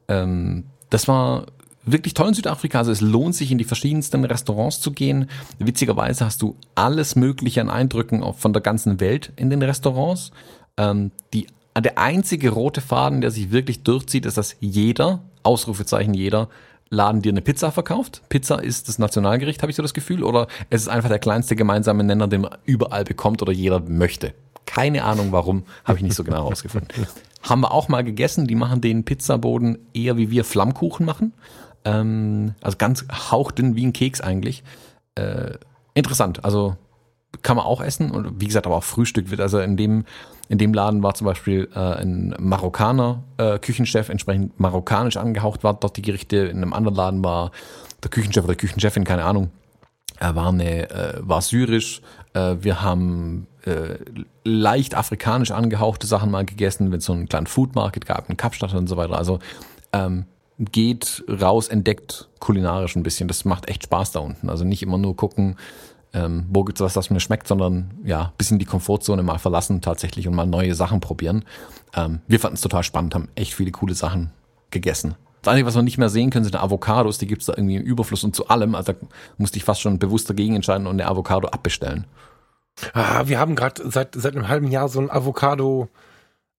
Ähm, das war wirklich toll in Südafrika. Also es lohnt sich, in die verschiedensten Restaurants zu gehen. Witzigerweise hast du alles Mögliche an Eindrücken von der ganzen Welt in den Restaurants. Ähm, die, der einzige rote Faden, der sich wirklich durchzieht, ist, dass jeder, Ausrufezeichen jeder, Laden dir eine Pizza verkauft. Pizza ist das Nationalgericht, habe ich so das Gefühl, oder es ist einfach der kleinste gemeinsame Nenner, den man überall bekommt oder jeder möchte. Keine Ahnung warum, habe ich nicht so genau herausgefunden. Haben wir auch mal gegessen, die machen den Pizzaboden eher wie wir Flammkuchen machen. Ähm, also ganz hauchdünn wie ein Keks eigentlich. Äh, interessant, also kann man auch essen und wie gesagt, aber auch Frühstück wird. Also in dem, in dem Laden war zum Beispiel äh, ein Marokkaner äh, Küchenchef, entsprechend marokkanisch angehaucht war dort die Gerichte. In einem anderen Laden war der Küchenchef oder Küchenchefin, keine Ahnung, er war, eine, äh, war syrisch. Äh, wir haben äh, leicht afrikanisch angehauchte Sachen mal gegessen, wenn es so einen kleinen Food Market gab in Kapstadt und so weiter. Also ähm, geht raus, entdeckt kulinarisch ein bisschen. Das macht echt Spaß da unten. Also nicht immer nur gucken, ähm, wo gibt's was, das mir schmeckt, sondern ja, bisschen die Komfortzone mal verlassen tatsächlich und mal neue Sachen probieren. Ähm, wir fanden es total spannend, haben echt viele coole Sachen gegessen. Das Einzige, was wir nicht mehr sehen können, sind Avocados, die gibt's da irgendwie im Überfluss und zu allem. Also da musste ich fast schon bewusst dagegen entscheiden und eine Avocado abbestellen. Ah, wir haben gerade seit, seit einem halben Jahr so ein Avocado,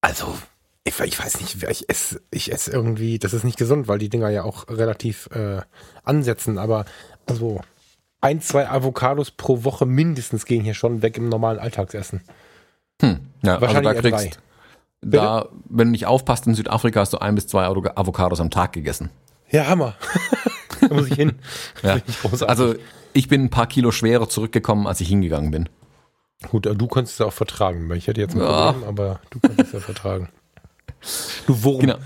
also ich, ich weiß nicht, ich esse, ich esse irgendwie, das ist nicht gesund, weil die Dinger ja auch relativ äh, ansetzen, aber also ein, zwei Avocados pro Woche mindestens gehen hier schon weg im normalen Alltagsessen. Hm. Ja, Wahrscheinlich also da kriegst, da, wenn du nicht aufpasst, in Südafrika hast du ein bis zwei Avocados am Tag gegessen. Ja, Hammer. da muss ich hin. ja. Ich also ich bin ein paar Kilo schwerer zurückgekommen, als ich hingegangen bin. Gut, du konntest es auch vertragen. Ich hätte jetzt ein ja. Problem, aber du kannst es ja vertragen. Du Wurm. Genau.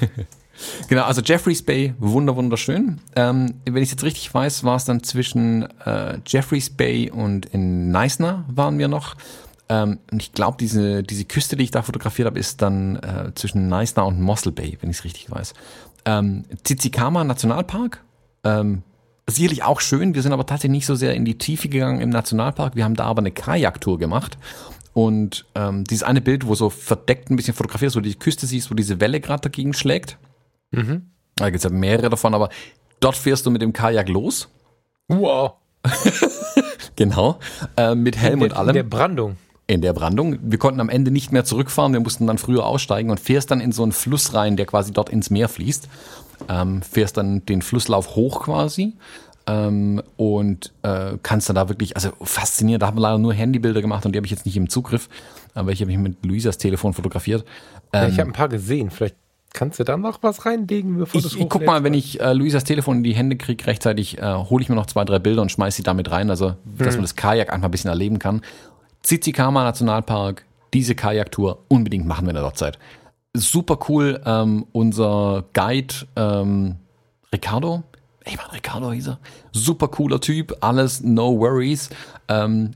genau, also Jeffreys Bay, wunder wunderschön. Ähm, wenn ich es jetzt richtig weiß, war es dann zwischen äh, Jeffreys Bay und in Neisner waren wir noch. Ähm, und ich glaube, diese, diese Küste, die ich da fotografiert habe, ist dann äh, zwischen Neisner und Mossel Bay, wenn ich es richtig weiß. Ähm, Tizikama Nationalpark, ähm, sicherlich auch schön. Wir sind aber tatsächlich nicht so sehr in die Tiefe gegangen im Nationalpark. Wir haben da aber eine Kajaktour gemacht. Und ähm, dieses eine Bild, wo so verdeckt ein bisschen fotografiert ist, wo du die Küste siehst, wo diese Welle gerade dagegen schlägt. Mhm. Da gibt es ja mehrere davon, aber dort fährst du mit dem Kajak los. Wow. genau. Äh, mit Helm der, und allem. In der Brandung. In der Brandung. Wir konnten am Ende nicht mehr zurückfahren, wir mussten dann früher aussteigen und fährst dann in so einen Fluss rein, der quasi dort ins Meer fließt. Ähm, fährst dann den Flusslauf hoch quasi ähm, und äh, kannst dann da wirklich, also faszinierend, da haben wir leider nur Handybilder gemacht und die habe ich jetzt nicht im Zugriff, aber ich habe mich mit Luisas Telefon fotografiert. Ähm, ja, ich ähm, habe ein paar gesehen, vielleicht kannst du da noch was reinlegen, bevor ich, ich guck mal, wenn ich äh, Luisas Telefon in die Hände kriege, rechtzeitig äh, hole ich mir noch zwei, drei Bilder und schmeiße sie damit rein, also dass hm. man das Kajak einfach ein bisschen erleben kann. Tsitsikama Nationalpark, diese Kajaktour unbedingt machen, wenn ihr dort seid. Super cool, ähm, unser Guide ähm, Ricardo, ich meine, Ricardo hieß er. Super cooler Typ, alles no worries. Ähm,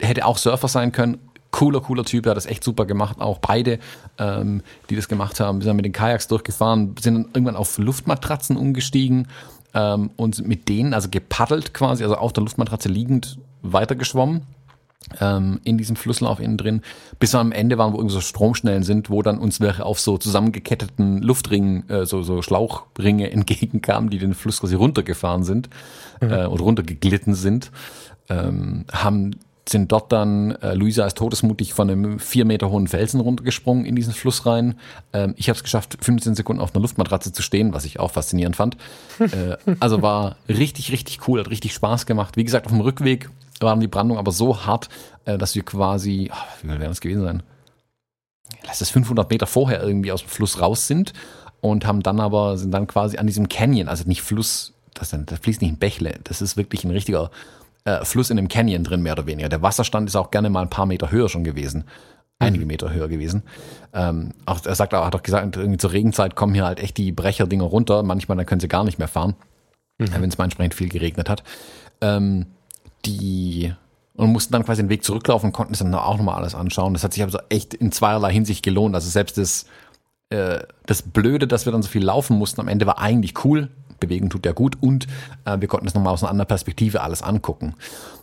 hätte auch Surfer sein können. Cooler, cooler Typ, er hat das echt super gemacht. Auch beide, ähm, die das gemacht haben, sind mit den Kajaks durchgefahren, sind dann irgendwann auf Luftmatratzen umgestiegen ähm, und mit denen, also gepaddelt quasi, also auf der Luftmatratze liegend, weitergeschwommen ähm, in diesem Flusslauf innen drin, bis wir am Ende waren, wo irgendwie so Stromschnellen sind, wo dann uns welche auf so zusammengeketteten Luftringen, äh, so, so Schlauchringe entgegenkamen, die den Fluss quasi runtergefahren sind mhm. äh, oder runtergeglitten sind, ähm, haben sind dort dann, äh, Luisa ist todesmutig von einem vier Meter hohen Felsen runtergesprungen in diesen Fluss rein. Ähm, ich habe es geschafft, 15 Sekunden auf einer Luftmatratze zu stehen, was ich auch faszinierend fand. äh, also war richtig, richtig cool, hat richtig Spaß gemacht. Wie gesagt, auf dem Rückweg waren die Brandungen aber so hart, äh, dass wir quasi, oh, wie werden das gewesen sein? Lass es 500 Meter vorher irgendwie aus dem Fluss raus sind und haben dann aber, sind dann quasi an diesem Canyon, also nicht Fluss, das, das fließt nicht in Bächle, das ist wirklich ein richtiger äh, Fluss in einem Canyon drin, mehr oder weniger. Der Wasserstand ist auch gerne mal ein paar Meter höher schon gewesen. Einige mhm. Meter höher gewesen. Ähm, auch, er sagt, er hat auch gesagt, irgendwie zur Regenzeit kommen hier halt echt die Brecherdinger runter. Manchmal dann können sie gar nicht mehr fahren, mhm. wenn es mal entsprechend viel geregnet hat. Ähm, die und mussten dann quasi den Weg zurücklaufen und konnten es dann auch nochmal alles anschauen. Das hat sich also echt in zweierlei Hinsicht gelohnt. Also selbst das, äh, das Blöde, dass wir dann so viel laufen mussten, am Ende war eigentlich cool. Bewegung tut ja gut und äh, wir konnten es nochmal aus einer anderen Perspektive alles angucken.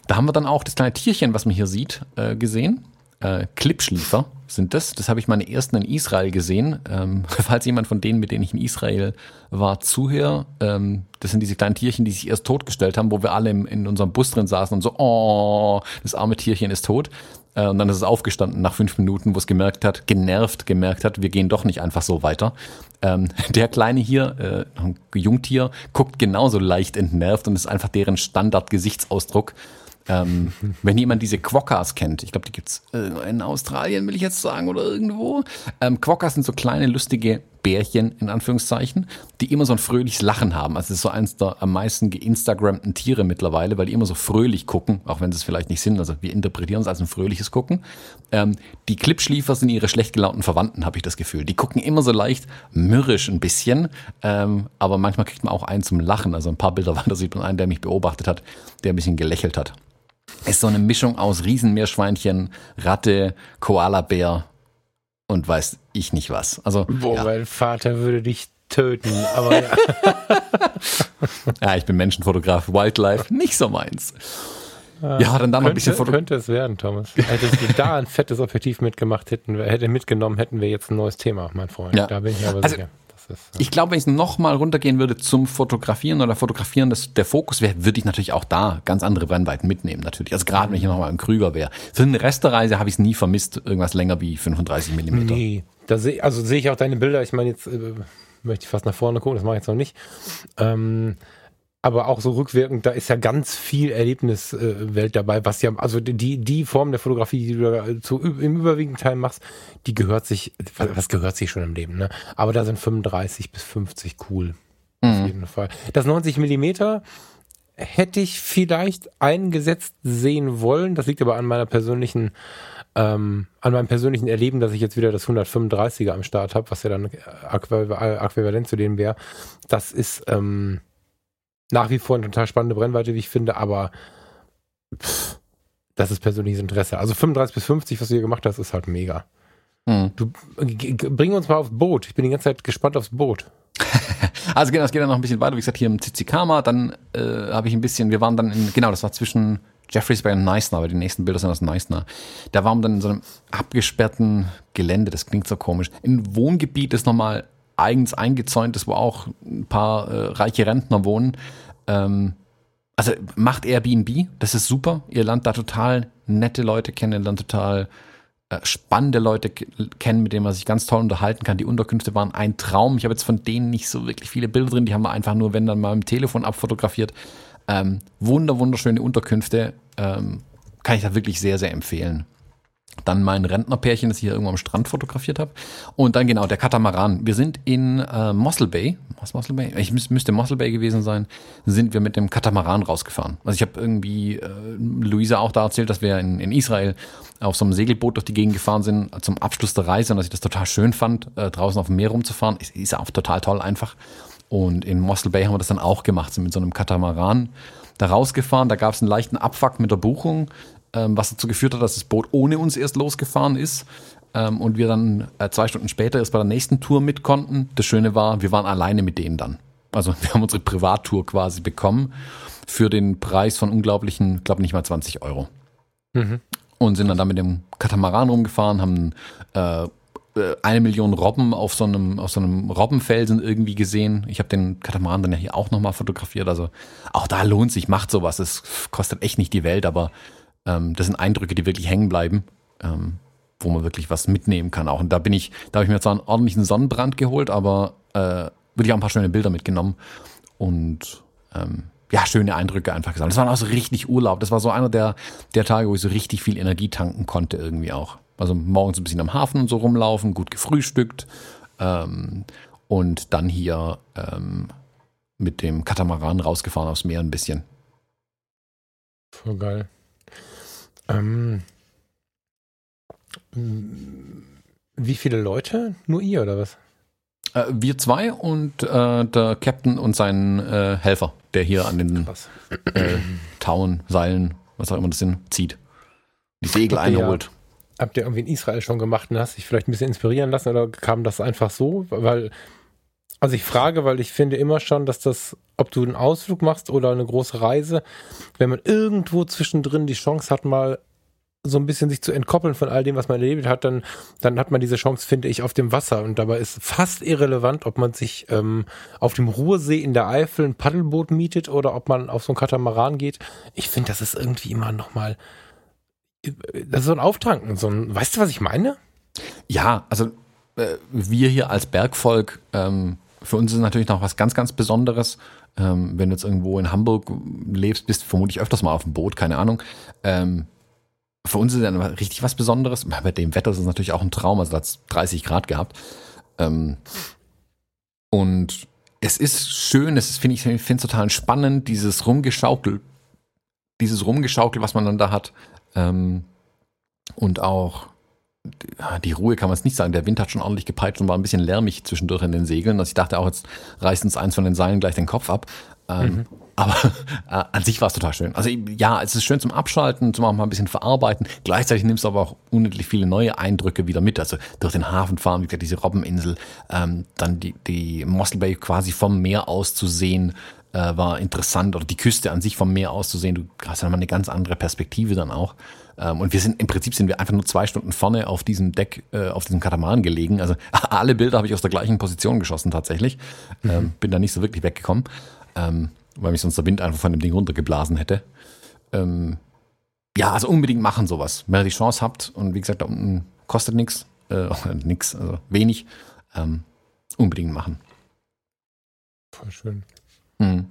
Da haben wir dann auch das kleine Tierchen, was man hier sieht, äh, gesehen. Äh, Klippschliefer sind das. Das habe ich meine ersten in Israel gesehen. Ähm, falls jemand von denen, mit denen ich in Israel war, zuhört, ähm, das sind diese kleinen Tierchen, die sich erst totgestellt haben, wo wir alle im, in unserem Bus drin saßen und so, oh, das arme Tierchen ist tot. Äh, und dann ist es aufgestanden nach fünf Minuten, wo es gemerkt hat, genervt gemerkt hat, wir gehen doch nicht einfach so weiter. Ähm, der Kleine hier, äh, ein Jungtier, guckt genauso leicht entnervt und ist einfach deren Standard-Gesichtsausdruck. Ähm, wenn jemand diese Quokkas kennt, ich glaube, die gibt's äh, in Australien, will ich jetzt sagen, oder irgendwo. Ähm, Quokkas sind so kleine, lustige Bärchen, in Anführungszeichen, die immer so ein fröhliches Lachen haben. Also es ist so eins der am meisten geinstagrammten Tiere mittlerweile, weil die immer so fröhlich gucken, auch wenn sie es vielleicht nicht sind. Also wir interpretieren es als ein fröhliches Gucken. Ähm, die Klippschliefer sind ihre schlecht gelaunten Verwandten, habe ich das Gefühl. Die gucken immer so leicht mürrisch ein bisschen, ähm, aber manchmal kriegt man auch einen zum Lachen. Also ein paar Bilder weiter sieht man einen, der mich beobachtet hat, der ein bisschen gelächelt hat. Ist so eine Mischung aus Riesenmeerschweinchen, Ratte, Koalabär und weiß ich nicht was. Also, Boah, ja. mein Vater würde dich töten, aber ja. ja, ich bin Menschenfotograf, Wildlife, nicht so meins. Ja, dann da noch ein bisschen Foto. Könnte es werden, Thomas. Hättest du da ein fettes Objektiv mitgemacht, hätten hätte mitgenommen, hätten wir jetzt ein neues Thema, mein Freund. Ja. Da bin ich aber also, sicher. Ist, ja. Ich glaube, wenn ich nochmal runtergehen würde zum Fotografieren oder Fotografieren, dass der Fokus wäre, würde ich natürlich auch da ganz andere Brennweiten mitnehmen, natürlich. Also gerade wenn ich nochmal im Krüger wäre. Für eine Restereise habe ich es nie vermisst, irgendwas länger wie 35 Millimeter. Nee, da seh, also sehe ich auch deine Bilder. Ich meine, jetzt äh, möchte ich fast nach vorne gucken, das mache ich jetzt noch nicht. Ähm, aber auch so rückwirkend, da ist ja ganz viel Erlebniswelt dabei, was ja, also die, die Form der Fotografie, die du da zu, im überwiegenden Teil machst, die gehört sich, was gehört sich schon im Leben, ne? Aber da sind 35 bis 50 cool. Mhm. Auf jeden Fall. Das 90 Millimeter hätte ich vielleicht eingesetzt sehen wollen. Das liegt aber an meiner persönlichen, ähm, an meinem persönlichen Erleben, dass ich jetzt wieder das 135er am Start habe, was ja dann äquivalent zu dem wäre. Das ist, ähm, nach wie vor eine total spannende Brennweite, wie ich finde, aber pff, das ist persönliches Interesse. Also 35 bis 50, was du hier gemacht hast, ist halt mega. Mhm. Du bring uns mal aufs Boot. Ich bin die ganze Zeit gespannt aufs Boot. also genau, das geht dann noch ein bisschen weiter. Wie gesagt, hier im Tizikama, dann äh, habe ich ein bisschen, wir waren dann in, genau, das war zwischen Jeffreys Bay und Neisner, aber die nächsten Bilder sind aus Neisner. Da waren wir dann in so einem abgesperrten Gelände, das klingt so komisch. Ein Wohngebiet ist nochmal eigens eingezäunt ist, wo auch ein paar äh, reiche Rentner wohnen. Ähm, also macht Airbnb, das ist super. Ihr lernt da total nette Leute kennen, ihr lernt total äh, spannende Leute kennen, mit denen man sich ganz toll unterhalten kann. Die Unterkünfte waren ein Traum. Ich habe jetzt von denen nicht so wirklich viele Bilder drin, die haben wir einfach nur, wenn dann mal im Telefon abfotografiert. Ähm, wunder, wunderschöne Unterkünfte. Ähm, kann ich da wirklich sehr, sehr empfehlen. Dann mein Rentnerpärchen, das ich hier irgendwo am Strand fotografiert habe. Und dann genau der Katamaran. Wir sind in äh, Mossel Bay. Was Mossel Bay? Ich müsste Mossel Bay gewesen sein. Sind wir mit dem Katamaran rausgefahren. Also ich habe irgendwie äh, Luisa auch da erzählt, dass wir in, in Israel auf so einem Segelboot durch die Gegend gefahren sind zum Abschluss der Reise und dass ich das total schön fand, äh, draußen auf dem Meer rumzufahren. Ist, ist auch total toll einfach. Und in Mossel Bay haben wir das dann auch gemacht, sind mit so einem Katamaran da rausgefahren. Da gab es einen leichten Abfuck mit der Buchung ähm, was dazu geführt hat, dass das Boot ohne uns erst losgefahren ist. Ähm, und wir dann äh, zwei Stunden später erst bei der nächsten Tour mit konnten. Das Schöne war, wir waren alleine mit denen dann. Also wir haben unsere Privattour quasi bekommen für den Preis von unglaublichen, glaube nicht mal 20 Euro. Mhm. Und sind dann da mit dem Katamaran rumgefahren, haben äh, äh, eine Million Robben auf so einem, auf so einem Robbenfelsen irgendwie gesehen. Ich habe den Katamaran dann ja hier auch nochmal fotografiert. Also auch da lohnt sich, macht sowas. Es kostet echt nicht die Welt, aber Ähm, das sind Eindrücke, die wirklich hängen bleiben, ähm, wo man wirklich was mitnehmen kann auch. Und da bin ich, da habe ich mir zwar einen ordentlichen Sonnenbrand geholt, aber äh, wirklich auch ein paar schöne Bilder mitgenommen und ähm, ja, schöne Eindrücke einfach gesammelt. Das war auch so richtig Urlaub. Das war so einer der, der Tage, wo ich so richtig viel Energie tanken konnte irgendwie auch. Also morgens ein bisschen am Hafen und so rumlaufen, gut gefrühstückt ähm, und dann hier ähm, mit dem Katamaran rausgefahren aufs Meer ein bisschen. Voll geil. Ähm, wie viele Leute? Nur ihr oder was? Äh, wir zwei und äh, der Captain und sein äh, Helfer, der hier an den äh, Tauen, Seilen, was auch immer das sind, zieht. Die Segel einholt. Ja, habt ihr irgendwie in Israel schon gemacht und hast dich vielleicht ein bisschen inspirieren lassen oder kam das einfach so? Weil, also ich frage, weil ich finde immer schon, dass das, ob du einen Ausflug machst oder eine große Reise, wenn man irgendwo zwischendrin die Chance hat, mal so ein bisschen sich zu entkoppeln von all dem, was man erlebt hat, dann, dann hat man diese Chance, finde ich, auf dem Wasser. Und dabei ist fast irrelevant, ob man sich ähm, auf dem Ruhrsee in der Eifel ein Paddelboot mietet oder ob man auf so ein Katamaran geht. Ich finde, das ist irgendwie immer nochmal, das ist so ein Auftanken, so ein, weißt du, was ich meine? Ja, also äh, wir hier als Bergvolk, ähm, für uns ist natürlich noch was ganz, ganz Besonderes. Ähm, wenn du jetzt irgendwo in Hamburg lebst, bist vermutlich öfters mal auf dem Boot, keine Ahnung. Ähm, für uns ist ja richtig was Besonderes. Bei dem Wetter ist es natürlich auch ein Traum, also da hat es 30 Grad gehabt. Ähm, und es ist schön, es finde ich, finde total spannend, dieses Rumgeschaukel, dieses Rumgeschaukel, was man dann da hat. Ähm, und auch die Ruhe kann man es nicht sagen. Der Wind hat schon ordentlich gepeitscht und war ein bisschen lärmig zwischendurch in den Segeln. Also ich dachte auch, jetzt reißt uns eins von den Seilen gleich den Kopf ab. Ähm, mhm. Aber äh, an sich war es total schön. Also ja, es ist schön zum Abschalten, zum auch mal ein bisschen verarbeiten. Gleichzeitig nimmst du aber auch unendlich viele neue Eindrücke wieder mit. Also durch den Hafen fahren, wie gesagt, diese Robbeninsel, ähm, dann die, die Mossel Bay quasi vom Meer aus zu sehen, äh, war interessant. Oder die Küste an sich vom Meer aus zu sehen. Du hast ja mal eine ganz andere Perspektive dann auch. Ähm, und wir sind, im Prinzip sind wir einfach nur zwei Stunden vorne auf diesem Deck, äh, auf diesem Katamaran gelegen. Also alle Bilder habe ich aus der gleichen Position geschossen tatsächlich. Mhm. Ähm, bin da nicht so wirklich weggekommen. Ähm, weil mich sonst der Wind einfach von dem Ding runtergeblasen hätte. Ähm, ja, also unbedingt machen sowas. Wenn ihr die Chance habt und wie gesagt, da unten kostet nichts, äh, nix, also wenig, ähm, unbedingt machen. Voll schön. Mhm.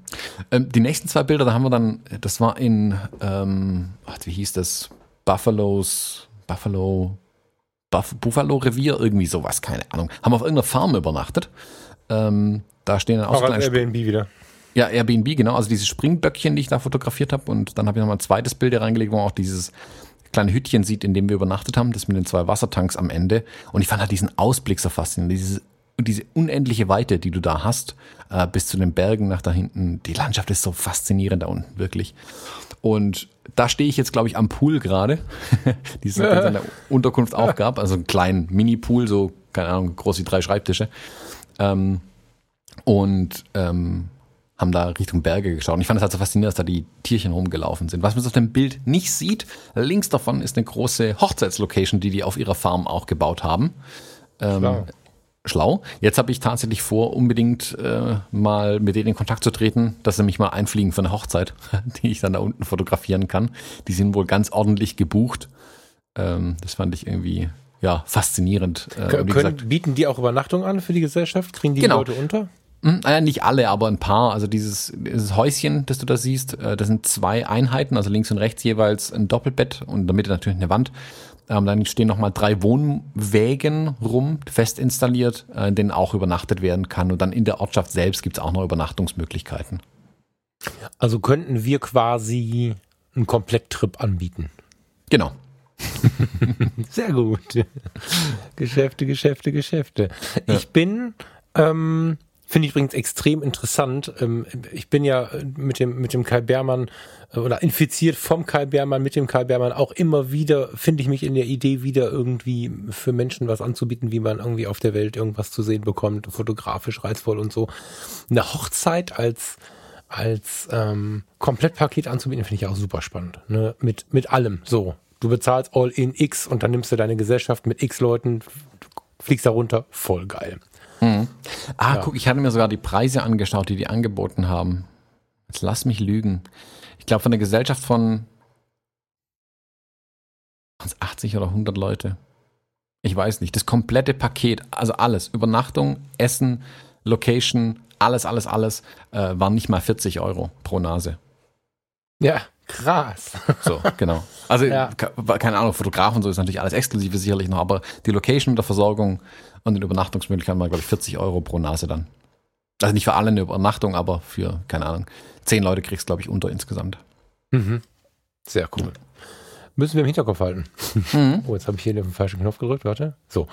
Die nächsten zwei Bilder, da haben wir dann, das war in, wie hieß das? Buffaloes, Buffalo, Buff, Buffalo Revier, irgendwie sowas, keine Ahnung. Haben auf irgendeiner Farm übernachtet. Ähm, da stehen dann auch, so Airbnb wieder. Ja, Airbnb, genau. Also diese Springböckchen, die ich da fotografiert habe. Und dann habe ich nochmal ein zweites Bild hier reingelegt, wo man auch dieses kleine Hütchen sieht, in dem wir übernachtet haben, das mit den zwei Wassertanks am Ende. Und ich fand halt diesen Ausblick so faszinierend, dieses, diese unendliche Weite, die du da hast, äh, bis zu den Bergen nach da hinten. Die Landschaft ist so faszinierend da unten, wirklich. Und da stehe ich jetzt, glaube ich, am Pool gerade, die es in der Unterkunft auch gab. Also einen kleinen Mini-Pool, so, keine Ahnung, groß wie drei Schreibtische. Ähm, und ähm, haben da Richtung Berge geschaut. Und ich fand es halt so faszinierend, dass da die Tierchen rumgelaufen sind. Was man auf dem Bild nicht sieht, links davon ist eine große Hochzeitslocation, die die auf ihrer Farm auch gebaut haben. Ähm, schlau. Jetzt habe ich tatsächlich vor, unbedingt äh, mal mit denen in Kontakt zu treten, dass sie mich mal einfliegen für eine Hochzeit, die ich dann da unten fotografieren kann. Die sind wohl ganz ordentlich gebucht. Ähm, das fand ich irgendwie ja, faszinierend. Äh, Können, gesagt, bieten die auch Übernachtung an für die Gesellschaft? Kriegen die, genau. Leute unter? Hm, äh, nicht alle, aber ein paar. Also dieses, dieses Häuschen, das du da siehst, äh, das sind zwei Einheiten, also links und rechts jeweils ein Doppelbett und in der Mitte natürlich eine Wand. Ähm, dann stehen nochmal drei Wohnwägen rum, fest installiert, äh, in denen auch übernachtet werden kann. Und dann in der Ortschaft selbst gibt's auch noch Übernachtungsmöglichkeiten. Also könnten wir quasi einen Kompletttrip anbieten. Genau. Sehr gut. Geschäfte, Geschäfte, Geschäfte. Ich bin ähm, Finde ich übrigens extrem interessant. Ähm, ich bin ja mit dem, mit dem Kai Bermann äh, oder infiziert vom Kai Bermann, mit dem Kai Bermann auch immer wieder, finde ich mich in der Idee wieder irgendwie für Menschen was anzubieten, wie man irgendwie auf der Welt irgendwas zu sehen bekommt, fotografisch reizvoll und so. Eine Hochzeit als, als ähm, Komplettpaket anzubieten, finde ich auch super spannend. Ne? Mit, mit allem so. Du bezahlst all in X und dann nimmst du deine Gesellschaft mit X Leuten, fliegst da runter, voll geil. Mhm. Ah, ja. guck, ich hatte mir sogar die Preise angeschaut, die die angeboten haben. Jetzt lass mich lügen. Ich glaube, von der Gesellschaft von 80 oder 100 Leute. Ich weiß nicht. Das komplette Paket, also alles, Übernachtung, Essen, Location, alles, alles, alles, äh, waren nicht mal 40 Euro pro Nase. Ja, krass. So, genau. Also, ja. keine Ahnung, Fotografen so ist natürlich alles exklusive sicherlich noch, aber die Location der Versorgung und den Übernachtungsmöglichkeiten waren, glaube ich, 40 Euro pro Nase dann. Also nicht für alle eine Übernachtung, aber für, keine Ahnung, zehn Leute kriegst du, glaube ich, unter insgesamt. Mhm. Sehr cool. Müssen wir im Hinterkopf halten. Mhm. Oh, jetzt habe ich hier den falschen Knopf gedrückt, warte. So.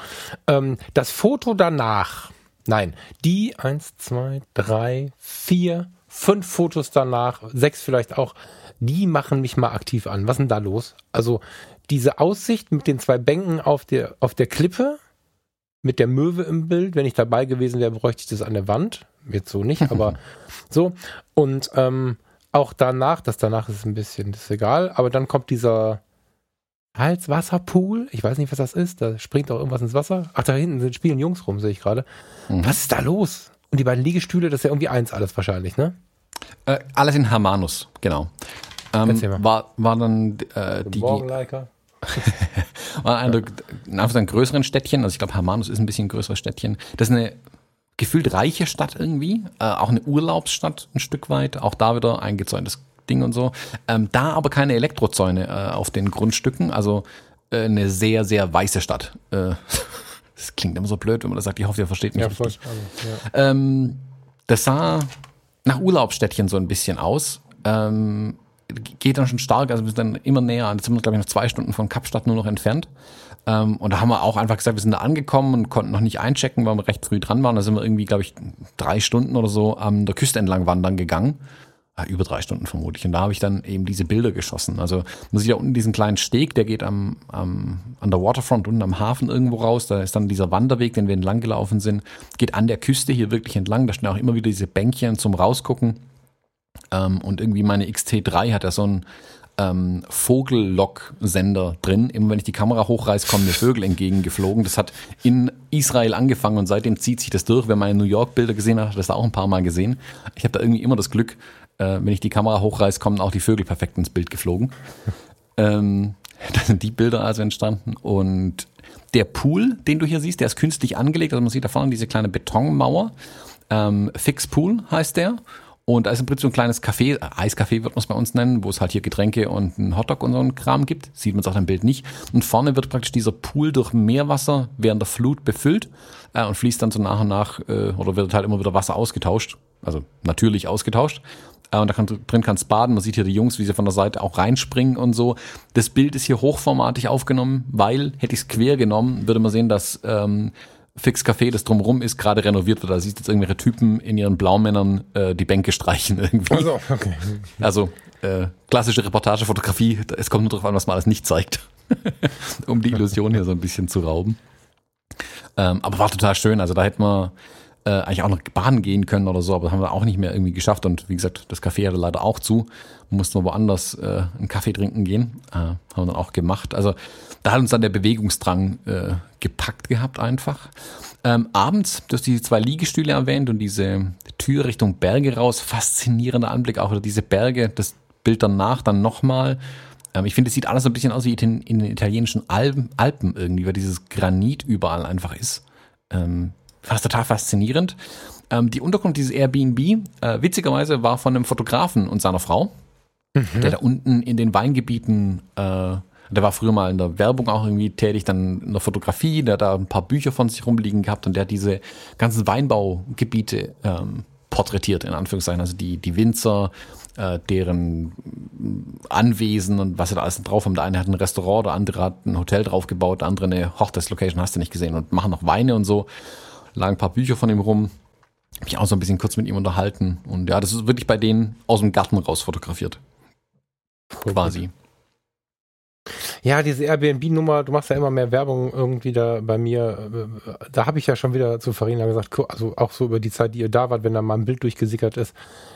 Ähm, das Foto danach, nein, die eins, zwei, drei, vier, fünf Fotos danach, sechs vielleicht auch, die machen mich mal aktiv an. Was ist denn da los? Also diese Aussicht mit den zwei Bänken auf der, auf der Klippe, mit der Möwe im Bild. Wenn ich dabei gewesen wäre, bräuchte ich das an der Wand. Jetzt so nicht, aber so. Und ähm, auch danach, das danach ist ein bisschen, das ist egal, aber dann kommt dieser Halswasserpool. Ich weiß nicht, was das ist. Da springt auch irgendwas ins Wasser. Ach, da hinten sind spielen Jungs rum, sehe ich gerade. Mhm. Was ist da los? Und die beiden Liegestühle, das ist ja irgendwie eins alles wahrscheinlich, ne? Äh, alles in Hermanus, genau. Ähm, war, war dann äh, die. Morgen, War einer einfach ein größeren Städtchen, also ich glaube Hermanus ist ein bisschen ein größeres Städtchen. Das ist eine gefühlt reiche Stadt irgendwie, äh, auch eine Urlaubsstadt ein Stück weit, auch da wieder eingezäuntes Ding und so. Ähm, da aber keine Elektrozäune äh, auf den Grundstücken, also äh, eine sehr, sehr weiße Stadt. Äh, das klingt immer so blöd, wenn man das sagt, ich hoffe, ihr versteht mich ja, richtig. Ja. Ähm, das sah nach Urlaubsstädtchen so ein bisschen aus. Ähm, geht dann schon stark, also wir sind dann immer näher, jetzt sind wir glaube ich noch zwei Stunden von Kapstadt nur noch entfernt. Ähm, und da haben wir auch einfach gesagt, wir sind da angekommen und konnten noch nicht einchecken, weil wir recht früh dran waren. Da sind wir irgendwie, glaube ich, drei Stunden oder so an der Küste entlang wandern gegangen. Ja, über drei Stunden vermutlich. Und da habe ich dann eben diese Bilder geschossen. Also man sieht ja unten diesen kleinen Steg, der geht am, am, an der Waterfront unten am Hafen irgendwo raus. Da ist dann dieser Wanderweg, den wir entlang gelaufen sind, geht an der Küste hier wirklich entlang. Da stehen auch immer wieder diese Bänkchen zum Rausgucken. Ähm, und irgendwie meine XT3 hat ja so einen ähm, Vogellock-Sender drin. Immer wenn ich die Kamera hochreiße, kommen mir Vögel entgegengeflogen. Das hat in Israel angefangen und seitdem zieht sich das durch. Wer meine New York-Bilder gesehen hat, hat das auch ein paar Mal gesehen. Ich habe da irgendwie immer das Glück, äh, wenn ich die Kamera hochreiße, kommen auch die Vögel perfekt ins Bild geflogen. ähm, da sind die Bilder also entstanden und der Pool, den du hier siehst, der ist künstlich angelegt. Also man sieht da vorne diese kleine Betonmauer. Ähm, Fix Pool heißt der. Und da ist im Prinzip so ein kleines Café, äh, Eiscafé wird man es bei uns nennen, wo es halt hier Getränke und einen Hotdog und so einen Kram gibt. Sieht man es auch im Bild nicht. Und vorne wird praktisch dieser Pool durch Meerwasser während der Flut befüllt äh, und fließt dann so nach und nach äh, oder wird halt immer wieder Wasser ausgetauscht. Also natürlich ausgetauscht. Äh, und da kann, drin kann es baden. Man sieht hier die Jungs, wie sie von der Seite auch reinspringen und so. Das Bild ist hier hochformatig aufgenommen, weil hätte ich es quer genommen, würde man sehen, dass ähm, Fix Café, das drumrum ist, gerade renoviert wird. Da siehst du jetzt irgendwelche Typen in ihren Blaumännern äh, die Bänke streichen irgendwie. Also, okay. also äh, klassische Reportagefotografie, es kommt nur darauf an, was man alles nicht zeigt, um die Illusion hier so ein bisschen zu rauben. Ähm, aber war total schön. Also da hätten wir äh, eigentlich auch noch baden gehen können oder so, aber haben wir auch nicht mehr irgendwie geschafft. Und wie gesagt, das Café hatte leider auch zu. Mussten wir woanders äh, einen Kaffee trinken gehen. Äh, haben wir dann auch gemacht. Also da hat uns dann der Bewegungsdrang äh, gepackt gehabt einfach. Ähm, abends, du hast die zwei Liegestühle erwähnt und diese Tür Richtung Berge raus. Faszinierender Anblick, auch wieder diese Berge, das Bild danach dann nochmal. Ähm, ich finde, es sieht alles so ein bisschen aus wie in, in den italienischen Alpen, Alpen irgendwie, weil dieses Granit überall einfach ist. Ähm, das total faszinierend. Ähm, die Unterkunft dieses Airbnb, äh, witzigerweise, war von einem Fotografen und seiner Frau, mhm. der da unten in den Weingebieten, äh, der war früher mal in der Werbung auch irgendwie tätig, dann in der Fotografie, der hat da ein paar Bücher von sich rumliegen gehabt und der hat diese ganzen Weinbaugebiete ähm, porträtiert, in Anführungszeichen, also die, die Winzer, äh, deren Anwesen und was sie da alles drauf haben. Der eine hat ein Restaurant, der andere hat ein Hotel draufgebaut, der andere eine Hochzeitslocation, hast du nicht gesehen, und machen noch Weine und so lagen ein paar Bücher von ihm rum. Hab ich auch so ein bisschen kurz mit ihm unterhalten. Und ja, das ist wirklich bei denen aus dem Garten raus fotografiert. Quasi. Ja, diese Airbnb-Nummer, du machst ja immer mehr Werbung irgendwie da bei mir. Da habe ich ja schon wieder zu Farina gesagt, also auch so über die Zeit, die ihr da wart, wenn da mal ein Bild durchgesickert ist,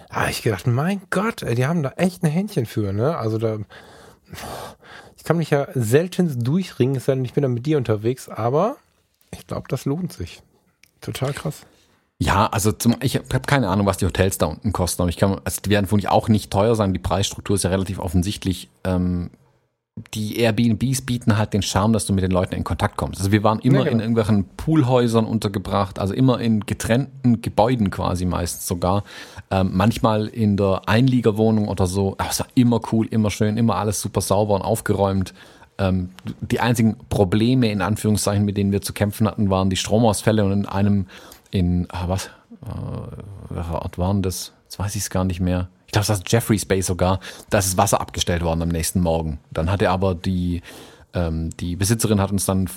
da habe ich gedacht, mein Gott, ey, die haben da echt ein Händchen für, ne? Also da, ich kann mich ja selten durchringen, es sei denn, ich bin da mit dir unterwegs, aber ich glaube, das lohnt sich. Total krass. Ja, also zum, ich habe keine Ahnung, was die Hotels da unten kosten, aber ich kann, also die werden wohl auch nicht teuer sein. Die Preisstruktur ist ja relativ offensichtlich. Ähm, die Airbnbs bieten halt den Charme, dass du mit den Leuten in Kontakt kommst. Also wir waren immer ja, genau. in irgendwelchen Poolhäusern untergebracht, also immer in getrennten Gebäuden quasi meistens sogar. Ähm, manchmal in der Einliegerwohnung oder so. Aber es war immer cool, immer schön, immer alles super sauber und aufgeräumt. Ähm, die einzigen Probleme in Anführungszeichen, mit denen wir zu kämpfen hatten, waren die Stromausfälle und in einem, in, ah, was, äh, welcher Ort waren das? Jetzt weiß ich es gar nicht mehr ich glaube, das ist Jeffrey's Bay sogar, da ist das Wasser abgestellt worden am nächsten Morgen. Dann hatte aber die, ähm, die Besitzerin hat uns dann,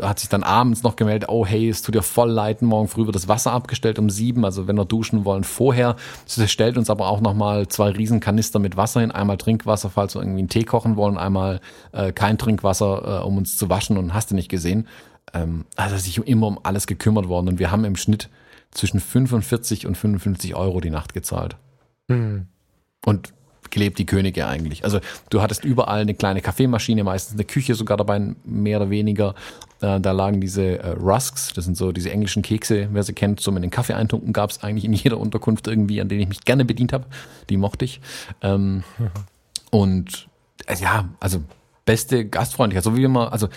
hat sich dann abends noch gemeldet, oh hey, es tut dir voll leid, morgen früh wird das Wasser abgestellt um sieben, also wenn wir duschen wollen vorher. Sie stellt uns aber auch nochmal zwei riesen Kanister mit Wasser hin, einmal Trinkwasser, falls wir irgendwie einen Tee kochen wollen, einmal äh, kein Trinkwasser, äh, um uns zu waschen und hast du nicht gesehen. Also sich immer um alles gekümmert worden und wir haben im Schnitt zwischen 45 und 55 Euro die Nacht gezahlt. Hm. Und gelebt die Könige eigentlich. Also du hattest überall eine kleine Kaffeemaschine, meistens eine Küche sogar dabei, mehr oder weniger. Äh, da lagen diese äh, Rusks, das sind so diese englischen Kekse, wer sie kennt, so mit den Kaffee eintunken gab es eigentlich in jeder Unterkunft irgendwie, an denen ich mich gerne bedient habe. Die mochte ich. Ähm, Und äh, ja, also beste Gastfreundlichkeit, so wie immer, also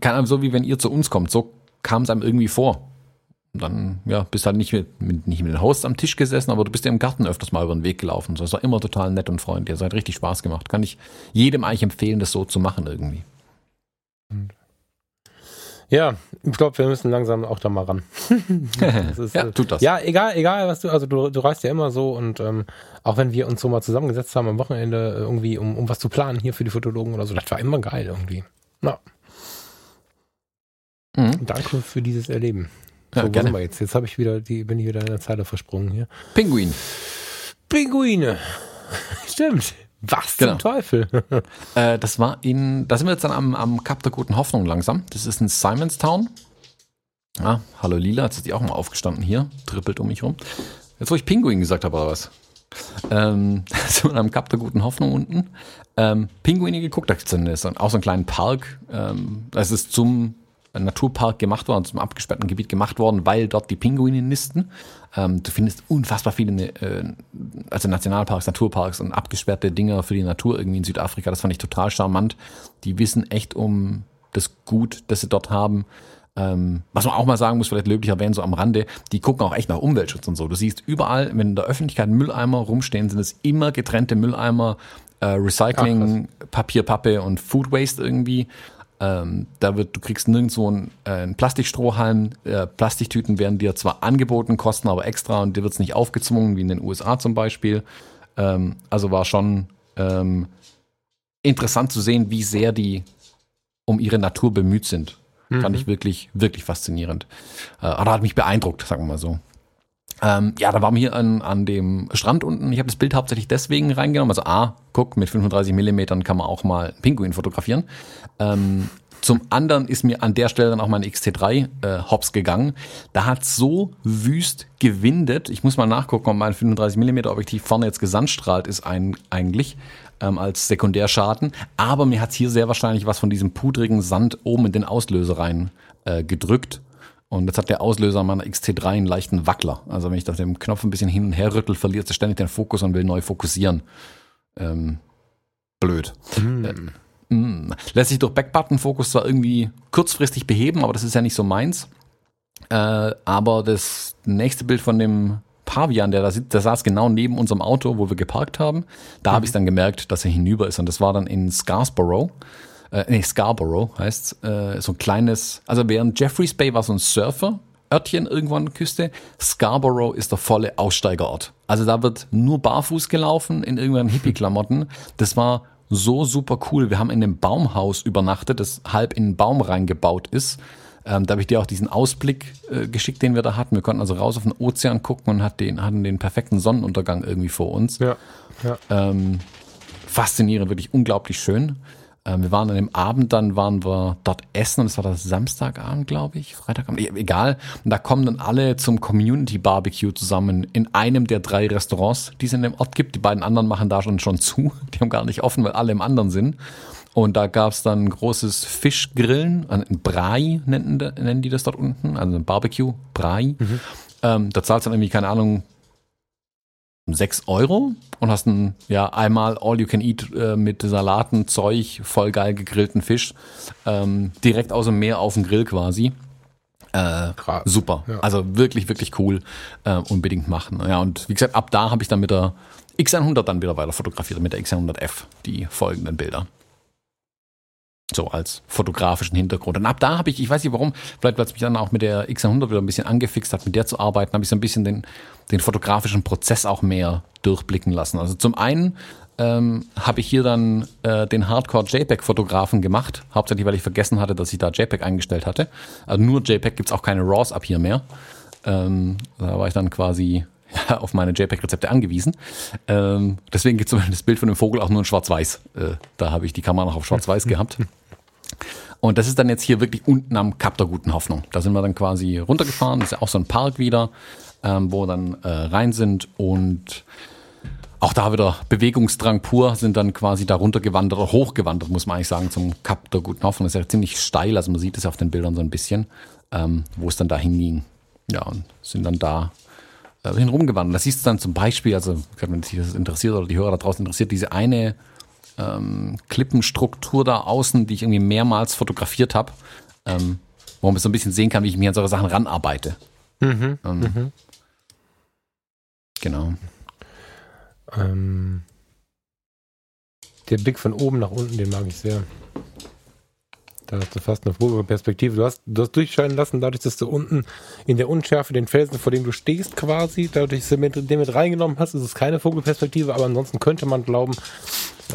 keine Ahnung, so wie wenn ihr zu uns kommt, so kam es einem irgendwie vor. Und dann, ja, bist halt nicht mit, mit, nicht mit dem Host am Tisch gesessen, aber du bist ja im Garten öfters mal über den Weg gelaufen. Das war immer total nett und freundlich. Das hat richtig Spaß gemacht. Kann ich jedem eigentlich empfehlen, das so zu machen irgendwie. Ja, ich glaube, wir müssen langsam auch da mal ran. ist, ja, tut das. Ja, egal, egal, was du, also du, du reist ja immer so und ähm, auch wenn wir uns so mal zusammengesetzt haben am Wochenende irgendwie, um, um was zu planen hier für die Fotologen oder so, das war immer geil irgendwie. Na. Mhm. Danke für dieses Erleben. So, ja, gerne. wir jetzt? Jetzt habe ich wieder die, bin ich wieder in der Zeile versprungen hier. Pinguin. Pinguine. Stimmt. Was genau. zum Teufel? äh, das war in, da sind wir jetzt dann am, am Kap der Guten Hoffnung langsam. Das ist in Simonstown. Ah, hallo Lila, jetzt ist die auch mal aufgestanden hier, trippelt um mich rum. Jetzt, wo ich Pinguin gesagt habe, oder was? Ähm, sind wir am Kap der Guten Hoffnung unten. Ähm, Pinguine geguckt, da gibt es auch so einen kleinen Park. Ähm, das ist zum Naturpark gemacht worden, zum abgesperrten Gebiet gemacht worden, weil dort die Pinguine nisten. Ähm, du findest unfassbar viele, äh, also Nationalparks, Naturparks und abgesperrte Dinger für die Natur irgendwie in Südafrika. Das fand ich total charmant. Die wissen echt um das Gut, das sie dort haben. Ähm, was man auch mal sagen muss, vielleicht löblich erwähnen, so am Rande, die gucken auch echt nach Umweltschutz und so. Du siehst überall, wenn in der Öffentlichkeit Mülleimer rumstehen, sind es immer getrennte Mülleimer, äh, Recycling, Ach, Papier, Pappe und Food Waste irgendwie. Ähm, da wird, du kriegst nirgendwo einen, äh, einen Plastikstrohhalm. Äh, Plastiktüten werden dir zwar angeboten, kosten aber extra und dir wird es nicht aufgezwungen, wie in den USA zum Beispiel. Ähm, also war schon ähm, interessant zu sehen, wie sehr die um ihre Natur bemüht sind. Mhm. Fand ich wirklich, wirklich faszinierend. Äh, aber hat mich beeindruckt, sagen wir mal so. Ähm, ja, da waren wir hier an, an dem Strand unten. Ich habe das Bild hauptsächlich deswegen reingenommen. Also A, guck, mit 35 Millimetern kann man auch mal einen Pinguin fotografieren. Ähm, zum anderen ist mir an der Stelle dann auch mein XT3 äh, hops gegangen. Da hat so wüst gewindet. Ich muss mal nachgucken, ob mein 35mm Objektiv vorne jetzt gesandstrahlt ist ein, eigentlich ähm, als Sekundärschaden. Aber mir hat hier sehr wahrscheinlich was von diesem pudrigen Sand oben in den Auslöser rein äh, gedrückt. Und jetzt hat der Auslöser meiner XT3 einen leichten Wackler. Also wenn ich da den Knopf ein bisschen hin und her rüttel, verliert er ständig den Fokus und will neu fokussieren. Ähm, blöd. Hm. Äh, Mm. Lässt sich durch Backbutton-Fokus zwar irgendwie kurzfristig beheben, aber das ist ja nicht so meins. Äh, aber das nächste Bild von dem Pavian, der da sitzt, der saß genau neben unserem Auto, wo wir geparkt haben. Da mhm. habe ich dann gemerkt, dass er hinüber ist. Und das war dann in Scarsborough. Äh, nee, Scarborough heißt äh, so ein kleines, also während Jeffreys Bay war so ein Surfer, Örtchen irgendwo an der Küste. Scarborough ist der volle Aussteigerort. Also da wird nur barfuß gelaufen in irgendwelchen Hippie-Klamotten. Das war so super cool. Wir haben in einem Baumhaus übernachtet, das halb in einen Baum reingebaut ist. Ähm, da habe ich dir auch diesen Ausblick äh, geschickt, den wir da hatten. Wir konnten also raus auf den Ozean gucken und hat den, hatten den perfekten Sonnenuntergang irgendwie vor uns. Ja, ja. Ähm, faszinierend, wirklich unglaublich schön. Ähm, wir waren an dem Abend, dann waren wir dort essen und es war das Samstagabend, glaube ich, Freitagabend, egal. Und da kommen dann alle zum Community Barbecue zusammen in einem der drei Restaurants, die es in dem Ort gibt. Die beiden anderen machen da schon, schon zu. Die haben gar nicht offen, weil alle im anderen sind. Und da gab es dann ein großes Fischgrillen, ein Brei nennen, nennen die das dort unten, also ein Barbecue, Brei. Mhm. Ähm, da zahlt dann irgendwie, keine Ahnung, 6 Euro und hast ein, ja, einmal All You Can Eat äh, mit Salaten, Zeug, voll geil gegrillten Fisch, ähm, direkt aus dem Meer auf dem Grill quasi. Äh, super. Ja. Also wirklich, wirklich cool. Äh, unbedingt machen. Ja, und wie gesagt, ab da habe ich dann mit der X100 dann wieder weiter fotografiert, mit der X100F, die folgenden Bilder. So als fotografischen Hintergrund. Und ab da habe ich, ich weiß nicht warum, vielleicht weil es mich dann auch mit der X100 wieder ein bisschen angefixt hat, mit der zu arbeiten, habe ich so ein bisschen den, den fotografischen Prozess auch mehr durchblicken lassen. Also zum einen ähm, habe ich hier dann äh, den Hardcore JPEG-Fotografen gemacht, hauptsächlich weil ich vergessen hatte, dass ich da JPEG eingestellt hatte. Also nur JPEG gibt's auch keine RAWs ab hier mehr. Ähm, da war ich dann quasi ja, auf meine JPEG-Rezepte angewiesen. Ähm, deswegen gibt es das Bild von dem Vogel auch nur in Schwarz-Weiß. Äh, da habe ich die Kamera noch auf Schwarz-Weiß gehabt. Und das ist dann jetzt hier wirklich unten am Kap der Guten Hoffnung. Da sind wir dann quasi runtergefahren. Das ist ja auch so ein Park wieder, ähm, wo wir dann äh, rein sind und auch da wieder Bewegungsdrang pur, sind dann quasi da runtergewandert oder hochgewandert, muss man eigentlich sagen, zum Kap der Guten Hoffnung. Das ist ja ziemlich steil, also man sieht es auf den Bildern so ein bisschen, ähm, wo es dann da hinging. Ja, und sind dann da äh, hin rumgewandert. Das siehst du dann zum Beispiel, also wenn dich das interessiert oder die Hörer da draußen interessiert, diese eine ähm, Klippenstruktur da außen, die ich irgendwie mehrmals fotografiert habe, ähm, wo man so ein bisschen sehen kann, wie ich mich an solche Sachen ranarbeite. Mhm, ähm, mhm. Genau. Ähm, der Blick von oben nach unten, den mag ich sehr. Da hast du fast eine Vogelperspektive. Du hast, du hast durchscheinen lassen, dadurch, dass du unten in der Unschärfe den Felsen, vor dem du stehst, quasi, dadurch, dass du den mit reingenommen hast, ist es keine Vogelperspektive, aber ansonsten könnte man glauben,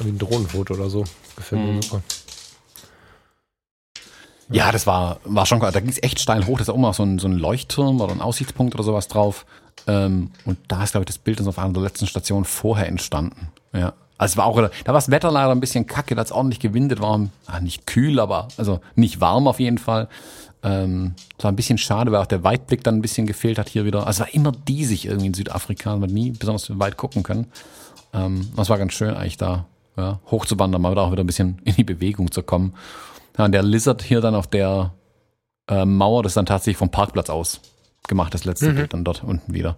wie ein Drohnenfoto oder so. Gefällt mir mhm. super. Ja, das war, war schon, da ging es echt steil hoch. Da ist auch mal so ein, so ein Leuchtturm oder ein Aussichtspunkt oder sowas drauf. Ähm, und da ist, glaube ich, das Bild auf einer der letzten Stationen vorher entstanden. Ja. Also es war auch, da war das Wetter leider ein bisschen kacke, da es ordentlich gewindet war. Ah, nicht kühl, aber also nicht warm auf jeden Fall. Ähm, das war ein bisschen schade, weil auch der Weitblick dann ein bisschen gefehlt hat hier wieder. Also es war immer diesig irgendwie in Südafrika, man hat nie besonders weit gucken können. Ähm, das war ganz schön eigentlich da ja, hochzuwandern, mal auch wieder ein bisschen in die Bewegung zu kommen. Ja, und der Lizard hier dann auf der äh, Mauer, das ist dann tatsächlich vom Parkplatz aus gemacht, das letzte mhm. Bild dann dort unten wieder.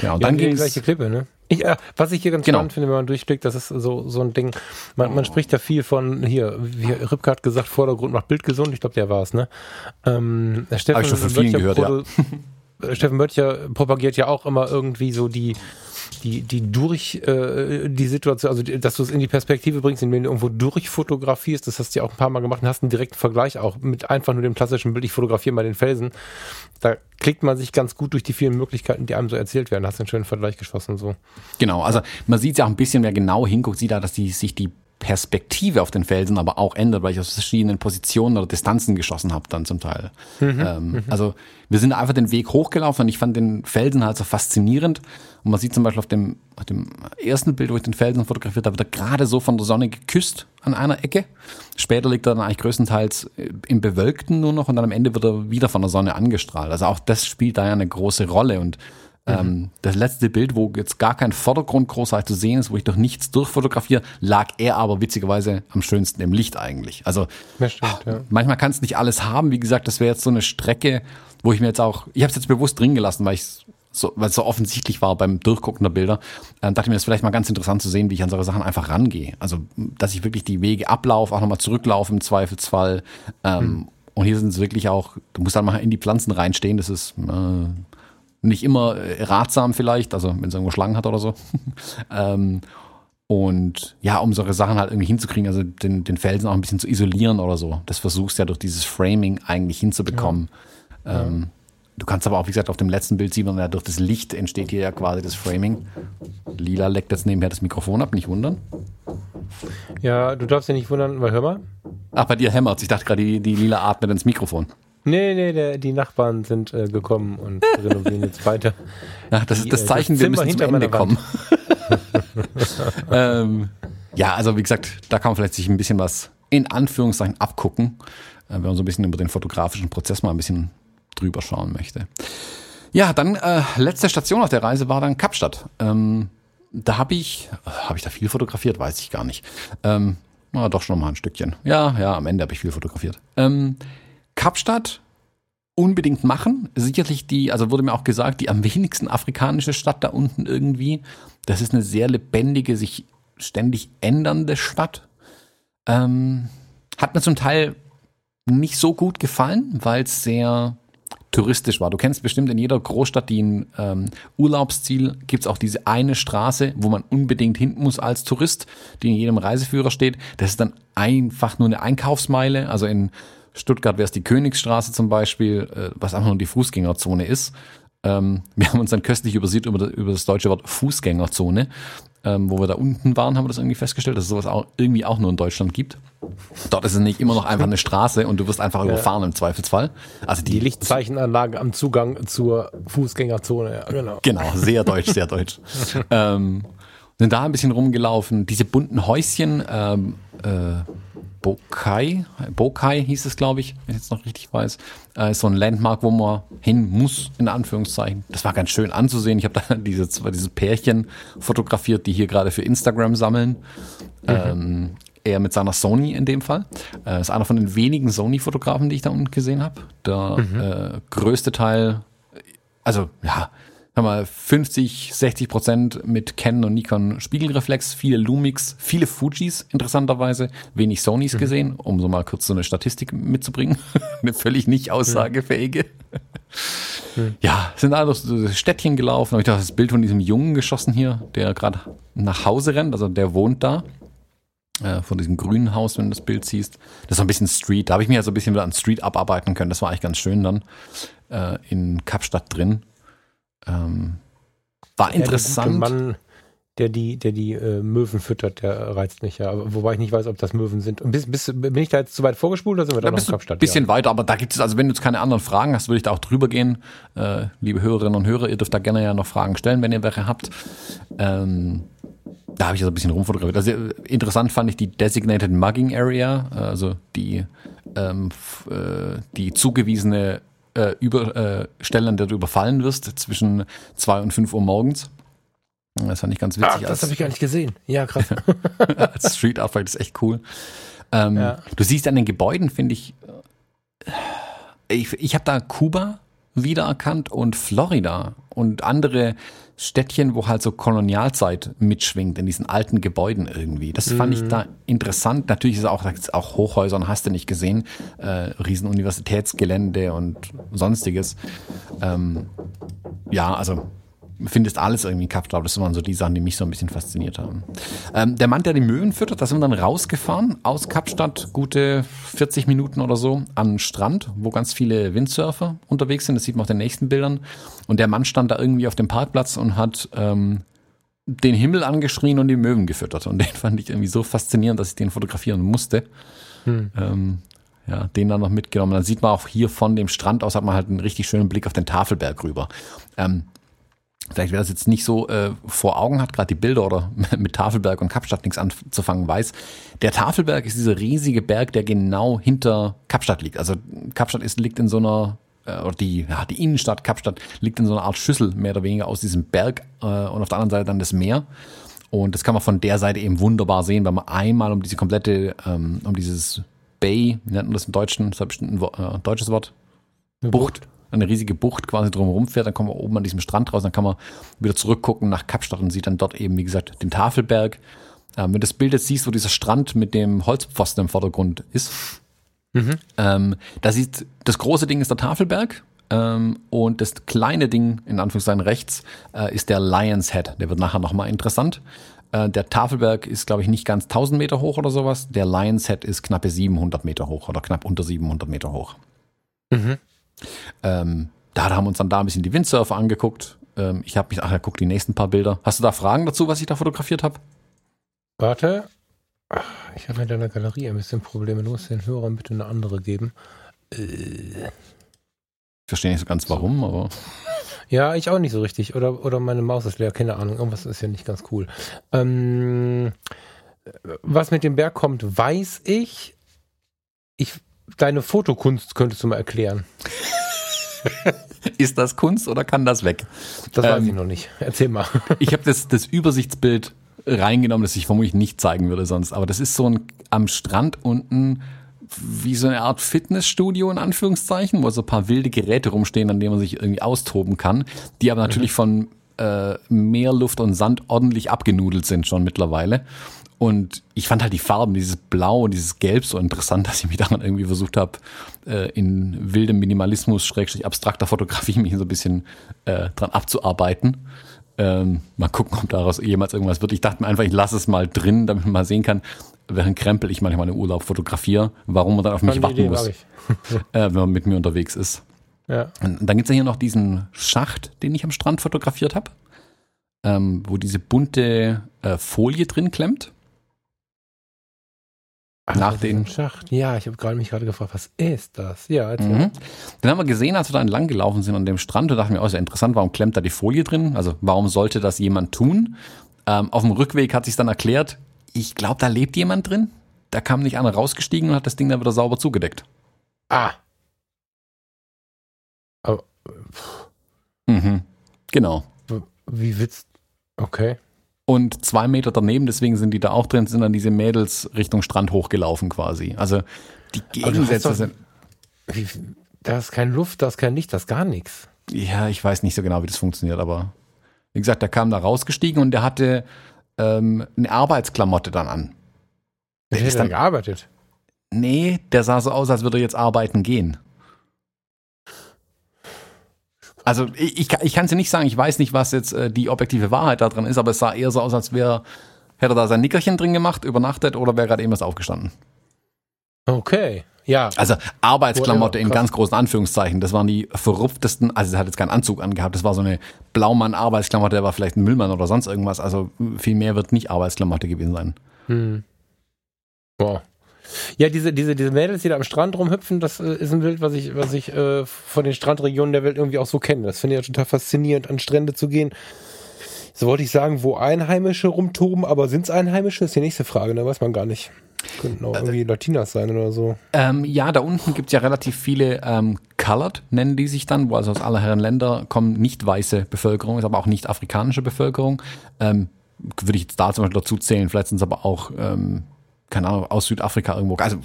Ja, und ja, dann ging die gleiche Klippe, ne? Ich, äh, was ich hier ganz genau. spannend finde, wenn man durchklickt, das ist so, so ein Ding. Man, man spricht ja viel von, hier, wie Ripke hat gesagt, Vordergrund macht Bild gesund. Ich glaube, der war es, ne? Ähm, Steffen Hab ich schon von vielen gehört, ja. Steffen Mörtcher propagiert ja auch immer irgendwie so die, die, die durch äh, die Situation, also dass du es in die Perspektive bringst, indem du irgendwo durchfotografierst, das hast du ja auch ein paar Mal gemacht und hast einen direkten Vergleich auch mit einfach nur dem klassischen Bild, ich fotografiere mal den Felsen. Da klickt man sich ganz gut durch die vielen Möglichkeiten, die einem so erzählt werden. Hast einen schönen Vergleich geschossen so. Genau, also man sieht ja auch ein bisschen, wer genau hinguckt, sieht da, dass die sich die Perspektive auf den Felsen aber auch ändert, weil ich aus verschiedenen Positionen oder Distanzen geschossen habe dann zum Teil. Mhm. Ähm, mhm. Also wir sind einfach den Weg hochgelaufen und ich fand den Felsen halt so faszinierend. Und man sieht zum Beispiel auf dem, auf dem ersten Bild, wo ich den Felsen fotografiert habe, wird er gerade so von der Sonne geküsst an einer Ecke. Später liegt er dann eigentlich größtenteils im Bewölkten nur noch und dann am Ende wird er wieder von der Sonne angestrahlt. Also auch das spielt da ja eine große Rolle und Mhm. Ähm, das letzte Bild, wo jetzt gar kein Vordergrund großartig zu sehen ist, wo ich doch nichts durchfotografiere, lag er aber witzigerweise am schönsten im Licht eigentlich. Also stimmt, ja. manchmal kannst du nicht alles haben. Wie gesagt, das wäre jetzt so eine Strecke, wo ich mir jetzt auch, ich habe es jetzt bewusst drin gelassen, weil ich so, weil es so offensichtlich war beim Durchgucken der Bilder, äh, dachte ich mir, das ist vielleicht mal ganz interessant zu sehen, wie ich an solche Sachen einfach rangehe. Also, dass ich wirklich die Wege ablaufe, auch nochmal zurücklaufe im Zweifelsfall. Ähm, hm. Und hier sind es wirklich auch, du musst dann mal in die Pflanzen reinstehen, das ist äh, nicht immer äh, ratsam vielleicht, also wenn es irgendwo Schlangen hat oder so. ähm, und ja, um solche Sachen halt irgendwie hinzukriegen, also den, den Felsen auch ein bisschen zu isolieren oder so. Das versuchst du ja durch dieses Framing eigentlich hinzubekommen. Ja. Ähm. Du kannst aber auch, wie gesagt, auf dem letzten Bild sieht man ja, durch das Licht entsteht hier ja quasi das Framing. Lila leckt jetzt nebenher das Mikrofon ab, nicht wundern. Ja, du darfst dich nicht wundern, weil hör mal. Ach, bei dir hämmert Ich dachte gerade, die, die Lila atmet ins Mikrofon. Nee, nee, der, die Nachbarn sind äh, gekommen und renovieren jetzt weiter. Ja, das ist das äh, Zeichen, das wir müssen zum Ende kommen. ähm, ja, also wie gesagt, da kann man vielleicht sich ein bisschen was in Anführungszeichen abgucken, äh, wenn man so ein bisschen über den fotografischen Prozess mal ein bisschen drüber schauen möchte. Ja, dann äh, letzte Station auf der Reise war dann Kapstadt. Ähm, da habe ich, habe ich da viel fotografiert, weiß ich gar nicht. Ähm, na, doch schon mal ein Stückchen. Ja, ja, am Ende habe ich viel fotografiert. Ähm, Kapstadt unbedingt machen. Sicherlich die, also wurde mir auch gesagt, die am wenigsten afrikanische Stadt da unten irgendwie. das ist eine sehr lebendige, sich ständig ändernde Stadt. Ähm, hat mir zum Teil nicht so gut gefallen, weil es sehr touristisch war. Du kennst bestimmt in jeder Großstadt, die ein ähm, Urlaubsziel, gibt es auch diese eine Straße, wo man unbedingt hin muss als Tourist, die in jedem Reiseführer steht. Das ist dann einfach nur eine Einkaufsmeile. Also in Stuttgart wäre es die Königsstraße zum Beispiel, äh, was einfach nur die Fußgängerzone ist. Ähm, wir haben uns dann köstlich übersieht über, das, über das deutsche Wort Fußgängerzone. Ähm, wo wir da unten waren, haben wir das irgendwie festgestellt, dass es sowas auch irgendwie auch nur in Deutschland gibt. Dort ist es nicht immer noch einfach eine Straße und du wirst einfach ja. überfahren im Zweifelsfall. Also die, die Lichtzeichenanlage am Zugang zur Fußgängerzone, ja, genau. Genau, sehr deutsch, sehr deutsch. ähm, sind da ein bisschen rumgelaufen. Diese bunten Häuschen, ähm, äh, Bokai, Bokai hieß es, glaube ich, wenn ich jetzt noch richtig weiß, äh, ist so ein Landmark, wo man hin muss, in Anführungszeichen. Das war ganz schön anzusehen. Ich habe da diese, dieses Pärchen fotografiert, die hier gerade für Instagram sammeln. Mhm. Ähm, er mit seiner Sony in dem Fall. Äh, ist einer von den wenigen Sony-Fotografen, die ich da unten gesehen habe. Der mhm. äh, größte Teil, also ja, mal 50, 60 Prozent mit Canon und Nikon Spiegelreflex, viele Lumix, viele Fujis interessanterweise, wenig Sonys mhm. gesehen, um so mal kurz so eine Statistik mitzubringen. eine völlig nicht aussagefähige. Mhm. Ja, sind alle durch das Städtchen gelaufen, habe ich das Bild von diesem Jungen geschossen hier, der gerade nach Hause rennt, also der wohnt da. Äh, von diesem grünen Haus, wenn du das Bild siehst. Das ist so ein bisschen Street. Da habe ich mich ja so ein bisschen wieder an Street abarbeiten können. Das war eigentlich ganz schön dann äh, in Kapstadt drin. Ähm, war interessant. Ja, der Mann, der die, der die äh, Möwen füttert, der reizt mich ja. Wobei ich nicht weiß, ob das Möwen sind. Bis, bis, bin ich da jetzt zu weit vorgespult oder sind wir da, da noch in Kapstadt? Ein bisschen ja. weiter, aber da gibt es, also wenn du jetzt keine anderen Fragen hast, würde ich da auch drüber gehen. Äh, liebe Hörerinnen und Hörer, ihr dürft da gerne ja noch Fragen stellen, wenn ihr welche habt. Ähm, da habe ich so ein bisschen rumfotografiert. Also interessant fand ich die Designated Mugging Area, also die, ähm, äh, die zugewiesene äh, über, äh, Stellen, an der du überfallen wirst, zwischen zwei und fünf Uhr morgens. Das fand ich ganz witzig. Ah, das habe ich gar nicht gesehen. Ja, krass. als Street Art ist echt cool. Ähm, ja. Du siehst an den Gebäuden, finde ich, äh, ich, ich habe da Kuba wiedererkannt und Florida und andere Städtchen, wo halt so Kolonialzeit mitschwingt in diesen alten Gebäuden irgendwie. Das fand ich mhm. da interessant. Natürlich ist es auch, auch Hochhäuser und hast du nicht gesehen, äh, riesen Universitätsgelände und sonstiges. Ähm, ja, also findest alles irgendwie in Kapstadt. Das waren so die Sachen, die mich so ein bisschen fasziniert haben. Ähm, der Mann, der die Möwen füttert, da sind wir dann rausgefahren aus Kapstadt, gute 40 Minuten oder so, an den Strand, wo ganz viele Windsurfer unterwegs sind. Das sieht man auf den nächsten Bildern. Und der Mann stand da irgendwie auf dem Parkplatz und hat ähm, den Himmel angeschrien und die Möwen gefüttert. Und den fand ich irgendwie so faszinierend, dass ich den fotografieren musste. Hm. Ähm, ja, den dann noch mitgenommen. Dann sieht man auch hier von dem Strand aus, hat man halt einen richtig schönen Blick auf den Tafelberg rüber. Ähm, vielleicht wer das jetzt nicht so äh, vor Augen hat, gerade die Bilder oder mit Tafelberg und Kapstadt nichts anzufangen weiß, der Tafelberg ist dieser riesige Berg, der genau hinter Kapstadt liegt. Also Kapstadt ist, liegt in so einer äh, oder die, ja, die Innenstadt Kapstadt liegt in so einer Art Schüssel mehr oder weniger aus diesem Berg äh, und auf der anderen Seite dann das Meer. Und das kann man von der Seite eben wunderbar sehen, weil man einmal um diese komplette, ähm, um dieses Bay, wie nennt man das im Deutschen, das ist bestimmt ein äh, deutsches Wort, Bucht, eine riesige Bucht quasi drumherum fährt, dann kommt man oben an diesem Strand raus, dann kann man wieder zurückgucken nach Kapstadt und sieht dann dort eben, wie gesagt, den Tafelberg. Ähm, wenn du das Bild jetzt siehst, wo dieser Strand mit dem Holzpfosten im Vordergrund ist, mhm. ähm, da sieht, das große Ding ist der Tafelberg ähm, und das kleine Ding, in Anführungszeichen rechts, äh, ist der Lion's Head. Der wird nachher nochmal interessant. Äh, der Tafelberg ist, glaube ich, nicht ganz 1000 Meter hoch oder sowas. Der Lion's Head ist knappe 700 Meter hoch oder knapp unter 700 Meter hoch. Mhm. Ähm, da haben wir uns dann da ein bisschen die Windsurfer angeguckt. Ähm, ich habe mich, ach ja, guck die nächsten paar Bilder. Hast du da Fragen dazu, was ich da fotografiert habe? Warte. Ich habe in deiner Galerie ein bisschen Probleme. Du musst den Hörern bitte eine andere geben. Äh. Ich verstehe nicht so ganz warum, aber. Ja, ich auch nicht so richtig. Oder, oder meine Maus ist leer, keine Ahnung. Irgendwas ist ja nicht ganz cool. Ähm, was mit dem Berg kommt, weiß ich. Ich deine Fotokunst könntest du mal erklären. Ist das Kunst oder kann das weg? Das ähm, weiß ich noch nicht. Erzähl mal. ich habe das, das Übersichtsbild reingenommen, das ich vermutlich nicht zeigen würde sonst. Aber das ist so ein am Strand unten wie so eine Art Fitnessstudio in Anführungszeichen, wo so ein paar wilde Geräte rumstehen, an denen man sich irgendwie austoben kann, die aber natürlich mhm. von äh, Meer, Luft und Sand ordentlich abgenudelt sind schon mittlerweile. Und ich fand halt die Farben, dieses Blau und dieses Gelb so interessant, dass ich mich daran irgendwie versucht habe, äh, in wildem Minimalismus, schrägstrich abstrakter Fotografie mich so ein bisschen äh, dran abzuarbeiten. Ähm, mal gucken, ob daraus jemals irgendwas wird. Ich dachte mir einfach, ich lasse es mal drin, damit man mal sehen kann, während Krempel ich manchmal im Urlaub fotografiere, warum man dann auf mich warten Idee, muss, äh, wenn man mit mir unterwegs ist. Ja. Und dann gibt's ja hier noch diesen Schacht, den ich am Strand fotografiert habe, ähm, wo diese bunte äh, Folie drin klemmt. Ach, nach den Schacht. Ja, ich habe gerade mich gerade gefragt, was ist das? Ja, mhm. Dann haben wir gesehen, als wir da entlang gelaufen sind an dem Strand, und dachten wir, oh, ist ja interessant, warum klemmt da die Folie drin? Also warum sollte das jemand tun? Ähm, auf dem Rückweg hat sich dann erklärt, ich glaube, da lebt jemand drin. Da kam nicht einer rausgestiegen und hat das Ding dann wieder sauber zugedeckt. Ah. Aber, mhm. Genau. Wie willst Okay. Und zwei Meter daneben, deswegen sind die da auch drin, sind dann diese Mädels Richtung Strand hochgelaufen quasi. Also die Gegensätze sind. Da ist keine Luft, da ist kein Licht, da ist gar nichts. Ja, ich weiß nicht so genau, wie das funktioniert, aber wie gesagt, der kam da rausgestiegen und der hatte ähm, eine Arbeitsklamotte dann an. Der ist dann gearbeitet. Nee, der sah so aus, als würde er jetzt arbeiten gehen. Also ich, ich, ich kann es dir nicht sagen, ich weiß nicht, was jetzt äh, die objektive Wahrheit da drin ist, aber es sah eher so aus, als wäre, hätte er da sein Nickerchen drin gemacht, übernachtet oder wäre gerade eben was aufgestanden. Okay, ja. Also Arbeitsklamotte in ganz großen Anführungszeichen. Das waren die verrupftesten, also er hat jetzt keinen Anzug angehabt, das war so eine Blaumann-Arbeitsklamotte, der war vielleicht ein Müllmann oder sonst irgendwas. Also viel mehr wird nicht Arbeitsklamotte gewesen sein. Hm. Boah. Ja, diese, diese, diese Mädels, die da am Strand rumhüpfen, das äh, ist ein Bild, was ich, was ich äh, von den Strandregionen der Welt irgendwie auch so kenne. Das finde ich ja total faszinierend, an Strände zu gehen. So wollte ich sagen, wo Einheimische rumtoben, aber sind es Einheimische? Ist die nächste Frage, da ne? weiß man gar nicht. Könnten auch irgendwie Latinas sein oder so. Ähm, ja, da unten gibt es ja relativ viele ähm, Colored, nennen die sich dann, wo also aus aller Herren Länder kommen nicht weiße Bevölkerung, ist aber auch nicht afrikanische Bevölkerung. Ähm, würde ich jetzt da zum Beispiel dazu zählen, vielleicht sind es aber auch ähm, keine Ahnung, aus Südafrika irgendwo. Also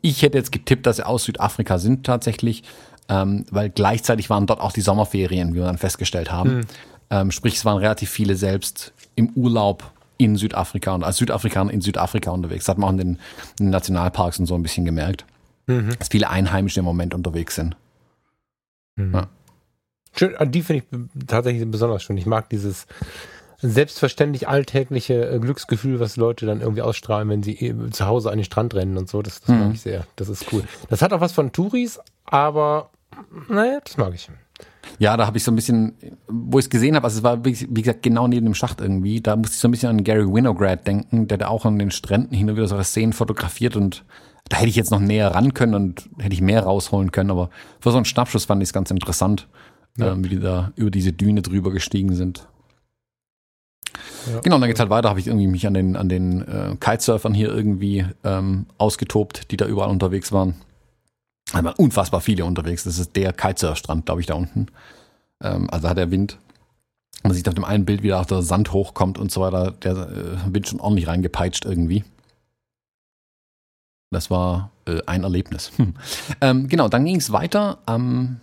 ich hätte jetzt getippt, dass sie aus Südafrika sind tatsächlich, ähm, weil gleichzeitig waren dort auch die Sommerferien, wie wir dann festgestellt haben. Mhm. Ähm, sprich, es waren relativ viele selbst im Urlaub in Südafrika und als Südafrikaner in Südafrika unterwegs. Das hat man auch in den, in den Nationalparks und so ein bisschen gemerkt, mhm. dass viele Einheimische im Moment unterwegs sind. Mhm. Ja. Schön, die finde ich tatsächlich besonders schön. Ich mag dieses selbstverständlich alltägliche äh, Glücksgefühl, was Leute dann irgendwie ausstrahlen, wenn sie äh, zu Hause an den Strand rennen und so. Das, das mhm. mag ich sehr. Das ist cool. Das hat auch was von Touris, aber naja, das mag ich. Ja, da habe ich so ein bisschen, wo ich es gesehen habe, also es war wie, wie, gesagt genau neben dem Schacht irgendwie, da musste ich so ein bisschen an Gary Winograd denken, der da auch an den Stränden hin und wieder so Szenen fotografiert und da hätte ich jetzt noch näher ran können und hätte ich mehr rausholen können, aber für so einen Schnappschuss fand ich es ganz interessant, ja. ähm, wie die da über diese Düne drüber gestiegen sind. Ja. Genau, dann geht's halt weiter, habe ich irgendwie mich an den, an den äh, Kitesurfern hier irgendwie ähm, ausgetobt, die da überall unterwegs waren. Aber unfassbar viele unterwegs. Das ist der Kitesurfstrand, glaube ich, da unten. Ähm, also hat der Wind. Man sieht auf dem einen Bild, wie da der Sand hochkommt und so weiter. Der äh, Wind schon ordentlich reingepeitscht irgendwie. Das war äh, ein Erlebnis. Hm. Ähm, genau, dann ging es weiter. Am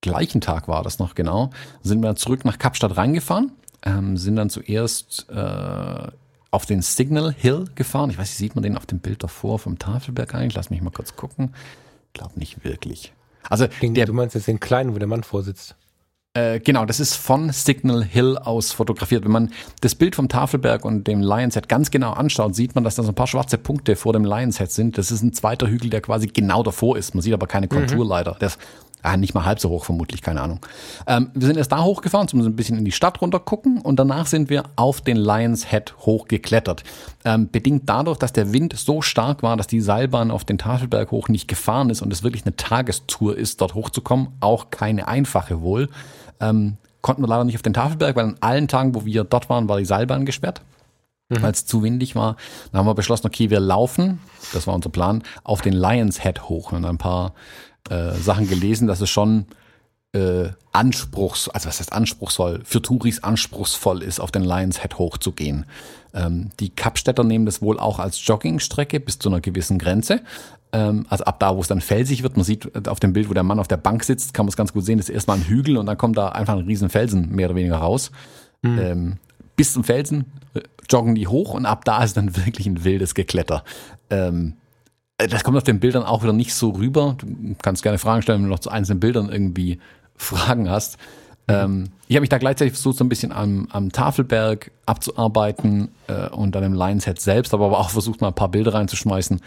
gleichen Tag war das noch genau. Sind wir zurück nach Kapstadt reingefahren ähm, sind dann zuerst äh, auf den Signal Hill gefahren. Ich weiß nicht, sieht man den auf dem Bild davor vom Tafelberg eigentlich? Lass mich mal kurz gucken. Ich glaube nicht wirklich. Also den, der, du meinst jetzt den kleinen, wo der Mann vorsitzt? Äh, genau, das ist von Signal Hill aus fotografiert. Wenn man das Bild vom Tafelberg und dem Lions Head ganz genau anschaut, sieht man, dass da so ein paar schwarze Punkte vor dem Lions Head sind. Das ist ein zweiter Hügel, der quasi genau davor ist. Man sieht aber keine Kontur mhm. leider. Der ist Ah, nicht mal halb so hoch vermutlich, keine Ahnung. Ähm, wir sind erst da hochgefahren, um so ein bisschen in die Stadt runter gucken und danach sind wir auf den Lions Head hochgeklettert. Ähm, bedingt dadurch, dass der Wind so stark war, dass die Seilbahn auf den Tafelberg hoch nicht gefahren ist und es wirklich eine Tagestour ist, dort hochzukommen, auch keine einfache wohl. Ähm, konnten wir leider nicht auf den Tafelberg, weil an allen Tagen, wo wir dort waren, war die Seilbahn gesperrt. Mhm. Weil es zu windig war. Dann haben wir beschlossen, okay, wir laufen, das war unser Plan, auf den Lions Head hoch und ein paar äh, Sachen gelesen, dass es schon äh, äh, anspruchs, also was heißt anspruchsvoll, für Touris anspruchsvoll ist, auf den Lions Head hochzugehen. Ähm, die Kapstädter nehmen das wohl auch als Joggingstrecke bis zu einer gewissen Grenze. Ähm, also ab da, wo es dann felsig wird, man sieht auf dem Bild, wo der Mann auf der Bank sitzt, kann man es ganz gut sehen, das ist erstmal ein Hügel und dann kommt da einfach ein riesen Felsen mehr oder weniger raus. Mhm. Ähm, bis zum Felsen äh, joggen die hoch und ab da ist dann wirklich ein wildes Gekletter. Ähm, das kommt auf den Bildern auch wieder nicht so rüber. Du kannst gerne Fragen stellen, wenn du noch zu einzelnen Bildern irgendwie Fragen hast. Ähm, ich habe mich da gleichzeitig versucht, so ein bisschen am, am Tafelberg abzuarbeiten äh, und dann im Lionshead selbst, aber auch versucht, mal ein paar Bilder reinzuschmeißen,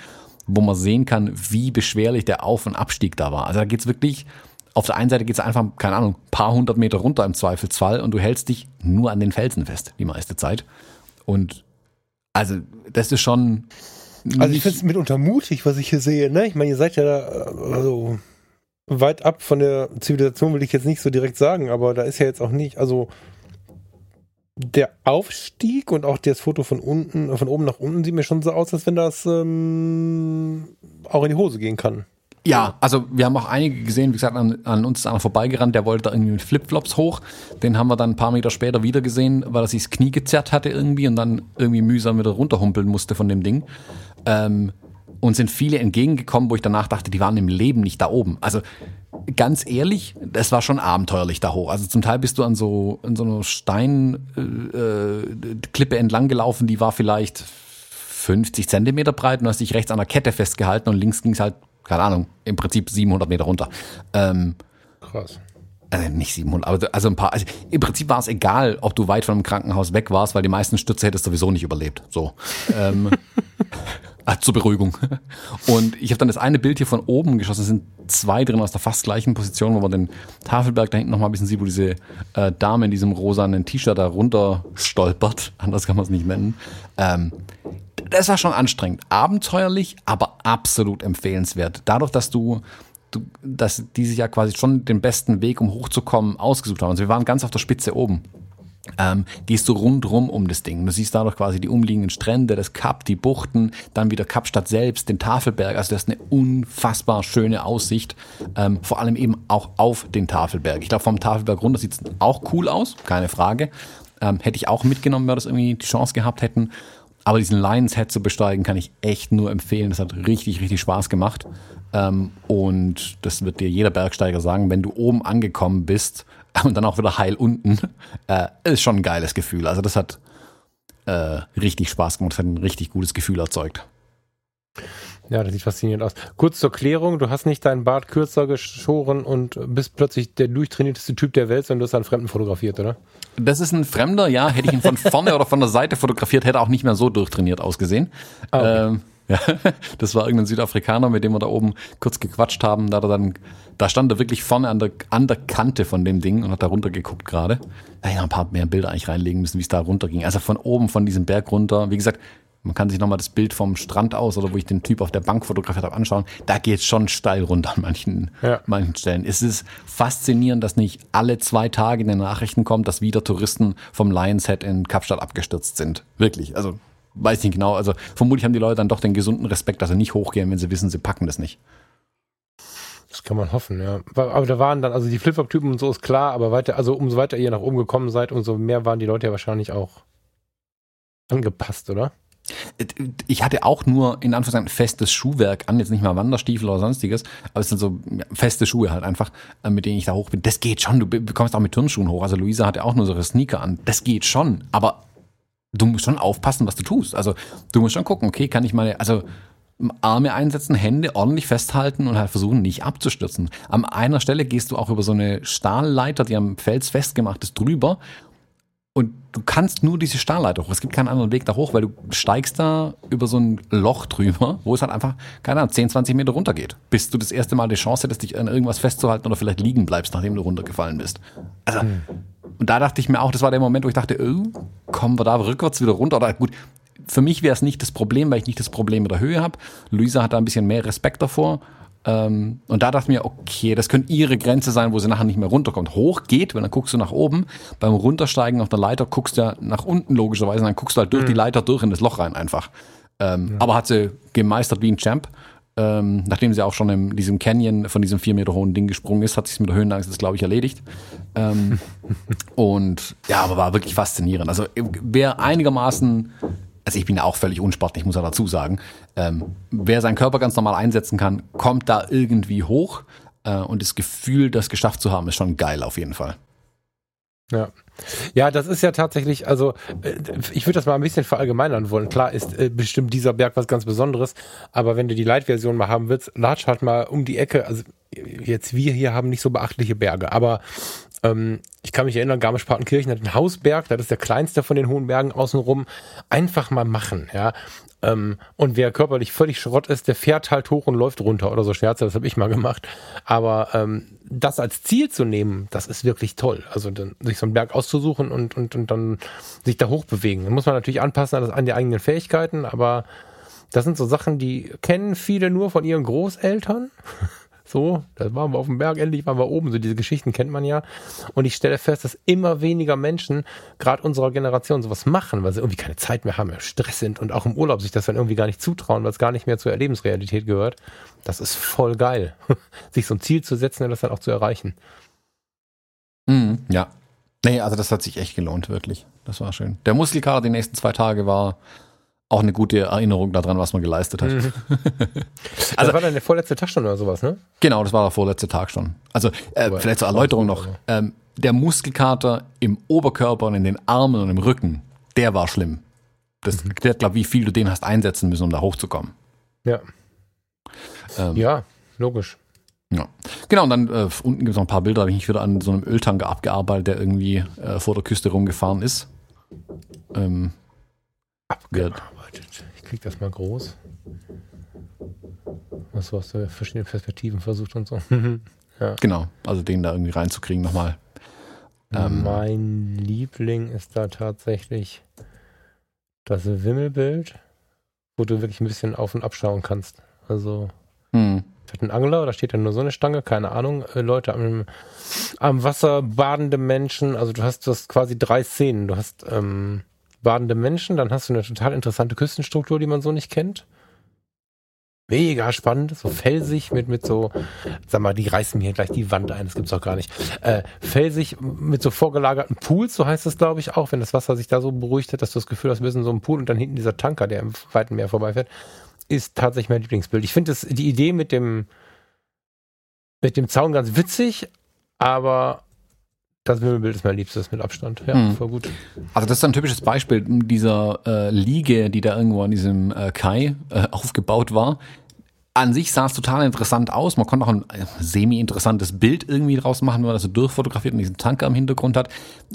wo man sehen kann, wie beschwerlich der Auf- und Abstieg da war. Also da geht's wirklich, auf der einen Seite geht's einfach, keine Ahnung, paar hundert Meter runter im Zweifelsfall und du hältst dich nur an den Felsen fest, die meiste Zeit. Und also das ist schon. Also ich finde es mitunter mutig, was ich hier sehe. Ne? Ich meine, ihr seid ja da, also weit ab von der Zivilisation will ich jetzt nicht so direkt sagen, aber da ist ja jetzt auch nicht, also der Aufstieg und auch das Foto von unten, von oben nach unten sieht mir schon so aus, als wenn das ähm, auch in die Hose gehen kann. Ja, also wir haben auch einige gesehen, wie gesagt, an, an uns ist einer vorbeigerannt, der wollte da irgendwie mit Flipflops hoch. Den haben wir dann ein paar Meter später wieder gesehen, weil er sich das Knie gezerrt hatte irgendwie und dann irgendwie mühsam wieder runterhumpeln musste von dem Ding. Ähm, und sind viele entgegengekommen, wo ich danach dachte, die waren im Leben nicht da oben. Also ganz ehrlich, das war schon abenteuerlich da hoch. Also zum Teil bist du an so, an so einer Steinklippe äh, entlang gelaufen, die war vielleicht 50 Zentimeter breit und hast dich rechts an der Kette festgehalten und links ging es halt, keine Ahnung, im Prinzip 700 Meter runter. Ähm, Krass. Also nicht 700, aber also ein paar. Also Im Prinzip war es egal, ob du weit von einem Krankenhaus weg warst, weil die meisten Stütze hättest sowieso nicht überlebt. So. ähm, Ah, zur Beruhigung. Und ich habe dann das eine Bild hier von oben geschossen. Es sind zwei drin aus der fast gleichen Position, wo man den Tafelberg da hinten nochmal ein bisschen sieht, wo diese äh, Dame in diesem rosanen T-Shirt da runter stolpert. Anders kann man es nicht nennen. Ähm, das war schon anstrengend. Abenteuerlich, aber absolut empfehlenswert. Dadurch, dass Du, dass die sich ja quasi schon den besten Weg, um hochzukommen, ausgesucht haben. Also wir waren ganz auf der Spitze oben ähm, gehst du rundrum um das Ding. Du siehst dadurch quasi die umliegenden Strände, das Kap, die Buchten, dann wieder Kapstadt selbst, den Tafelberg. Also das ist eine unfassbar schöne Aussicht, ähm, vor allem eben auch auf den Tafelberg. Ich glaube, vom Tafelberg runter sieht es auch cool aus, keine Frage. Ähm, hätte ich auch mitgenommen, wenn wir das irgendwie die Chance gehabt hätten. Aber diesen Lions Head zu besteigen, kann ich echt nur empfehlen. Das hat richtig, richtig Spaß gemacht. Ähm, und das wird dir jeder Bergsteiger sagen, wenn du oben angekommen bist, und dann auch wieder heil unten, äh, ist schon ein geiles Gefühl. Also das hat äh, richtig Spaß gemacht, das hat ein richtig gutes Gefühl erzeugt. Ja, das sieht faszinierend aus. Kurz zur Klärung, du hast nicht deinen Bart kürzer geschoren und bist plötzlich der durchtrainierteste Typ der Welt, sondern du hast einen Fremden fotografiert, oder? Das ist ein Fremder, ja. Hätte ich ihn von vorne oder von der Seite fotografiert, hätte er auch nicht mehr so durchtrainiert ausgesehen. Ah, okay. ähm, ja, das war irgendein Südafrikaner, mit dem wir da oben kurz gequatscht haben. Da, dann, da stand er wirklich vorne an der, an der Kante von dem Ding und hat da runtergeguckt gerade. Da hätte ich noch ein paar mehr Bilder eigentlich reinlegen müssen, wie es da runterging. Also von oben, von diesem Berg runter. Wie gesagt, man kann sich nochmal das Bild vom Strand aus oder wo ich den Typ auf der Bank fotografiert habe anschauen. Da geht es schon steil runter an manchen, ja. manchen Stellen. Es ist faszinierend, dass nicht alle zwei Tage in den Nachrichten kommt, dass wieder Touristen vom Lions Head in Kapstadt abgestürzt sind. Wirklich. Also weiß nicht genau. Also vermutlich haben die Leute dann doch den gesunden Respekt, dass sie nicht hochgehen, wenn sie wissen, sie packen das nicht. Das kann man hoffen, ja. Aber da waren dann, also die Flip-Flop-Typen und so ist klar, aber weiter, also umso weiter ihr nach oben gekommen seid, umso mehr waren die Leute ja wahrscheinlich auch angepasst, oder? Ich hatte auch nur in Anführungszeichen festes Schuhwerk an, jetzt nicht mal Wanderstiefel oder sonstiges, aber es sind so feste Schuhe halt einfach, äh, mit denen ich da hoch bin. Das geht schon, du bekommst auch mit Turnschuhen hoch. Also Luisa hatte auch nur so ihre Sneaker an. Das geht schon, aber du musst schon aufpassen, was du tust. Also du musst schon gucken, okay, kann ich meine, also Arme einsetzen, Hände ordentlich festhalten und halt versuchen, nicht abzustürzen. An einer Stelle gehst du auch über so eine Stahlleiter, die am Fels festgemacht ist, drüber. Und du kannst nur diese Stahlleiter hoch. Es gibt keinen anderen Weg da hoch, weil du steigst da über so ein Loch drüber, wo es halt einfach, keine Ahnung, 10, 20 Meter runter geht. Bis du das erste Mal die Chance hättest, dich an irgendwas festzuhalten oder vielleicht liegen bleibst, nachdem du runtergefallen bist. Also, mhm. Und da dachte ich mir auch, das war der Moment, wo ich dachte, oh, kommen wir da rückwärts wieder runter? Oder gut, für mich wäre es nicht das Problem, weil ich nicht das Problem mit der Höhe habe. Luisa hat da ein bisschen mehr Respekt davor. Ähm, und da dachte ich mir, okay, das könnte ihre Grenze sein, wo sie nachher nicht mehr runterkommt. Hoch geht, wenn dann guckst du nach oben. Beim Runtersteigen auf der Leiter guckst du ja nach unten logischerweise, dann guckst du halt durch mhm. die Leiter durch in das Loch rein einfach. Ähm, ja. Aber hat sie gemeistert wie ein Champ. Ähm, nachdem sie auch schon in diesem Canyon von diesem vier Meter hohen Ding gesprungen ist, hat sich mit der Höhenangst das, glaube ich, erledigt. Ähm, und ja, aber war wirklich faszinierend. Also wer einigermaßen, also ich bin ja auch völlig unsportlich, muss er dazu sagen, ähm, wer seinen Körper ganz normal einsetzen kann, kommt da irgendwie hoch. Äh, und das Gefühl, das geschafft zu haben, ist schon geil auf jeden Fall. Ja. Ja, das ist ja tatsächlich, also äh, ich würde das mal ein bisschen verallgemeinern wollen. Klar ist äh, bestimmt dieser Berg was ganz Besonderes, aber wenn du die Light-Version mal haben willst, latsch halt mal um die Ecke. Also jetzt wir hier haben nicht so beachtliche Berge, aber ähm, ich kann mich erinnern, Garmisch-Partenkirchen hat einen Hausberg, das ist der kleinste von den hohen Bergen außenrum. Einfach mal machen, ja. Ähm, und wer körperlich völlig Schrott ist, der fährt halt hoch und läuft runter oder so Scherze, das habe ich mal gemacht. Aber ähm, das als Ziel zu nehmen, das ist wirklich toll. Also dann, sich so einen Berg auszusuchen und, und, und dann sich da hochbewegen. Da muss man natürlich anpassen an, das, an die eigenen Fähigkeiten, aber das sind so Sachen, die kennen viele nur von ihren Großeltern. So, da waren wir auf dem Berg, endlich waren wir oben. So diese Geschichten kennt man ja. Und ich stelle fest, dass immer weniger Menschen, gerade unserer Generation, sowas machen, weil sie irgendwie keine Zeit mehr haben, Stress sind und auch im Urlaub sich das dann irgendwie gar nicht zutrauen, weil es gar nicht mehr zur Erlebensrealität gehört. Das ist voll geil, sich so ein Ziel zu setzen und das dann auch zu erreichen. Mhm, ja. Nee, also das hat sich echt gelohnt, wirklich. Das war schön. Der Muskelkater die nächsten zwei Tage war auch eine gute Erinnerung daran, was man geleistet hat. Mhm. also das war dann der vorletzte Tag schon oder sowas, ne? Genau, das war der vorletzte Tag schon. Also äh, vielleicht zur Erläuterung noch. Ähm, der Muskelkater im Oberkörper und in den Armen und im Rücken, der war schlimm. Das mhm. erklärt, glaube ich, wie viel du den hast einsetzen müssen, um da hochzukommen. Ja. Ähm, ja, logisch. Ja. Genau, und dann äh, unten gibt es noch ein paar Bilder, da habe ich mich wieder an so einem Öltanker abgearbeitet, der irgendwie äh, vor der Küste rumgefahren ist. Ähm, Abgearbeitet krieg das mal groß. Was hast du verschiedene Perspektiven versucht und so. ja. Genau, also den da irgendwie reinzukriegen nochmal. Ähm, mein Liebling ist da tatsächlich das Wimmelbild, wo du wirklich ein bisschen auf und abschauen kannst. Also hm. hat ein Angler, da steht dann nur so eine Stange, keine Ahnung, äh, Leute am, am Wasser, badende Menschen, also du hast das quasi drei Szenen. Du hast ähm, badende Menschen, dann hast du eine total interessante Küstenstruktur, die man so nicht kennt. Mega spannend, so felsig mit, mit so, sag mal, die reißen mir gleich die Wand ein, das gibt's auch gar nicht. Äh, felsig mit so vorgelagerten Pools, so heißt es, glaube ich, auch, wenn das Wasser sich da so beruhigt hat, dass du das Gefühl hast, wir sind so ein Pool und dann hinten dieser Tanker, der im weiten Meer vorbeifährt, ist tatsächlich mein Lieblingsbild. Ich finde die Idee mit dem, mit dem Zaun ganz witzig, aber das Wimmelbild ist mein liebstes mit Abstand. Ja, mhm. voll gut. Also das ist ein typisches Beispiel dieser äh, Liege, die da irgendwo an diesem äh, Kai äh, aufgebaut war. An sich sah es total interessant aus. Man konnte auch ein äh, semi-interessantes Bild irgendwie draus machen, wenn man das so durchfotografiert und diesen Tanker im Hintergrund hat.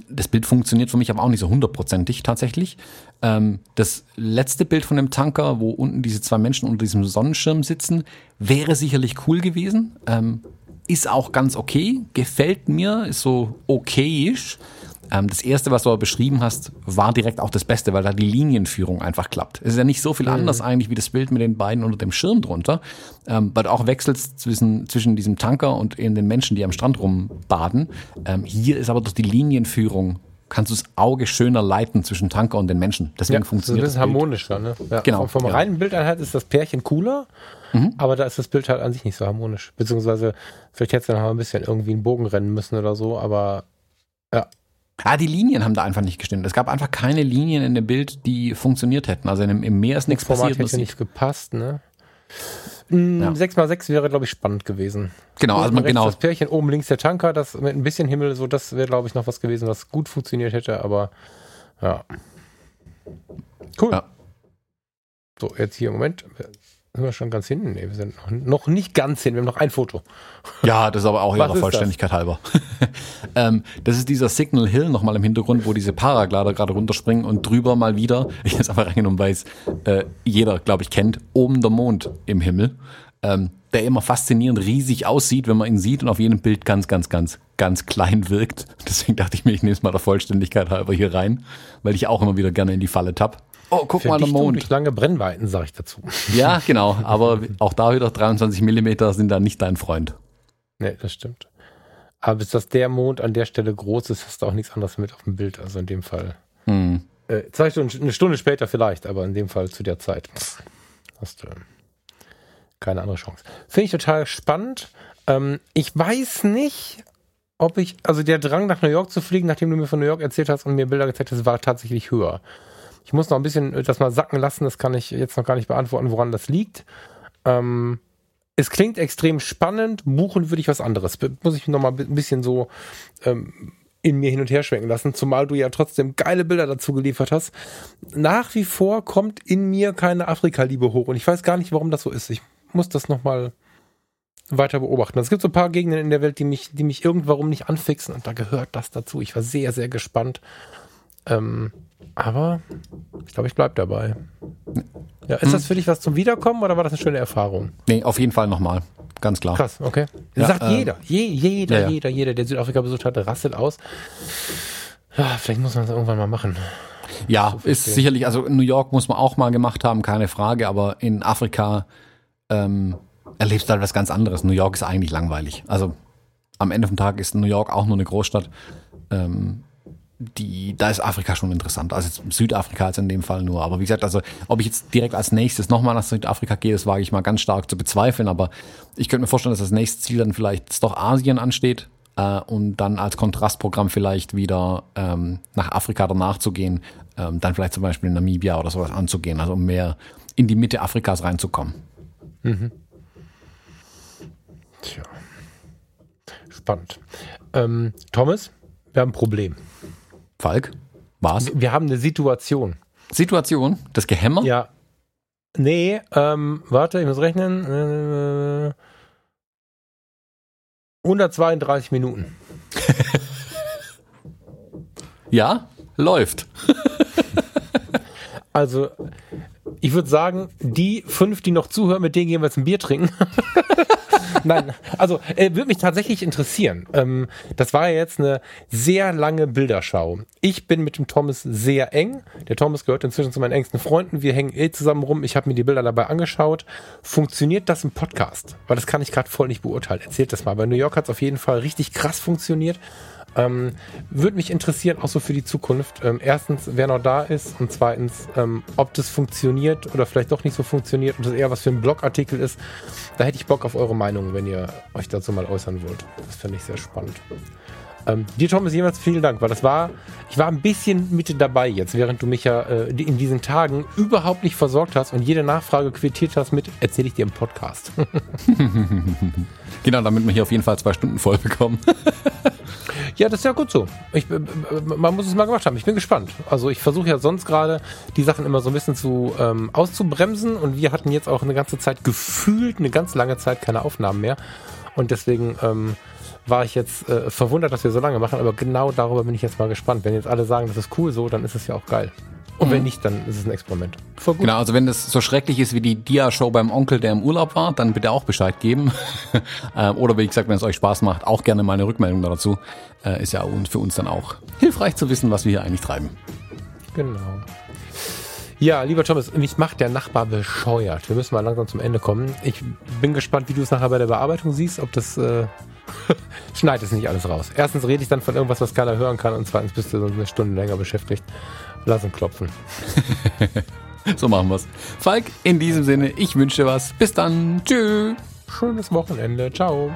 Das Bild funktioniert für mich aber auch nicht so hundertprozentig tatsächlich. Ähm, das letzte Bild von dem Tanker, wo unten diese zwei Menschen unter diesem Sonnenschirm sitzen, wäre sicherlich cool gewesen. Ähm, ist auch ganz okay, gefällt mir, ist so okayisch. Ähm, das erste, was du aber beschrieben hast, war direkt auch das Beste, weil da die Linienführung einfach klappt. Es ist ja nicht so viel mhm. anders eigentlich wie das Bild mit den beiden unter dem Schirm drunter, ähm, weil du auch wechselst zwischen, zwischen diesem Tanker und in den Menschen, die am Strand rumbaden. Ähm, hier ist aber durch die Linienführung kannst du das Auge schöner leiten zwischen Tanker und den Menschen. Deswegen ja, funktioniert das. Das ist harmonischer, ne? Ja, genau. Vom, vom ja. reinen Bildeinheit ist das Pärchen cooler, mhm. aber da ist das Bild halt an sich nicht so harmonisch. Beziehungsweise, vielleicht hätte es dann noch ein bisschen irgendwie einen Bogen rennen müssen oder so, aber ja. Ah, die Linien haben da einfach nicht gestimmt. Es gab einfach keine Linien in dem Bild, die funktioniert hätten. Also im, im Meer ist nichts Format passiert. hätte nicht gepasst, ne? Mm, ja. 6x6 wäre, glaube ich, spannend gewesen. Genau, also man, genau. Das Pärchen oben links der Tanker, das mit ein bisschen Himmel, so das wäre, glaube ich, noch was gewesen, was gut funktioniert hätte, aber ja. Cool. Ja. So, jetzt hier, Moment. Sind wir schon ganz hinten? Nee, wir sind noch, noch nicht ganz hin. Wir haben noch ein Foto. Ja, das ist aber auch ihrer Vollständigkeit das? halber. ähm, das ist dieser Signal Hill nochmal im Hintergrund, wo diese Paraglider gerade runterspringen und drüber mal wieder, ich jetzt einfach reingenommen weiß, äh, jeder, glaube ich, kennt, oben der Mond im Himmel. Ähm, der immer faszinierend riesig aussieht, wenn man ihn sieht und auf jedem Bild ganz, ganz, ganz, ganz klein wirkt. Deswegen dachte ich mir, ich nehme es mal der Vollständigkeit halber hier rein, weil ich auch immer wieder gerne in die Falle tapp. Oh, guck mal der Mond. Durch lange Brennweiten, sage ich dazu. Ja, genau. Aber auch da wieder 23 Millimeter sind da nicht dein Freund. Nee, das stimmt. Aber bis das der Mond an der Stelle groß ist, hast du auch nichts anderes mit auf dem Bild. Also in dem Fall. Hm. Äh, zwei Stunden, eine Stunde später vielleicht, aber in dem Fall zu der Zeit hast du Keine andere Chance. Finde ich total spannend. Ähm, ich weiß nicht, ob ich, also der Drang nach New York zu fliegen, nachdem du mir von New York erzählt hast und mir Bilder gezeigt hast, war tatsächlich höher. Ich muss noch ein bisschen das mal sacken lassen, das kann ich jetzt noch gar nicht beantworten, woran das liegt. Ähm, es klingt extrem spannend, buchen würde ich was anderes. Muss ich noch mal ein bisschen so ähm, in mir hin und her schwenken lassen, zumal du ja trotzdem geile Bilder dazu geliefert hast. Nach wie vor kommt in mir keine Afrika-Liebe hoch und ich weiß gar nicht, warum das so ist. Ich muss das noch mal weiter beobachten. Es gibt so ein paar Gegenden in der Welt, die mich, die mich irgendwann nicht anfixen und da gehört das dazu. Ich war sehr, sehr gespannt. Ähm, aber ich glaube, ich bleibe dabei. Ja, ist hm. das für dich was zum Wiederkommen oder war das eine schöne Erfahrung? Nee, auf jeden Fall nochmal. Ganz klar. Krass, okay. Ja, sagt äh, jeder, je, jeder, ja, jeder, jeder, der Südafrika besucht hat, rastet aus. Ja, vielleicht muss man das irgendwann mal machen. Ja, so ist sicherlich, also New York muss man auch mal gemacht haben, keine Frage, aber in Afrika ähm, erlebst du halt was ganz anderes. New York ist eigentlich langweilig. Also am Ende vom Tag ist New York auch nur eine Großstadt. Ähm, die, da ist Afrika schon interessant. Also Südafrika jetzt in dem Fall nur. Aber wie gesagt, also ob ich jetzt direkt als nächstes nochmal nach Südafrika gehe, das wage ich mal ganz stark zu bezweifeln. Aber ich könnte mir vorstellen, dass das nächste Ziel dann vielleicht doch Asien ansteht äh, und dann als Kontrastprogramm vielleicht wieder ähm, nach Afrika danach zu gehen, ähm, dann vielleicht zum Beispiel in Namibia oder sowas anzugehen, also um mehr in die Mitte Afrikas reinzukommen. Mhm. Tja. Spannend. Ähm, Thomas, wir haben ein Problem. Falk, was? Wir haben eine Situation. Situation? Das Gehämmer? Ja. Nee, ähm, warte, ich muss rechnen. Äh, 132 Minuten. ja, läuft. also, ich würde sagen, die fünf, die noch zuhören, mit denen gehen wir jetzt ein Bier trinken. Nein, also äh, würde mich tatsächlich interessieren. Ähm, das war ja jetzt eine sehr lange Bilderschau. Ich bin mit dem Thomas sehr eng. Der Thomas gehört inzwischen zu meinen engsten Freunden. Wir hängen eh zusammen rum. Ich habe mir die Bilder dabei angeschaut. Funktioniert das im Podcast? Weil das kann ich gerade voll nicht beurteilen. Erzählt das mal. Bei New York hat es auf jeden Fall richtig krass funktioniert. Ähm, Würde mich interessieren, auch so für die Zukunft. Ähm, erstens, wer noch da ist und zweitens, ähm, ob das funktioniert oder vielleicht doch nicht so funktioniert und das eher was für ein Blogartikel ist. Da hätte ich Bock auf eure Meinung, wenn ihr euch dazu mal äußern wollt. Das fände ich sehr spannend. Ähm, dir, Thomas, jeweils vielen Dank, weil das war, ich war ein bisschen mit dabei jetzt, während du mich ja äh, in diesen Tagen überhaupt nicht versorgt hast und jede Nachfrage quittiert hast mit, erzähle ich dir im Podcast. genau, damit wir hier auf jeden Fall zwei Stunden voll bekommen. Ja, das ist ja gut so. Ich, äh, man muss es mal gemacht haben. Ich bin gespannt. Also ich versuche ja sonst gerade die Sachen immer so ein bisschen zu ähm, auszubremsen und wir hatten jetzt auch eine ganze Zeit gefühlt, eine ganz lange Zeit keine Aufnahmen mehr. Und deswegen ähm, war ich jetzt äh, verwundert, dass wir so lange machen, aber genau darüber bin ich jetzt mal gespannt. Wenn jetzt alle sagen, das ist cool so, dann ist es ja auch geil. Und wenn mhm. nicht, dann ist es ein Experiment. Voll gut. Genau, also wenn das so schrecklich ist wie die Dia-Show beim Onkel, der im Urlaub war, dann bitte auch Bescheid geben. Ähm, oder wie gesagt, wenn es euch Spaß macht, auch gerne mal eine Rückmeldung dazu. Äh, ist ja für uns dann auch hilfreich zu wissen, was wir hier eigentlich treiben. Genau. Ja, lieber Thomas, mich macht der Nachbar bescheuert. Wir müssen mal langsam zum Ende kommen. Ich bin gespannt, wie du es nachher bei der Bearbeitung siehst, ob das äh, schneidet es nicht alles raus. Erstens rede ich dann von irgendwas, was keiner hören kann und zweitens bist du so eine Stunde länger beschäftigt. Lass ihn klopfen. so machen wir's. Falk, in diesem Sinne, ich wünsche dir was. Bis dann. Tschüss. Schönes Wochenende. Ciao.